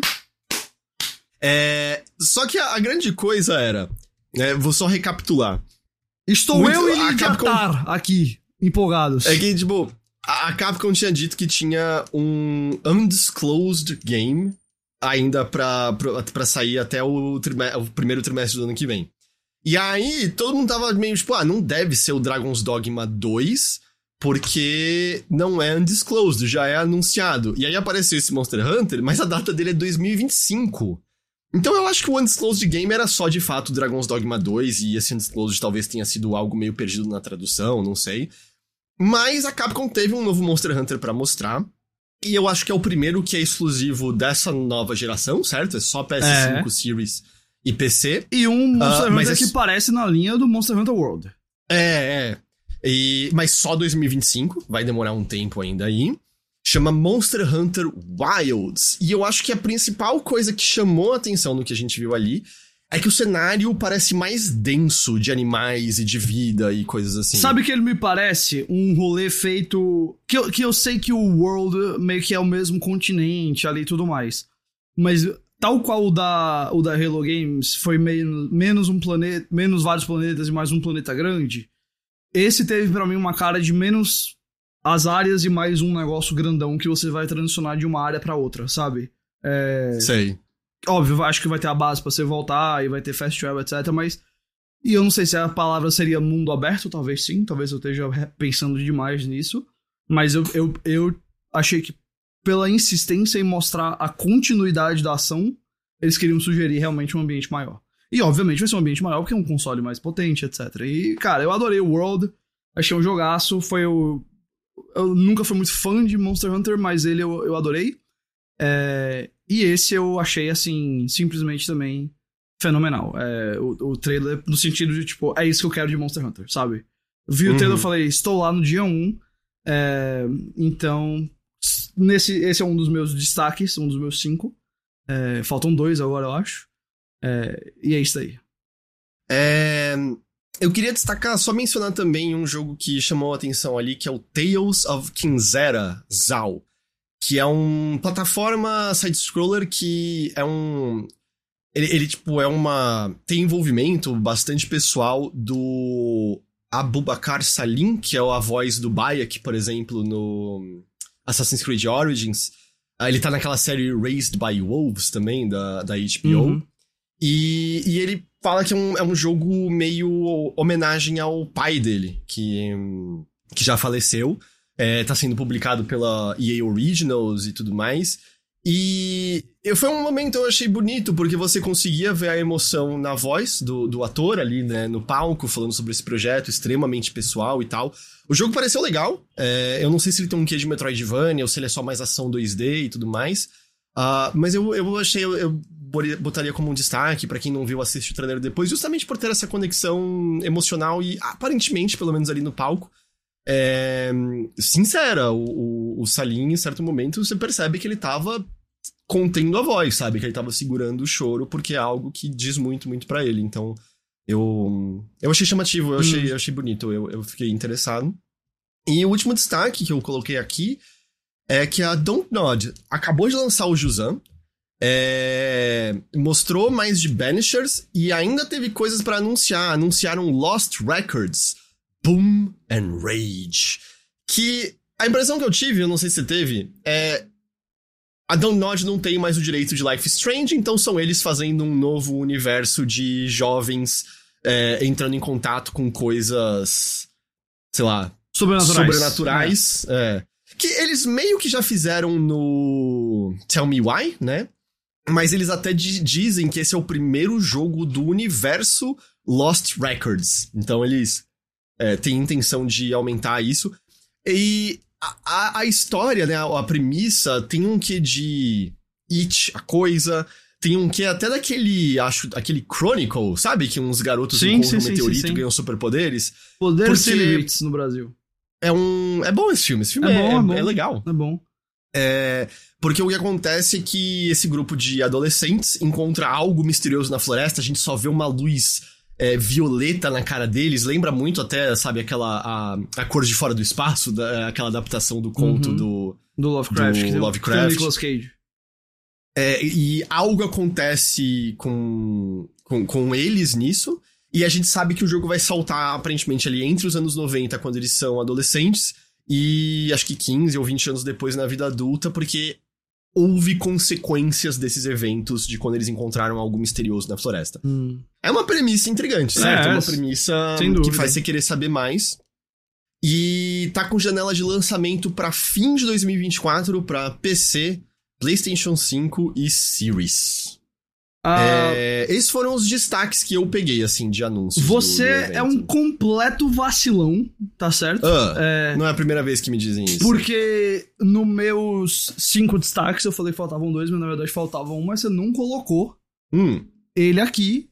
É... Só que a, a grande coisa era. É, vou só recapitular. Estou Muito, eu e a Capcom... aqui, empolgados. É que, tipo, a Capcom tinha dito que tinha um undisclosed game ainda pra, pra, pra sair até o, o primeiro trimestre do ano que vem. E aí, todo mundo tava meio tipo, ah, não deve ser o Dragon's Dogma 2, porque não é undisclosed, já é anunciado. E aí apareceu esse Monster Hunter, mas a data dele é 2025. Então eu acho que o Undisclosed Game era só de fato Dragon's Dogma 2 e esse Undisclosed talvez tenha sido algo meio perdido na tradução, não sei. Mas a Capcom teve um novo Monster Hunter para mostrar. E eu acho que é o primeiro que é exclusivo dessa nova geração, certo? É só PS5, é. Series e PC. E um Monster uh, Hunter que parece na linha do Monster Hunter World. É, é. E, mas só 2025, vai demorar um tempo ainda aí. Chama Monster Hunter Wilds. E eu acho que a principal coisa que chamou a atenção no que a gente viu ali é que o cenário parece mais denso de animais e de vida e coisas assim. Sabe que ele me parece um rolê feito. Que eu, que eu sei que o World meio que é o mesmo continente ali e tudo mais. Mas tal qual o da, o da Hello Games foi meio, menos um planeta. Menos vários planetas e mais um planeta grande. Esse teve para mim uma cara de menos as áreas e mais um negócio grandão que você vai transicionar de uma área para outra, sabe? É... Sei. Óbvio, acho que vai ter a base para você voltar e vai ter fast travel, etc. Mas. E eu não sei se a palavra seria mundo aberto, talvez sim, talvez eu esteja pensando demais nisso. Mas eu, eu, eu achei que, pela insistência em mostrar a continuidade da ação, eles queriam sugerir realmente um ambiente maior. E obviamente vai ser um ambiente maior porque é um console mais potente, etc. E, cara, eu adorei o World, achei um jogaço, foi o. eu nunca fui muito fã de Monster Hunter, mas ele eu, eu adorei. É, e esse eu achei, assim, simplesmente também fenomenal. É, o, o trailer, no sentido de, tipo, é isso que eu quero de Monster Hunter, sabe? Vi o Uhum. trailer e falei, estou lá no dia 1. é, então, nesse, esse é um dos meus destaques, um dos meus cinco. É, faltam dois agora, eu acho. É, e é isso aí. É, eu queria destacar, só mencionar também um jogo que chamou a atenção ali, que é o Tales of Kinzera Zao. Que é um plataforma side-scroller que é um. Ele, ele, tipo, é uma. Tem envolvimento bastante pessoal do Abubakar Salim, que é a voz do Bayek, por exemplo, no Assassin's Creed Origins. Ah, Ele tá naquela série Raised by Wolves também, da, da HBO. Uhum. E, e ele fala que é um, é um jogo meio homenagem ao pai dele, que, que já faleceu. É, tá sendo publicado pela EA Originals e tudo mais. E foi um momento eu achei bonito, porque você conseguia ver a emoção na voz do, do ator ali, né, no palco, falando sobre esse projeto extremamente pessoal e tal. O jogo pareceu legal. é, eu não sei se ele tem um quê de Metroidvania ou se ele é só mais ação 2D e tudo mais. Ah, mas eu, eu achei, eu, eu botaria como um destaque pra quem não viu, assiste o trailer depois, justamente por ter essa conexão emocional e aparentemente, pelo menos ali no palco, é, sincera. O, o, o Salim, em certo momento, você percebe que ele tava contendo a voz, sabe? Que ele tava segurando o choro, porque é algo que diz muito, muito pra ele. Então, eu, eu achei chamativo, eu achei, eu achei bonito, eu, eu fiquei interessado. E o último destaque que eu coloquei aqui é que a Don't Nod acabou de lançar o Juzan, é, mostrou mais de Banishers e ainda teve coisas pra anunciar. Anunciaram Lost Records, Boom and Rage. Que a impressão que eu tive, eu não sei se você teve, é. A Download não tem mais o direito de Life Strange, então são eles fazendo um novo universo de jovens é, entrando em contato com coisas. sei lá, Sobrenaturais. sobrenaturais. é. Que eles meio que já fizeram no Tell Me Why, né? Mas eles até di- dizem que esse é o primeiro jogo do universo Lost Records. Então eles é, têm intenção de aumentar isso. E a, a, a história, né? A, a premissa tem um quê de It, a coisa. Tem um quê até daquele, acho, aquele Chronicle, sabe? Que uns garotos Sim, encontram sim, um meteorito sim, e sim. ganham superpoderes. Poder Porque- sem limites no Brasil. É um. É bom esse filme. Esse filme É é, bom, é bom. é legal. É bom. É, porque o que acontece é que esse grupo de adolescentes encontra algo misterioso na floresta, a gente só vê uma luz é, violeta na cara deles, lembra muito até, sabe, aquela. a, a cor de fora do espaço, da- aquela adaptação do conto Uhum. do. Do Lovecraft. Do que Lovecraft. Tem o Nicolas Cage. É, e algo acontece com, com, com eles nisso. E a gente sabe que o jogo vai saltar aparentemente ali entre os anos 90, quando eles são adolescentes, e acho que 15 ou 20 anos depois na vida adulta, porque houve consequências desses eventos de quando eles encontraram algo misterioso na floresta. Hum. É uma premissa intrigante, certo? É, É, uma premissa que faz você querer saber mais. E tá com janela de lançamento pra fim de 2024 pra PC, PlayStation 5 e Series. Ah, É, esses foram os destaques que eu peguei, assim, de anúncios. do- você do é evento. um completo vacilão, tá certo? Ah, É, Não é a primeira vez que me dizem isso. Porque nos meus cinco destaques eu falei que faltavam dois, mas na verdade faltavam um, mas você não colocou Hum, ele aqui.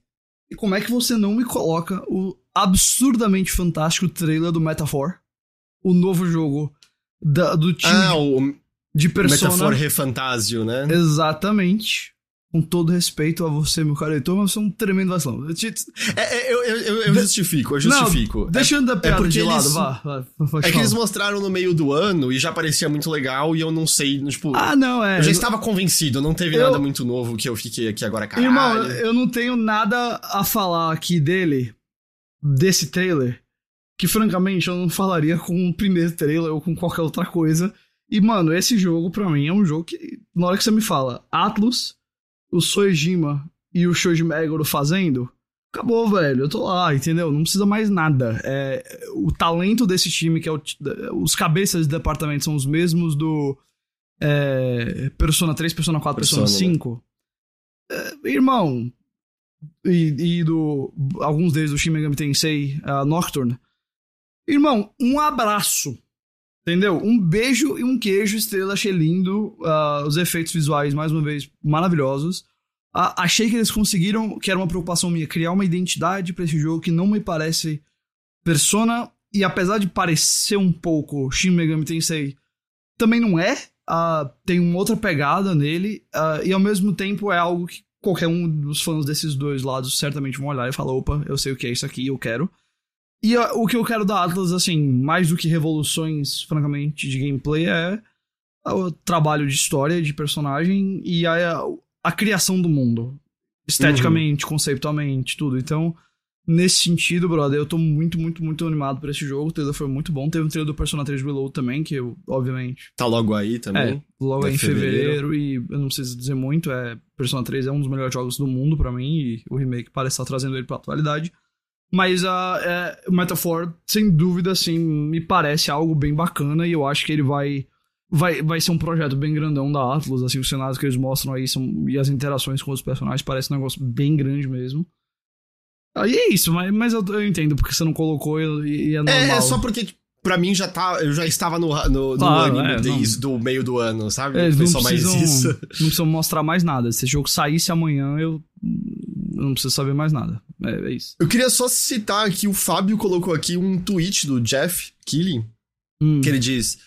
E como é que você não me coloca o absurdamente fantástico trailer do Metaphor? O novo jogo da- do time ah, o de Persona. Metafor Refantasio, né? Exatamente. Com todo respeito a você, meu caro leitor, mas você é um tremendo vacilão. Eu te- É, é, eu, eu, eu- justifico, eu justifico. Não, deixando a piada porque de lado, eles- vá. vá É, é que falar. eles mostraram no meio do ano e já parecia muito legal e eu não sei, tipo... Ah, não, é. eu já estava convencido, não teve nada muito novo que eu fiquei aqui agora, caralho. Irmão, eu não tenho nada a falar aqui dele, desse trailer, que francamente eu não falaria com o primeiro trailer ou com qualquer outra coisa. E, mano, esse jogo pra mim é um jogo que, na hora que você me fala Atlus, o Soejima e o Shoji Meguro fazendo, acabou, velho. Eu tô lá, entendeu? Não precisa mais nada. É, o talento desse time, que é o, os cabeças de departamento são os mesmos do é, Persona 3, Persona 4, Persona, Persona, né? 5. É, irmão, e, e do alguns deles do Shin Megami Tensei, a Nocturne. Irmão, um abraço. Entendeu? Um beijo e um queijo, estrela, achei lindo. Uh, os efeitos visuais, mais uma vez, maravilhosos. Uh, achei que eles conseguiram, que era uma preocupação minha, criar uma identidade para esse jogo que não me parece Persona. E apesar de parecer um pouco Shin Megami Tensei, também não é. Uh, tem uma outra pegada nele. e ao mesmo tempo é algo que qualquer um dos fãs desses dois lados certamente vão olhar e falar: opa, eu sei o que é isso aqui, eu quero. E a, o que eu quero da Atlas, assim, mais do que revoluções, francamente, de gameplay, é o trabalho de história, de personagem e a, a criação do mundo. Esteticamente, uhum. conceitualmente, tudo. Então, nesse sentido, brother, eu tô muito, muito, muito animado por esse jogo. O trailer foi muito bom. Teve um trailer do Persona 3 Reload também, que eu, obviamente. Tá logo aí também. É, logo aí em fevereiro. fevereiro. E eu não preciso dizer muito. É, Persona 3 é um dos melhores jogos do mundo para mim. E o remake parece estar trazendo ele pra atualidade. Mas a uh, uh, Metaphor, sem dúvida, assim, me parece algo bem bacana e eu acho que ele vai, vai, vai ser um projeto bem grandão da Atlas, assim, os cenários que eles mostram aí são, e as interações com os personagens parece um negócio bem grande mesmo. Aí é isso, mas, mas eu, eu entendo porque você não colocou e, e é, é normal. É, é só porque pra mim já tá. Eu já estava no, no, claro, no é, do meio do ano, sabe? É, Foi só mais isso. Não precisam mostrar mais nada. Se esse jogo saísse amanhã, eu, eu não preciso saber mais nada. É, é, isso. Eu queria só citar aqui, o Fábio colocou aqui um tweet do Jeff Keighley, hum. que ele diz.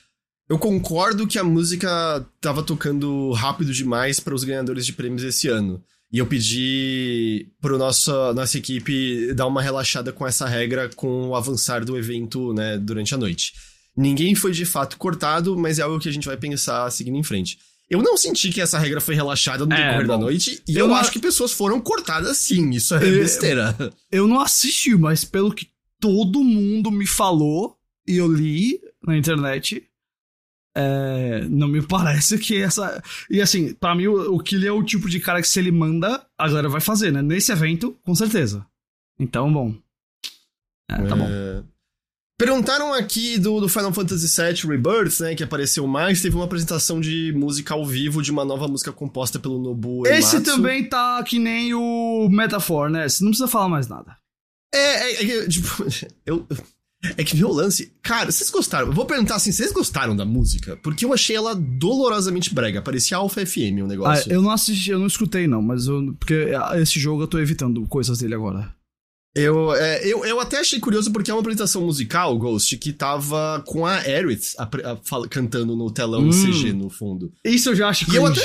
Eu concordo que a música tava tocando rápido demais para os ganhadores de prêmios esse ano. E eu pedi pro nosso, nossa equipe dar uma relaxada com essa regra com o avançar do evento, né, durante a noite. Ninguém foi de fato cortado, mas é algo que a gente vai pensar seguindo em frente. Eu não senti que essa regra foi relaxada no é, decorrer da noite, e eu, eu acho que pessoas foram cortadas sim, isso é besteira. Eu não assisti, mas pelo que todo mundo me falou, e eu li na internet, é, não me parece que essa. E assim, para mim, o, o Killy é o tipo de cara que se ele manda, a galera vai fazer, né? Nesse evento, com certeza. Então, bom. É, tá bom. Perguntaram aqui do, do, Final Fantasy VII Rebirth, né? Que apareceu mais. Teve uma apresentação de música ao vivo de uma nova música composta pelo Nobu Esse Ematsu. também tá que nem o Metaphor, né? Você não precisa falar mais nada. É, é, é tipo, eu, é que meu lance. Cara, vocês gostaram? Eu vou perguntar assim: vocês gostaram da música? Porque eu achei ela dolorosamente brega. Parecia Alpha FM o um negócio. Ah, eu não assisti, eu não escutei, não, mas eu. Porque esse jogo eu tô evitando coisas dele agora. Eu, é, eu, eu até achei curioso porque é uma apresentação musical, Ghost, que tava com a Aerith cantando no telão hum, CG no fundo. Isso eu já acho que. eu até.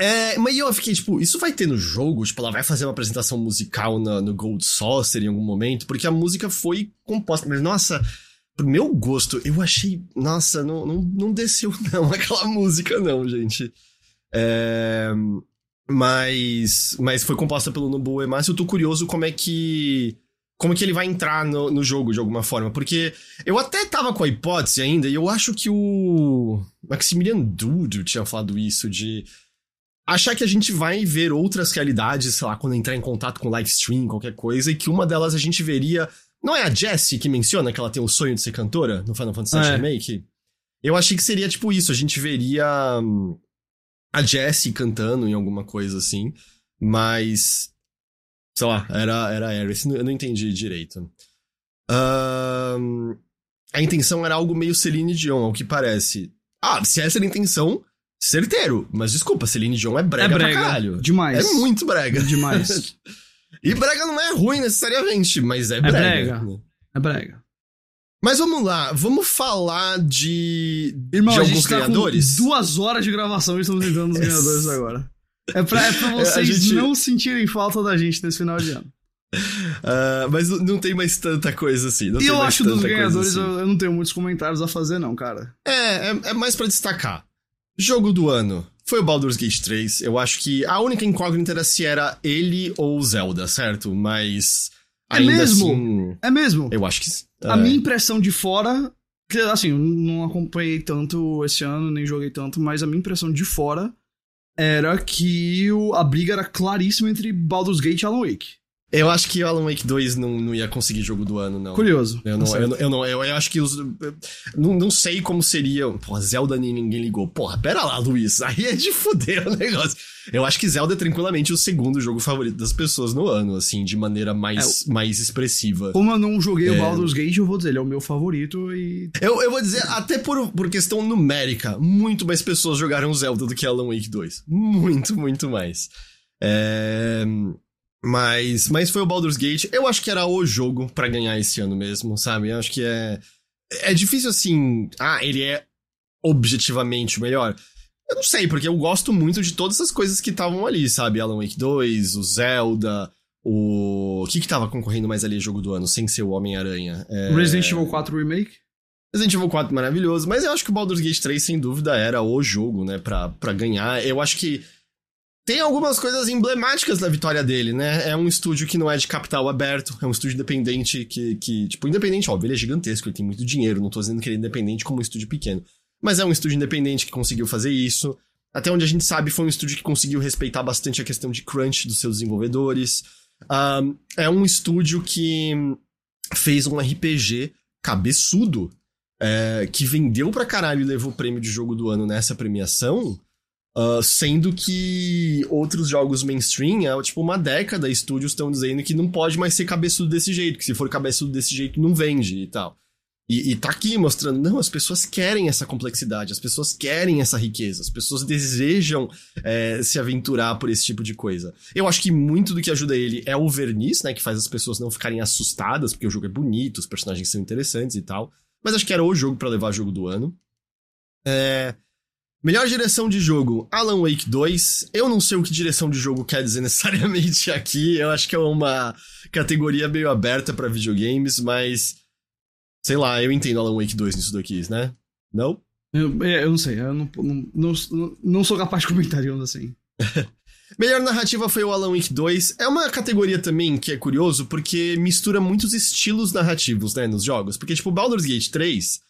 É, mas eu fiquei, tipo, isso vai ter no jogo? Tipo, ela vai fazer uma apresentação musical na, no Gold Saucer em algum momento? Porque a música foi composta. Mas, nossa, pro meu gosto, eu achei. Nossa, não, não, não desceu, não, aquela música, não, gente. É, mas. Mas foi composta pelo Nobuo Ematsu. Eu tô curioso como é que. Como que ele vai entrar no, no jogo de alguma forma. Porque eu até tava com a hipótese ainda, e eu acho que o. Maximilian Dudo tinha falado isso, de achar que a gente vai ver outras realidades, sei lá, quando entrar em contato com live stream, qualquer coisa, e que uma delas a gente veria. Não é a Jessie que menciona que ela tem o sonho de ser cantora no Final Fantasy VII é. Remake? Eu achei que seria tipo isso, a gente veria hum, a Jessie cantando em alguma coisa assim, mas. Sei lá, era, era a Aerith, eu não entendi direito. Um, a intenção era algo meio Celine Dion, ao que parece. Ah, se essa era a intenção, certeiro. Mas desculpa, Celine Dion é brega, é brega pra caralho. Demais. É muito brega. Demais. e brega não é ruim necessariamente, mas é brega. É brega. É brega. Mas vamos lá, vamos falar de, Irmão, de alguns tá ganhadores. duas horas de gravação e estamos entrando nos ganhadores agora. É pra, é pra é, vocês gente... não sentirem falta da gente nesse final de ano. Uh, mas não tem mais tanta coisa assim. e eu acho dos ganhadores, assim. eu, eu, não tenho muitos comentários a fazer, não, cara. É, é, é mais para destacar. Jogo do ano. Foi o Baldur's Gate 3. Eu acho que a única incógnita era se era ele ou Zelda, certo? Mas. É mesmo? Assim, é mesmo? Eu acho que. A minha impressão de fora. Assim, eu não acompanhei tanto esse ano, nem joguei tanto, mas a minha impressão de fora era que o, a briga era claríssima entre Baldur's Gate e Alan Wake. Eu acho que o Alan Wake 2 não, não ia conseguir jogo do ano, não. Curioso. Eu não, eu, não- eu, não, eu, eu acho que os. eu não, não sei como seria. Porra, Zelda nem ninguém ligou. Porra, pera lá, Luiz. Aí é de fuder o negócio. Eu acho que Zelda é tranquilamente o segundo jogo favorito das pessoas no ano, assim, de maneira mais, mais expressiva. Como eu não joguei o É. Baldur's Gate, eu vou dizer, ele é o meu favorito e. Eu, eu vou dizer, até por, por questão numérica, muito mais pessoas jogaram Zelda do que Alan Wake 2. Muito, muito mais. É, Mas, mas foi o Baldur's Gate. Eu acho que era o jogo pra ganhar esse ano mesmo, sabe? Eu acho que é. É difícil assim. Ah, ele é objetivamente o melhor. Eu não sei, porque eu gosto muito de todas as coisas que estavam ali, sabe? Alan Wake 2, o Zelda, o. O que que tava concorrendo mais ali jogo do ano, sem ser o Homem-Aranha? É... Resident Evil 4 Remake? Resident Evil 4 maravilhoso, mas eu acho que o Baldur's Gate 3, sem dúvida, era o jogo, né, pra, pra ganhar. Eu acho que tem algumas coisas emblemáticas da vitória dele, né? É um estúdio que não é de capital aberto, é um estúdio independente que, que tipo, independente, óbvio, ele é gigantesco, ele tem muito dinheiro, não tô dizendo que ele é independente como um estúdio pequeno. Mas é um estúdio independente que conseguiu fazer isso. Até onde a gente sabe, foi um estúdio que conseguiu respeitar bastante a questão de crunch dos seus desenvolvedores. Ahn, é um estúdio que fez um RPG cabeçudo, é, que vendeu pra caralho e levou o prêmio de jogo do ano nessa premiação, ah, sendo que outros jogos mainstream, há tipo uma década, estúdios estão dizendo que não pode mais ser cabeçudo desse jeito, que se for cabeçudo desse jeito não vende e tal. E, e tá aqui mostrando, não, as pessoas querem essa complexidade, as pessoas querem essa riqueza, as pessoas desejam é, se aventurar por esse tipo de coisa. Eu acho que muito do que ajuda ele é o verniz, né, que faz as pessoas não ficarem assustadas, porque o jogo é bonito, os personagens são interessantes e tal. Mas acho que era o jogo pra levar jogo do ano. É... Melhor direção de jogo, Alan Wake 2. Eu não sei o que direção de jogo quer dizer necessariamente aqui. Eu acho que é uma categoria meio aberta pra videogames, mas. Sei lá, eu entendo Alan Wake 2 nisso daqui, né? Não? Eu, é, eu não sei, eu não, não, não, não sou capaz de comentar, digamos assim. Melhor narrativa foi o Alan Wake 2. É uma categoria também que é curioso, porque mistura muitos estilos narrativos, né, nos jogos. Porque, tipo, Baldur's Gate 3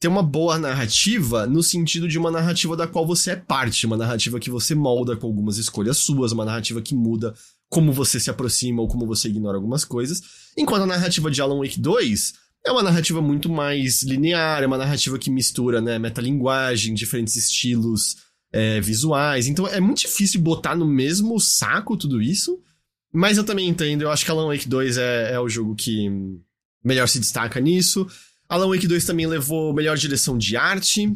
tem uma boa narrativa no sentido de uma narrativa da qual você é parte, uma narrativa que você molda com algumas escolhas suas, uma narrativa que muda como você se aproxima ou como você ignora algumas coisas. Enquanto a narrativa de Alan Wake 2 é uma narrativa muito mais linear, é uma narrativa que mistura, né, metalinguagem, diferentes estilos é, visuais. Então é muito difícil botar no mesmo saco tudo isso. Mas eu também entendo, eu acho que Alan Wake 2 é, é o jogo que melhor se destaca nisso. Alan Wake 2 também levou melhor direção de arte.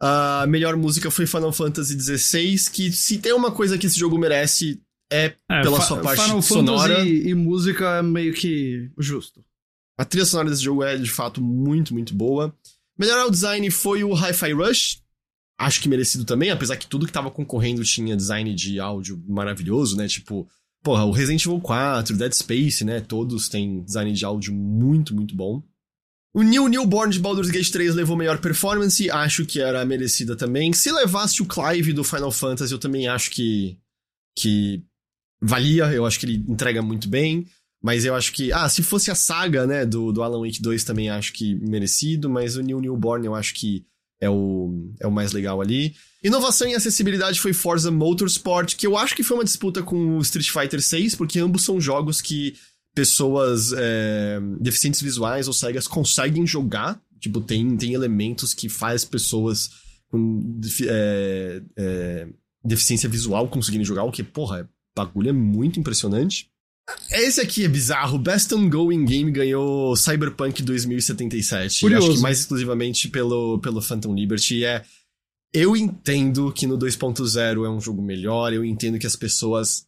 A melhor música foi Final Fantasy XVI, que se tem uma coisa que esse jogo merece é, pela Fa- sua parte Final sonora. Fantasy e, e música é meio que justo. A trilha sonora desse jogo é de fato muito, muito boa. Melhor design foi o Hi-Fi Rush. Acho que merecido também, apesar que tudo que tava concorrendo tinha design de áudio maravilhoso, né? Tipo, porra, o Resident Evil 4, Dead Space, né? Todos têm design de áudio muito, muito bom. O New Newborn de Baldur's Gate 3 levou melhor performance, acho que era merecida também. Se levasse o Clive do Final Fantasy, eu também acho que que valia, eu acho que ele entrega muito bem. Mas eu acho que. Ah, se fosse a saga, né, do, do Alan Wake 2 também acho que merecido, mas o New Newborn eu acho que é o, é o mais legal ali. Inovação e acessibilidade foi Forza Motorsport, que eu acho que foi uma disputa com o Street Fighter 6, porque ambos são jogos que pessoas é, deficientes visuais ou cegas conseguem jogar. Tipo, tem, tem elementos que faz pessoas com é, é, deficiência visual conseguirem jogar, o que, porra, bagulho é muito impressionante. Esse aqui é bizarro. Best Ongoing Game ganhou Cyberpunk 2077. Curioso. Acho que mais exclusivamente pelo, pelo Phantom Liberty. É. Eu entendo que no 2.0 é um jogo melhor, eu entendo que as pessoas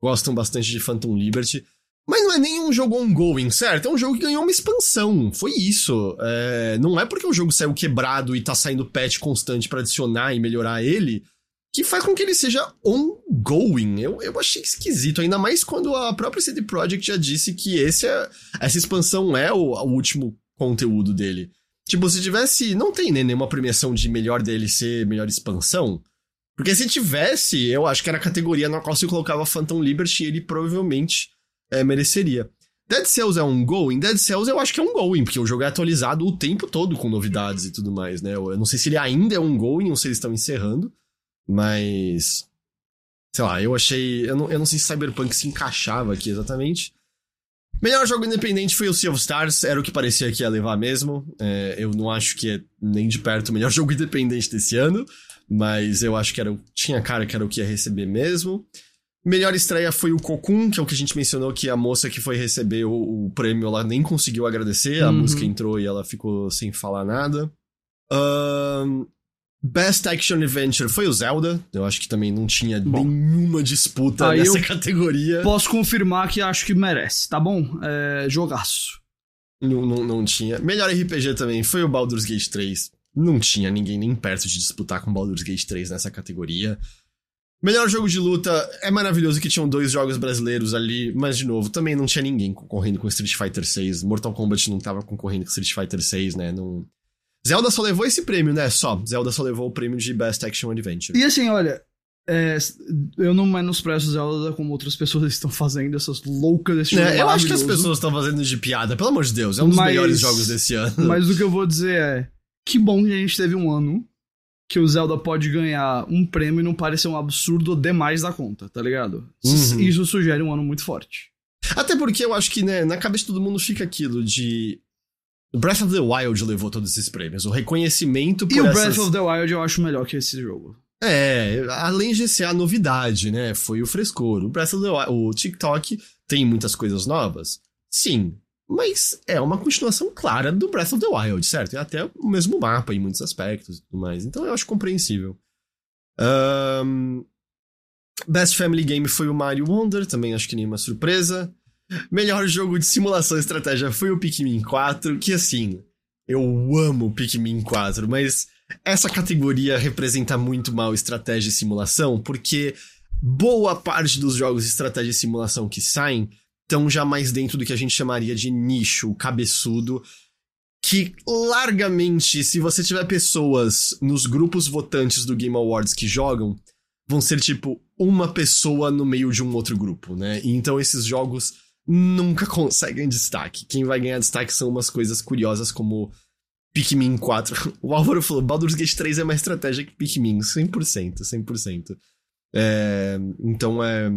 gostam bastante de Phantom Liberty. Mas não é nem um jogo ongoing, certo? É um jogo que ganhou uma expansão. Foi isso. É, não é porque o jogo saiu quebrado e tá saindo patch constante pra adicionar e melhorar ele que faz com que ele seja ongoing. Eu, eu achei esquisito, ainda mais quando a própria CD Projekt já disse que esse é, essa expansão é o, o último conteúdo dele. Tipo, se tivesse. Não tem né, nenhuma premiação de melhor DLC, melhor expansão. Porque se tivesse, eu acho que era a categoria na qual se colocava Phantom Liberty ele provavelmente é, mereceria. Dead Cells é ongoing? Dead Cells eu acho que é ongoing, porque o jogo é atualizado o tempo todo com novidades e tudo mais, né? Eu não sei se ele ainda é ongoing ou se eles estão encerrando. Mas. Sei lá, eu achei. Eu não, eu não sei se Cyberpunk se encaixava aqui exatamente. Melhor jogo independente foi o Sea of Stars, era o que parecia que ia levar mesmo. É, eu não acho que é nem de perto o melhor jogo independente desse ano, mas eu acho que era, tinha cara que era o que ia receber mesmo. Melhor estreia foi o Cocoon, que é o que a gente mencionou que a moça que foi receber o, o prêmio ela nem conseguiu agradecer, a Uhum. música entrou e ela ficou sem falar nada. Best Action Adventure foi o Zelda, eu acho que também não tinha Bom. nenhuma disputa Aí nessa categoria. Posso confirmar que acho que merece, tá bom? É, jogaço. Não, não, não tinha. Melhor RPG também foi o Baldur's Gate 3. Não tinha ninguém nem perto de disputar com Baldur's Gate 3 nessa categoria. Melhor jogo de luta é maravilhoso que tinham dois jogos brasileiros ali, mas de novo, também não tinha ninguém concorrendo com Street Fighter 6. Mortal Kombat não tava concorrendo com Street Fighter 6, né? Não... Zelda só levou esse prêmio, né? Só. Zelda só levou o prêmio de Best Action Adventure. E assim, olha, é, eu não menosprezo Zelda como outras pessoas estão fazendo, essas loucas desse jogo. Né? Eu acho que as pessoas estão fazendo de piada, pelo amor de Deus. É um dos Mas- melhores jogos desse ano. Mas o que eu vou dizer é: que bom que a gente teve um ano que o Zelda pode ganhar um prêmio e não parecer um absurdo demais da conta, tá ligado? Isso- Uhum. Isso sugere um ano muito forte. Até porque eu acho que, né, na cabeça de todo mundo fica aquilo de. Breath of the Wild levou todos esses prêmios. O reconhecimento por E o essas... Breath of the Wild eu acho melhor que esse jogo. É, além de ser a novidade, né? Foi o frescor. O Breath of the Wild, o TikTok tem muitas coisas novas? Sim. Mas é uma continuação clara do Breath of the Wild, certo? É até o mesmo mapa em muitos aspectos e tudo mais. Então eu acho compreensível. Ahn, Best Family Game foi o Mario Wonder, também acho que nenhuma surpresa. Melhor jogo de simulação e estratégia foi o Pikmin 4, que assim, eu amo o Pikmin 4, mas essa categoria representa muito mal estratégia e simulação, porque boa parte dos jogos de estratégia e simulação que saem estão já mais dentro do que a gente chamaria de nicho, cabeçudo, que largamente, se você tiver pessoas nos grupos votantes do Game Awards que jogam, vão ser tipo uma pessoa no meio de um outro grupo, né? E então esses jogos nunca conseguem destaque. Quem vai ganhar destaque são umas coisas curiosas como Pikmin 4. O Álvaro falou, Baldur's Gate 3 é mais estratégia que Pikmin, 100%, 100%. É, então é,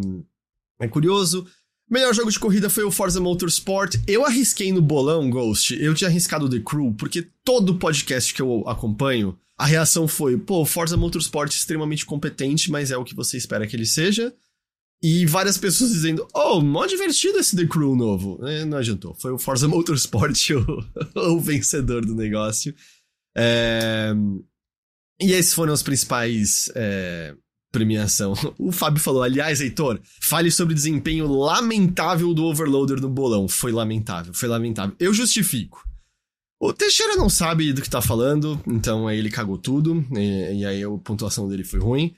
é curioso. Melhor jogo de corrida foi o Forza Motorsport. Eu arrisquei no bolão, Ghost. Eu tinha arriscado The Crew, porque todo podcast que eu acompanho, a reação foi: pô, Forza Motorsport é extremamente competente, mas é o que você espera que ele seja. E várias pessoas dizendo: oh, mó divertido esse The Crew novo. É, não adiantou. Foi o Forza Motorsport o, o vencedor do negócio. É, E esses foram os principais. é, premiação. O Fábio falou, aliás, Heitor, fale sobre o desempenho lamentável do Overloader no bolão. Foi lamentável, foi lamentável. Eu justifico. O Teixeira não sabe do que tá falando, então aí ele cagou tudo, e, e aí a pontuação dele foi ruim.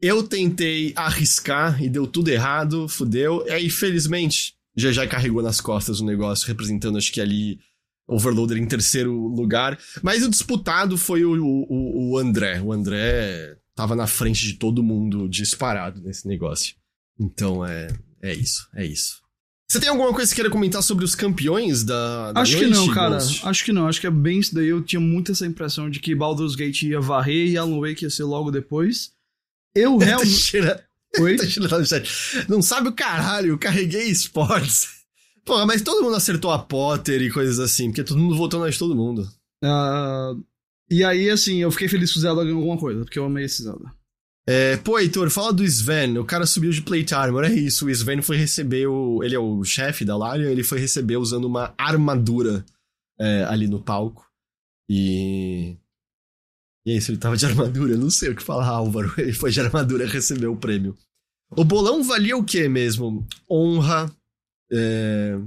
Eu tentei arriscar e deu tudo errado, fudeu. E aí, felizmente, já já carregou nas costas o negócio, representando, acho que ali, Overloader em terceiro lugar. Mas o disputado foi o, o, o André. O André tava na frente de todo mundo disparado nesse negócio. Então é, é isso, é isso. Você tem alguma coisa que queira comentar sobre os campeões da, da Acho que noite, não, cara. Ghost? Acho que não. Acho que é bem isso daí. Eu tinha muito essa impressão de que Baldur's Gate ia varrer e Alan Wake ia ser logo depois. Eu realmente. Teixeira, Oi? Tá. Não sabe o caralho, eu carreguei esportes. Porra, mas todo mundo acertou a Potter e coisas assim, porque todo mundo votou na de todo mundo. Ah, e aí, assim, eu fiquei feliz que o Zelda ganhou alguma coisa, porque eu amei esse Zelda. É, pô, Heitor, fala do Sven. O cara subiu de Plate Armor. É isso, o Sven foi receber o. Ele é o chefe da Larian, ele foi receber usando uma armadura é, ali no palco. E. E é isso, ele tava de armadura. Eu não sei o que falar, Álvaro. Ele foi de armadura receber o prêmio. O bolão valia o quê mesmo? Honra, é,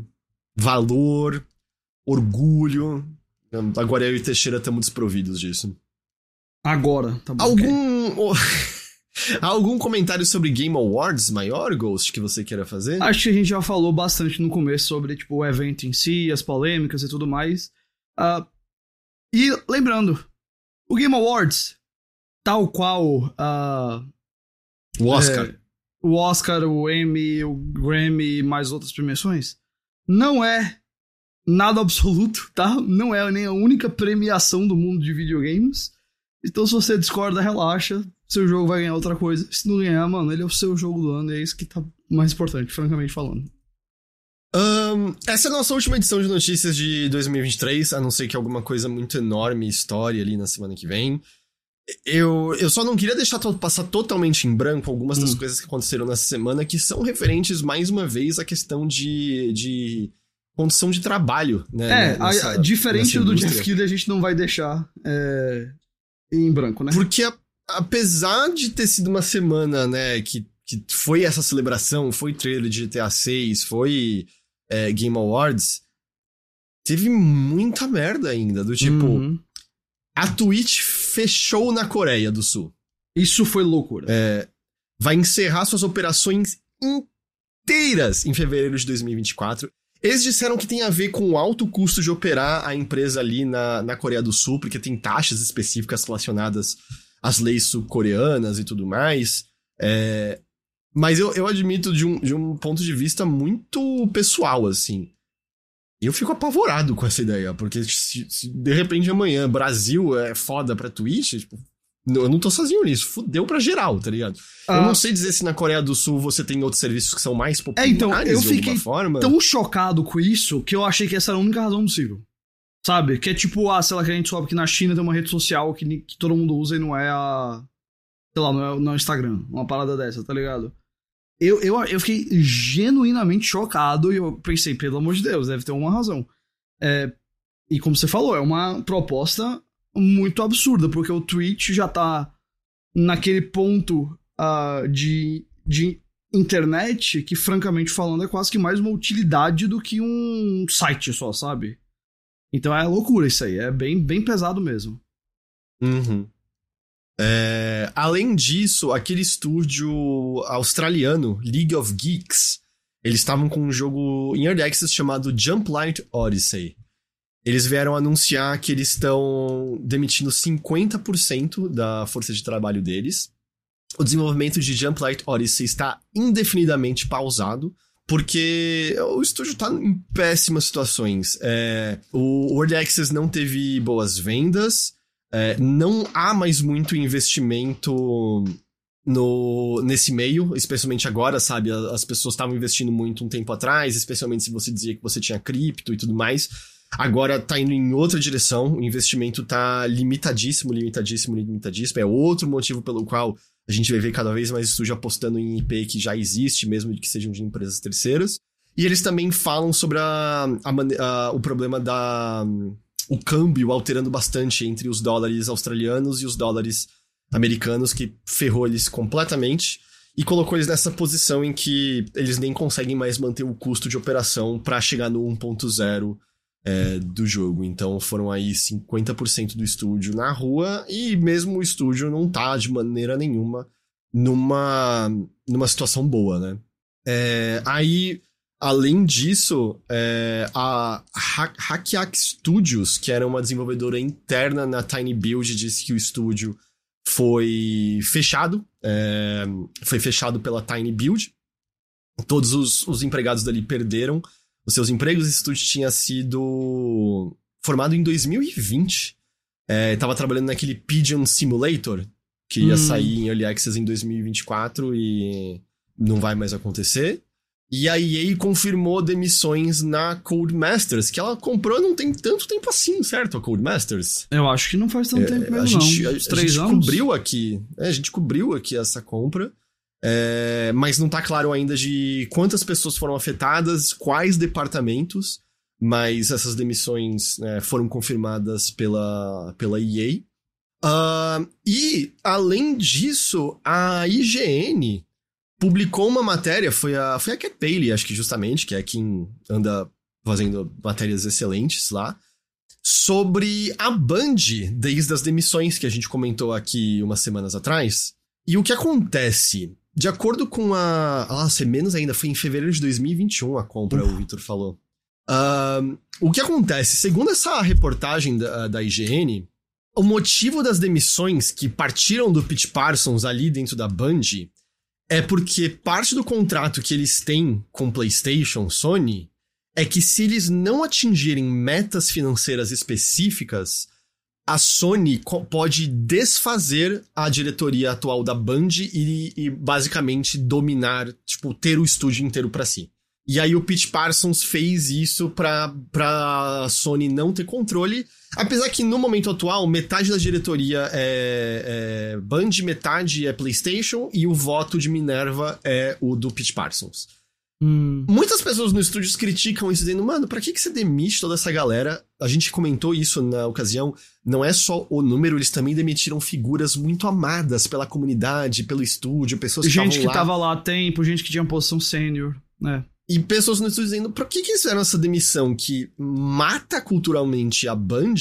valor, orgulho. Agora eu e Teixeira estamos desprovidos disso. Agora, tá bom. Algum. Algum comentário sobre Game Awards maior, Ghost, que você queira fazer? Acho que a gente já falou bastante no começo sobre, tipo, o evento em si, as polêmicas e tudo mais. Ah, e lembrando, o Game Awards, tal qual ah, o Oscar. é, o Oscar, o Emmy, o Grammy e mais outras premiações, não é nada absoluto, tá? Não é nem a única premiação do mundo de videogames. Então, se você discorda, relaxa. Seu jogo vai ganhar outra coisa. Se não ganhar, mano, ele é o seu jogo do ano e é isso que tá mais importante, francamente falando. Um, essa é a nossa última edição de notícias de 2023, a não ser que alguma coisa muito enorme história ali na semana que vem. Eu, eu só não queria deixar passar totalmente em branco algumas das hum. coisas que aconteceram nessa semana que são referentes, mais uma vez, à questão de, de condição de trabalho, né? É, nessa, a, diferente do Jeff Keighley, a gente não vai deixar é, em branco, né? Porque a, apesar de ter sido uma semana, né, que, que foi essa celebração, foi trailer de GTA 6, foi é, Game Awards, teve muita merda ainda, do tipo... Uhum. A Twitch fechou na Coreia do Sul. Isso foi loucura. É, vai encerrar suas operações inteiras em fevereiro de 2024 eles disseram que tem a ver com o alto custo de operar a empresa ali na, na Coreia do Sul, porque tem taxas específicas relacionadas às leis sul-coreanas e tudo mais. É, mas eu, eu admito de um, de um ponto de vista muito pessoal, assim. Eu fico apavorado com essa ideia, porque se, se de repente amanhã Brasil é foda pra Twitch, tipo, eu não tô sozinho nisso. Fudeu pra geral, tá ligado? Ah. Eu não sei dizer se na Coreia do Sul você tem outros serviços que são mais populares. É, então, eu fiquei forma. tão chocado com isso que eu achei que essa era a única razão possível. Sabe? Que é tipo, ah, sei lá, que a gente soube que na China tem uma rede social que, que todo mundo usa e não é a. Sei lá, não é, não é o Instagram. Uma parada dessa, tá ligado? Eu, eu, eu fiquei genuinamente chocado e eu pensei, pelo amor de Deus, deve ter uma razão. É, e como você falou, é uma proposta muito absurda, porque o Twitch já tá naquele ponto uh, de, de internet que, francamente falando, é quase que mais uma utilidade do que um site só, sabe? Então é loucura isso aí, é bem, bem pesado mesmo. Uhum. É, além disso, aquele estúdio australiano, League of Geeks, eles estavam com um jogo em Early Access chamado Jump Light Odyssey. Eles vieram anunciar que eles estão demitindo 50% da força de trabalho deles. O desenvolvimento de Jump Light Odyssey está indefinidamente pausado, porque o estúdio está em péssimas situações. É, o World Access não teve boas vendas, é, não há mais muito investimento no nesse meio, especialmente agora, sabe? As pessoas estavam investindo muito um tempo atrás, especialmente se você dizia que você tinha cripto e tudo mais. Agora tá indo em outra direção, o investimento tá limitadíssimo, limitadíssimo, limitadíssimo. É outro motivo pelo qual a gente vai ver cada vez mais estúdio apostando em IP que já existe, mesmo que sejam de empresas terceiras. E eles também falam sobre a, a, a, o problema da. o câmbio alterando bastante entre os dólares australianos e os dólares americanos, que ferrou eles completamente e colocou eles nessa posição em que eles nem conseguem mais manter o custo de operação para chegar no 1.0 é, do jogo. Então foram aí 50% do estúdio na rua e mesmo o estúdio não tá de maneira nenhuma numa, numa situação boa, né? É, aí, além disso, é, a Hackack Studios, que era uma desenvolvedora interna na Tiny Build, disse que o estúdio foi fechado, é, foi fechado pela Tiny Build. Todos os, os empregados dali perderam os seus empregos. Esse estúdio tinha sido formado em 2020. É, tava trabalhando naquele Pigeon Simulator, que ia hum. sair em Early Access em 2024 e não vai mais acontecer. E a EA confirmou demissões na Codemasters, que ela comprou não tem tanto tempo assim, certo? A Codemasters. Eu acho que não faz tanto é, tempo mesmo, a gente, não. A, a, gente anos? cobriu aqui. É, a gente cobriu aqui essa compra. É, mas não tá claro ainda de quantas pessoas foram afetadas, quais departamentos, mas essas demissões né, foram confirmadas pela, pela EA. Uh, e, além disso, a IGN publicou uma matéria, foi a, foi a Cat Bailey, acho que justamente, que é quem anda fazendo matérias excelentes lá, sobre a Band desde as demissões que a gente comentou aqui umas semanas atrás. E o que acontece? De acordo com a. Nossa, menos ainda, foi em fevereiro de 2021 a compra, o Victor falou. Uh, o que acontece? Segundo essa reportagem da, da IGN, o motivo das demissões que partiram do Pete Parsons ali dentro da Band é porque parte do contrato que eles têm com PlayStation, Sony, é que se eles não atingirem metas financeiras específicas, a Sony pode desfazer a diretoria atual da Band e, e basicamente dominar, tipo, ter o estúdio inteiro para si. E aí o Pete Parsons fez isso pra, pra Sony não ter controle. Apesar que no momento atual, metade da diretoria é, é Band, metade é PlayStation e o voto de Minerva é o do Pete Parsons. Hum. Muitas pessoas no estúdio criticam isso, dizendo, mano, pra que, que você demite toda essa galera? A gente comentou isso na ocasião. Não é só o número, eles também demitiram figuras muito amadas pela comunidade, pelo estúdio, pessoas que Gente que lá. tava lá há tempo, gente que tinha posição sênior, né? E pessoas no estúdio dizendo, por que, que eles fizeram essa demissão que mata culturalmente a Band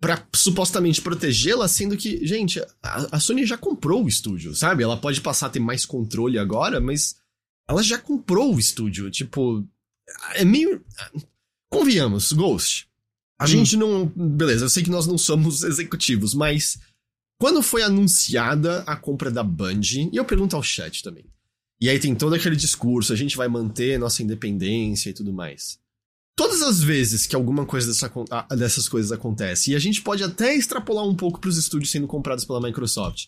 para supostamente protegê-la, sendo que, gente, a, a Sony já comprou o estúdio, sabe? Ela pode passar a ter mais controle agora, mas ela já comprou o estúdio. Tipo, é meio. Convenhamos, Ghost. A hum. gente não. Beleza, eu sei que nós não somos executivos, mas. Quando foi anunciada a compra da Band, e eu pergunto ao chat também. E aí tem todo aquele discurso, a gente vai manter nossa independência e tudo mais. Todas as vezes que alguma coisa dessa, dessas coisas acontece, e a gente pode até extrapolar um pouco para os estúdios sendo comprados pela Microsoft,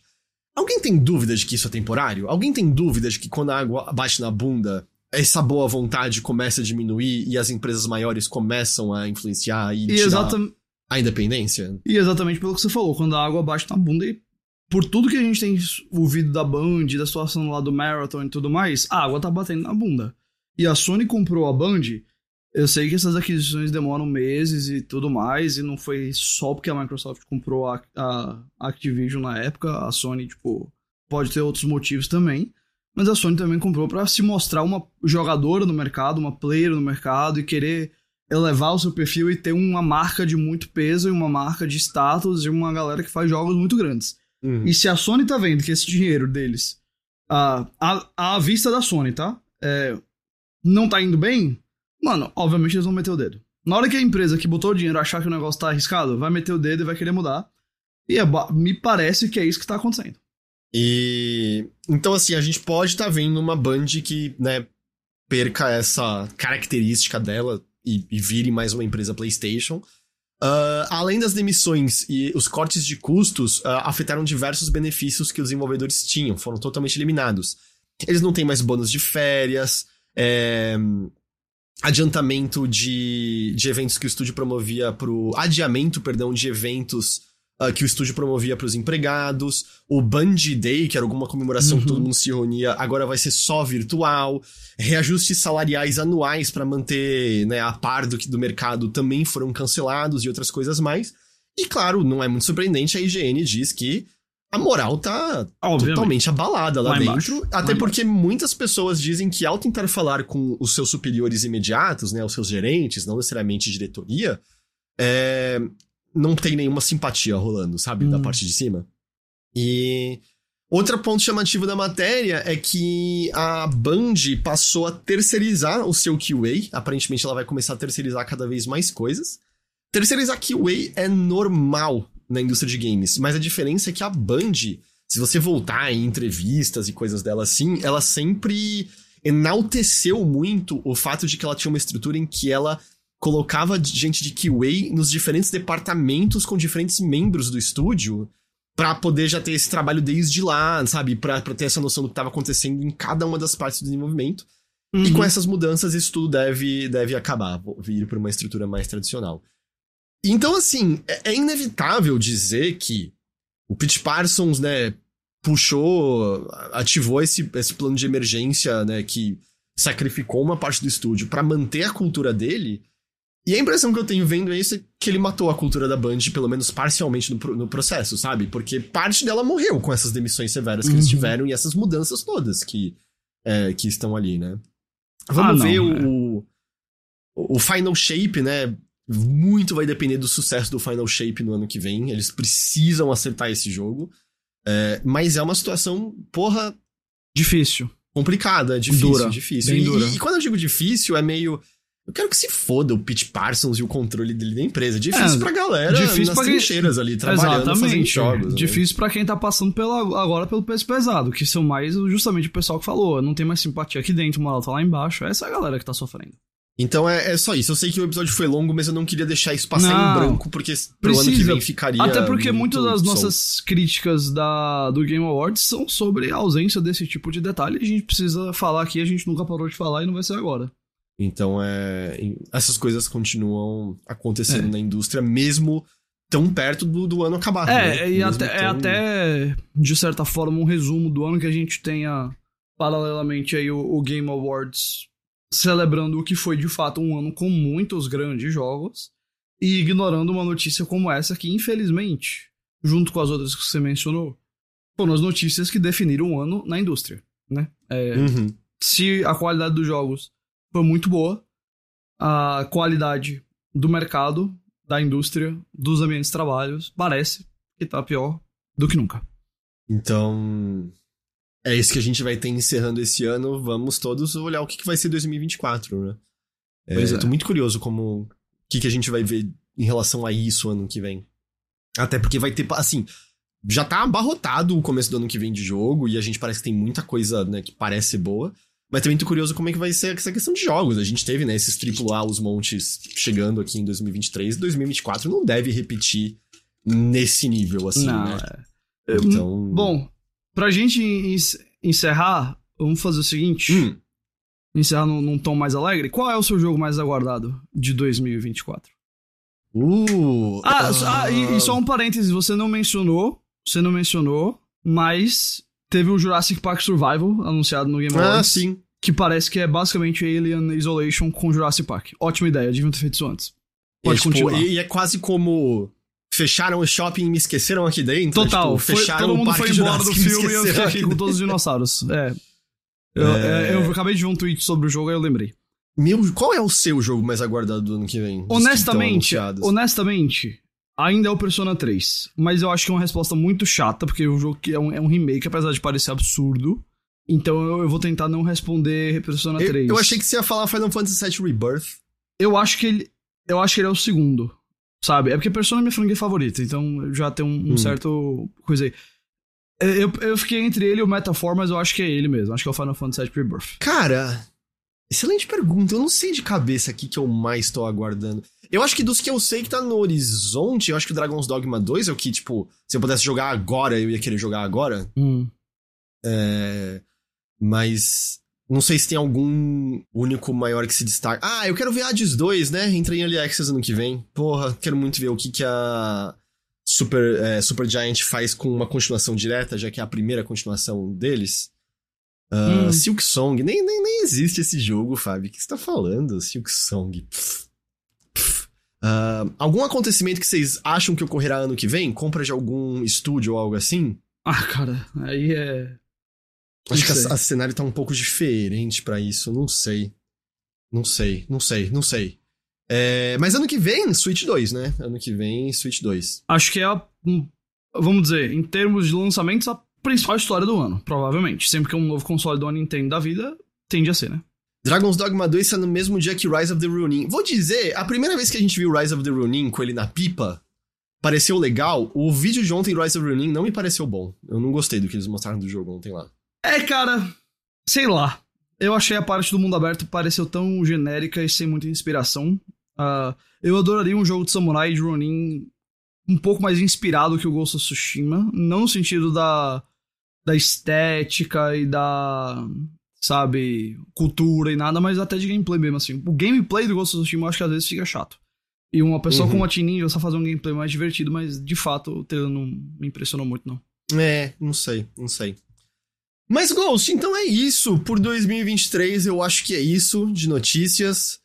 Alguém tem dúvida de que isso é temporário? Alguém tem dúvida de que quando a água bate na bunda, essa boa vontade começa a diminuir e as empresas maiores começam a influenciar e, e tirar a independência? E exatamente pelo que você falou, quando a água bate na bunda e por tudo que a gente tem ouvido da Band, da situação lá do Marathon e tudo mais, a água tá batendo na bunda. E a Sony comprou a Band eu sei que essas aquisições demoram meses e tudo mais, e não foi só porque a Microsoft comprou a, a Activision na época, a Sony, tipo, pode ter outros motivos também, mas a Sony também comprou para se mostrar uma jogadora no mercado, uma player no mercado e querer elevar o seu perfil e ter uma marca de muito peso e uma marca de status e uma galera que faz jogos muito grandes. Uhum. E se a Sony tá vendo que esse dinheiro deles, a, a, a vista da Sony, tá? É, não tá indo bem, Mano, obviamente eles vão meter o dedo. Na hora que a empresa que botou o dinheiro achar que o negócio tá arriscado, vai meter o dedo e vai querer mudar. E é, me parece que é isso que tá acontecendo. E. Então, assim, a gente pode estar tá vendo uma Band que, né, perca essa característica dela e, e vire mais uma empresa PlayStation. Uh, além das demissões e os cortes de custos, uh, afetaram diversos benefícios que os desenvolvedores tinham, foram totalmente eliminados. Eles não têm mais bônus de férias, é, adiantamento de, de eventos que o estúdio promovia pro. adiamento, perdão, de eventos uh, que o estúdio promovia para os empregados. O Band Day, que era alguma comemoração uhum. que todo mundo se reunia, agora vai ser só virtual. Reajustes salariais anuais para manter né, a par do, do mercado também foram cancelados e outras coisas mais. E claro, não é muito surpreendente, a IGN diz que a moral tá Obviamente. totalmente abalada lá, lá dentro. Embaixo. Até lá porque embaixo. muitas pessoas dizem que ao tentar falar com os seus superiores imediatos, né, os seus gerentes, não necessariamente diretoria, é, não tem nenhuma simpatia rolando, sabe, hum. da parte de cima. E outro ponto chamativo da matéria é que a Band passou a terceirizar o seu QA. Aparentemente ela vai começar a terceirizar cada vez mais coisas. Terceirizar QA é normal na indústria de games. Mas a diferença é que a Band, se você voltar em entrevistas e coisas dela assim, ela sempre enalteceu muito o fato de que ela tinha uma estrutura em que ela colocava gente de QA nos diferentes departamentos com diferentes membros do estúdio para poder já ter esse trabalho desde lá, sabe? Pra, pra ter essa noção do que estava acontecendo em cada uma das partes do desenvolvimento. Uhum. E com essas mudanças, isso tudo deve, deve acabar, vir para uma estrutura mais tradicional. Então, assim, é, é inevitável dizer que o Pete Parsons, né, puxou, ativou esse, esse plano de emergência, né, que sacrificou uma parte do estúdio para manter a cultura dele. E a impressão que eu tenho vendo é isso é que ele matou a cultura da Band, pelo menos parcialmente no, no processo, sabe? Porque parte dela morreu com essas demissões severas que uhum. eles tiveram e essas mudanças todas que, é, que estão ali, né? Vamos ah, ver é. o, o Final Shape, né? Muito vai depender do sucesso do Final Shape no ano que vem. Eles precisam acertar esse jogo. É, mas é uma situação, porra. Difícil. Complicada, difícil, dura, difícil. E, dura. E, quando eu digo difícil, é meio. Eu quero que se foda o Pete Parsons e o controle dele da empresa. Difícil é, pra galera difícil nas pra trincheiras quem... ali, trabalhando, Exatamente. fazendo jogos. Né? Difícil né? pra quem tá passando pela, agora pelo peso pesado, que são mais justamente o pessoal que falou, não tem mais simpatia aqui dentro, o moral tá lá embaixo. Essa é a galera que tá sofrendo. Então é, é, só isso. Eu sei que o episódio foi longo, mas eu não queria deixar isso passar não, em branco, porque pro precisa. ano que vem ficaria. Até porque muitas das nossas críticas da, do Game Awards são sobre a ausência desse tipo de detalhe. A gente precisa falar aqui, a gente nunca parou de falar e não vai ser agora. Então, é, essas coisas continuam acontecendo É. na indústria, mesmo tão perto do, do ano acabar. É, né? e até, é tão- até, de certa forma, um resumo do ano que a gente tenha, paralelamente, aí o, o Game Awards celebrando o que foi, de fato, um ano com muitos grandes jogos e ignorando uma notícia como essa que, infelizmente, junto com as outras que você mencionou, foram as notícias que definiram o ano na indústria, né? É, Uhum. se a qualidade dos jogos foi muito boa, a qualidade do mercado, da indústria, dos ambientes de trabalho, parece que tá pior do que nunca. Então, é isso que a gente vai ter encerrando esse ano. Vamos todos olhar o que, que vai ser 2024, né? É, Pois é. Tô muito curioso como... O que, que a gente vai ver em relação a isso ano que vem. Até porque vai ter, assim... Já tá abarrotado o começo do ano que vem de jogo e a gente parece que tem muita coisa, né, que parece boa. Mas também tô curioso como é que vai ser essa questão de jogos. A gente teve, né, esses AAA, os montes chegando aqui em 2023. 2024 não deve repetir nesse nível, assim, Não, né? é. Então... Bom, pra gente en- encerrar, vamos fazer o seguinte: Hum, encerrar num, num tom mais alegre. Qual é o seu jogo mais aguardado de 2024? Uh, Ah, ah, e, e só um parênteses, você não mencionou, você não mencionou, mas teve o Jurassic Park Survival anunciado no Game Ah, Awards. sim. que parece que é basicamente Alien Isolation com Jurassic Park. Ótima ideia, deviam ter feito isso antes. Pode É, tipo, continuar. E, e é quase como fecharam o shopping e me esqueceram aqui dentro. Total, Tipo, foi, fecharam todo o mundo parque foi embora do filme e eu fiquei aqui com todos os dinossauros. É. Eu, É. é, eu acabei de ver um tweet sobre o jogo e eu lembrei. Meu, qual é o seu jogo mais aguardado do ano que vem? Que Honestamente, anunciados? honestamente, ainda é o Persona 3. Mas eu acho que é uma resposta muito chata, porque o jogo que é um, é um remake, apesar de parecer absurdo. Então eu, eu vou tentar não responder Persona eu, 3. eu achei que você ia falar Final Fantasy VII Rebirth. Eu acho que ele. Eu acho que ele é o segundo. Sabe? É porque Persona é minha franquia favorita, então já tem um, um Hum. certo. coisa aí. É, Eu, eu fiquei entre ele e o Metafor, mas eu acho que é ele mesmo. Acho que é o Final Fantasy VII Rebirth. Cara, excelente pergunta. Eu não sei de cabeça aqui que eu mais tô aguardando. Eu acho que dos que eu sei que tá no horizonte, eu acho que o Dragon's Dogma 2 é o que, tipo, se eu pudesse jogar agora, eu ia querer jogar agora. Hum. É, mas não sei se tem algum único maior que se destaca. Ah, eu quero ver Hades 2, né? Entra em Early Access ano que vem. Porra, quero muito ver o que, que a Super, é, Super Giant faz com uma continuação direta, já que é a primeira continuação deles. Ah, Hum. Silk Song. Nem, nem, nem existe esse jogo, Fábio. O que você tá falando? Silk Song. Pff, pff. Ah, algum acontecimento que vocês acham que ocorrerá ano que vem? Compra de algum estúdio ou algo assim? Ah, cara, aí é. Acho que a, a cenário tá um pouco diferente pra isso, não sei. Não sei, não sei, não sei. É, mas ano que vem, Switch 2, né? Ano que vem, Switch 2. Acho que é a. Vamos dizer, em termos de lançamentos, a principal história do ano, provavelmente. Sempre que é um novo console do Nintendo da vida, tende a ser, né? Dragon's Dogma 2 sai no mesmo dia que Rise of the Ronin. Vou dizer, a primeira vez que a gente viu Rise of the Ronin com ele na pipa, pareceu legal. O vídeo de ontem, Rise of the Ronin, não me pareceu bom. Eu não gostei do que eles mostraram do jogo ontem lá. É, cara, sei lá. Eu achei a parte do mundo aberto pareceu tão genérica e sem muita inspiração. Ah, eu adoraria um jogo de samurai de Ronin um pouco mais inspirado que o Ghost of Tsushima. Não no sentido da, da estética e da, sabe, cultura e nada, mas até de gameplay mesmo, assim. O gameplay do Ghost of Tsushima eu acho que às vezes fica chato. E uma pessoa Uhum. como a Tininja só fazer um gameplay mais divertido, mas de fato o trailer não me impressionou muito, não. É, não sei, não sei. Mas, Ghost, então é isso. Por 2023, eu acho que é isso de notícias.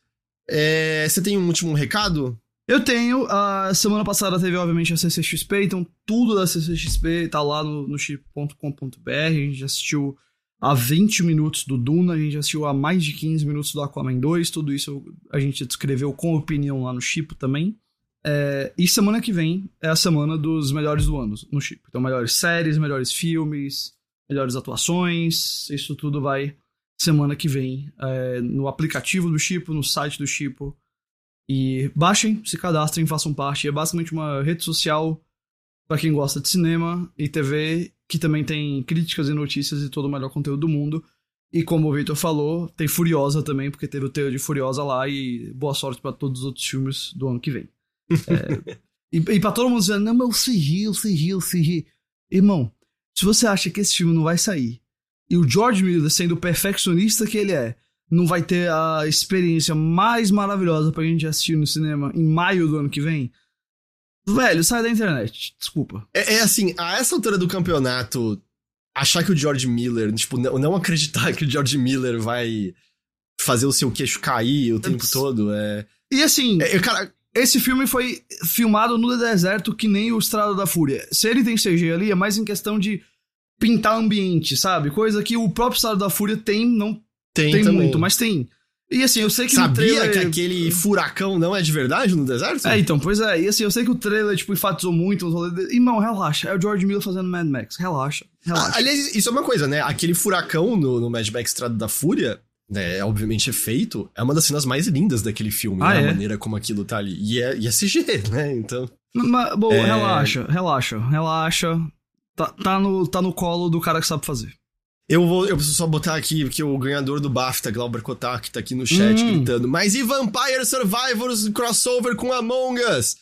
É, Você tem um último recado? Eu tenho. A semana passada teve, obviamente, a CCXP, então tudo da CCXP tá lá no, no chip.com.br. A gente já assistiu a 20 minutos do Duna, a gente já assistiu a mais de 15 minutos do Aquaman 2. Tudo isso a gente descreveu com opinião lá no Chip também. É, e semana que vem é a semana dos melhores do ano no Chip. Então, melhores séries, melhores filmes, melhores atuações. Isso tudo vai semana que vem é, no aplicativo do Chipo, no site do Chipo. E baixem, se cadastrem, façam parte. É basicamente uma rede social para quem gosta de cinema e TV, que também tem críticas e notícias e todo o melhor conteúdo do mundo. E como o Victor falou, tem Furiosa também, porque teve o trailer de Furiosa lá e boa sorte para todos os outros filmes do ano que vem. É, e, e pra todo mundo dizendo, não, mas se riu, se riu, se riu. Irmão, se você acha que esse filme não vai sair, e o George Miller, sendo o perfeccionista que ele é, não vai ter a experiência mais maravilhosa pra gente assistir no cinema em maio do ano que vem. Velho, sai da internet. Desculpa. É, é assim, a essa altura do campeonato, achar que o George Miller, tipo, não, não acreditar que o George Miller vai fazer o seu queixo cair o tempo todo, é. E assim, é, cara, esse filme foi filmado no deserto que nem o Estrada da Fúria. Se ele tem CG ali, é mais em questão de pintar ambiente, sabe? Coisa que o próprio Estrada da Fúria tem, não tem, tem muito, mas tem. E assim, eu sei que no Sabia trailer... que aquele furacão não é de verdade no deserto? É, então, pois é. E assim, eu sei que o trailer, tipo, enfatizou muito. rolês Irmão, relaxa. É o George Miller fazendo Mad Max. Relaxa, relaxa. Ah, aliás, isso é uma coisa, né? Aquele furacão no, no Mad Max Estrada da Fúria, né, é obviamente efeito, é uma das cenas mais lindas daquele filme, Ah, né? é? A maneira como aquilo tá ali. E é, e é CG, né? Então. Mas, bom, É. relaxa, relaxa, relaxa. Tá, tá, no, tá no colo do cara que sabe fazer. Eu vou, eu preciso só botar aqui que o ganhador do BAFTA, Glauber Kotak, tá aqui no chat Hum. gritando. Mas e Vampire Survivors crossover com Among Us?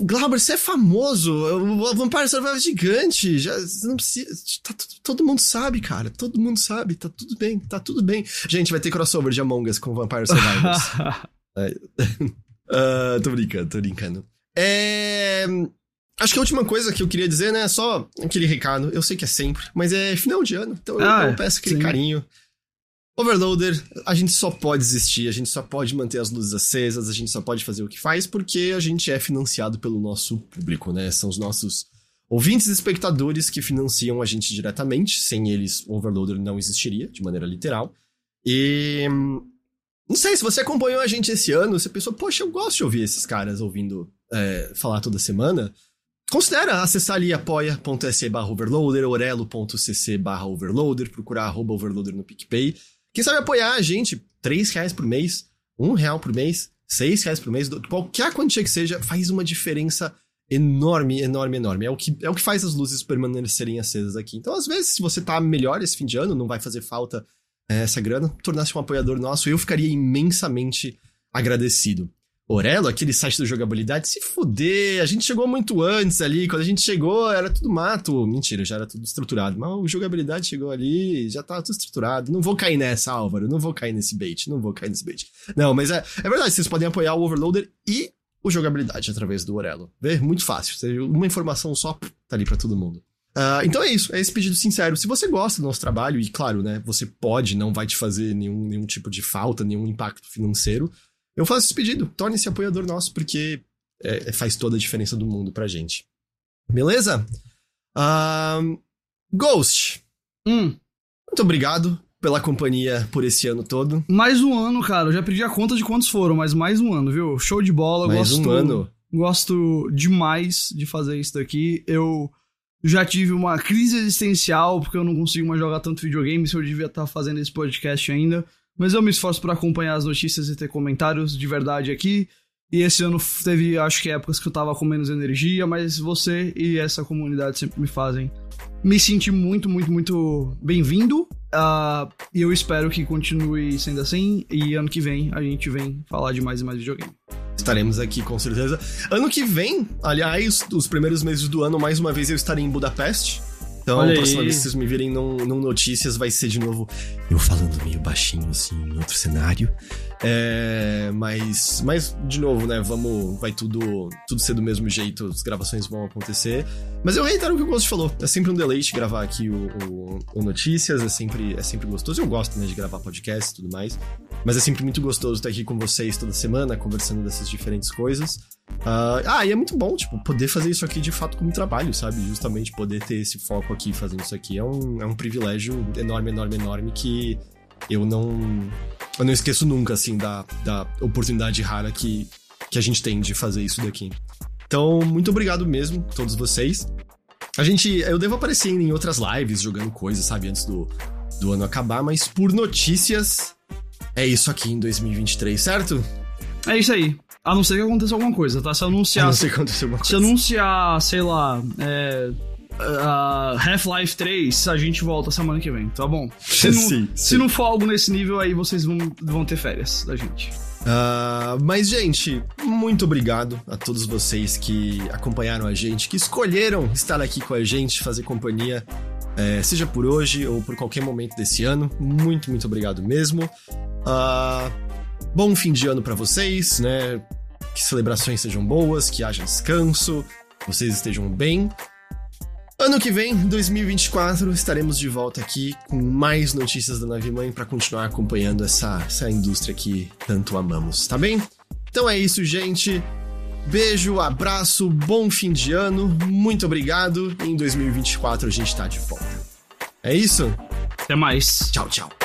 Glauber, você é famoso. O Vampire Survivors é gigante. Já, você não precisa. tá todo mundo sabe, cara. Todo mundo sabe. Tá tudo bem. Tá tudo bem. Gente, vai ter crossover de Among Us com Vampire Survivors. Ah, tô brincando, tô brincando. É. Acho que a última coisa que eu queria dizer, né, é só aquele recado. Eu sei que é sempre, mas é final de ano, então eu- Ah, eu, é, peço aquele sim. carinho. Overloader, a gente só pode existir, a gente só pode manter as luzes acesas, a gente só pode fazer o que faz porque a gente é financiado pelo nosso público, né? São os nossos ouvintes e espectadores que financiam a gente diretamente. Sem eles, o Overloader não existiria, de maneira literal. E. Não sei, se você acompanhou a gente esse ano, você pensou, poxa, eu gosto de ouvir esses caras ouvindo é, falar toda semana. Considera acessar ali apoia.se barra overloader, orelo.cc barra overloader, procurar arroba overloader no PicPay. Quem sabe apoiar a gente, 3 reais por mês, 1 real por mês, 6 reais por mês, qualquer quantia que seja, faz uma diferença enorme, enorme, enorme. É o que, é o que faz as luzes permanecerem acesas aqui. Então, às vezes, se você tá melhor esse fim de ano, não vai fazer falta é, essa grana, tornar-se um apoiador nosso, eu ficaria imensamente agradecido. Orelo, aquele site da jogabilidade, se fuder, a gente chegou muito antes ali, quando a gente chegou era tudo mato. Mentira, já era tudo estruturado, mas o jogabilidade chegou ali, já tava tudo estruturado. Não vou cair nessa, Álvaro, não vou cair nesse bait, não vou cair nesse bait. Não, mas é, é verdade, vocês podem apoiar o Overloader e o jogabilidade através do Orelo. Vê? Muito fácil, uma informação só tá ali pra todo mundo. Ah, então é isso, é esse pedido sincero. Se você gosta do nosso trabalho, e claro, né, você pode, não vai te fazer nenhum, nenhum tipo de falta, nenhum impacto financeiro, eu faço esse pedido. Torne-se apoiador nosso, porque é, faz toda a diferença do mundo pra gente. Beleza? Ahn, Ghost, Hum, muito obrigado pela companhia por esse ano todo. mais um ano, cara. Eu já perdi a conta de quantos foram, mas mais um ano, viu? Show de bola. Mais gosto, um ano. Gosto demais de fazer isso daqui. Eu já tive uma crise existencial porque eu não consigo mais jogar tanto videogame. Se eu devia estar fazendo esse podcast ainda. Mas eu me esforço pra acompanhar as notícias e ter comentários de verdade aqui. E esse ano teve, acho que épocas que eu tava com menos energia, mas você e essa comunidade sempre me fazem me sentir muito, muito, muito bem-vindo. Ah, e eu espero que continue sendo assim. E ano que vem a gente vem falar de mais e mais videogame. Estaremos aqui com certeza. Ano que vem, aliás, os primeiros meses do ano, mais uma vez eu estarei em Budapeste. Então, Olha a próxima aí. vez que vocês me virem num, num Notícias, vai ser de novo eu falando meio baixinho, assim, em outro cenário. É, mas, mas, de novo, né, vamos, vai tudo, tudo ser do mesmo jeito, as gravações vão acontecer. Mas eu reitero o que o Ghost falou, é sempre um deleite gravar aqui o, o- o Notícias, é sempre, é sempre gostoso. Eu gosto, né, de gravar podcast e tudo mais. Mas é sempre muito gostoso estar aqui com vocês toda semana, conversando dessas diferentes coisas. Ah, ah, e é muito bom, tipo, poder fazer isso aqui de fato como trabalho, sabe? Justamente poder ter esse foco aqui fazendo isso aqui é um, é um privilégio enorme, enorme, enorme que eu não. Eu não esqueço nunca, assim, da, da oportunidade rara que, que a gente tem de fazer isso daqui. Então, muito obrigado mesmo, todos vocês. A gente. Eu devo aparecer em outras lives jogando coisas, sabe, antes do, do ano acabar, mas por notícias. É isso aqui em 2023, certo? É isso aí. A não ser que aconteça alguma coisa, tá? Se anunciar. não sei se aconteceu alguma Se coisa. anunciar, sei lá, é, ah, Half-Life 3, a gente volta semana que vem, tá bom? Se não, Sim, se sim. não for algo nesse nível, aí vocês vão, vão ter férias da gente. Ah, mas, gente, muito obrigado a todos vocês que acompanharam a gente, que escolheram estar aqui com a gente, fazer companhia É, seja por hoje ou por qualquer momento desse ano. Muito, muito obrigado mesmo. Uh, bom fim de ano para vocês, né? Que celebrações sejam boas, que haja descanso, vocês estejam bem. Ano que vem, 2024, estaremos de volta aqui com mais notícias da Nave Mãe para continuar acompanhando essa, essa indústria que tanto amamos, tá bem? Então é isso, gente. Beijo, abraço, bom fim de ano, muito obrigado. Em 2024 a gente tá de volta. É isso? Até mais. Tchau, tchau.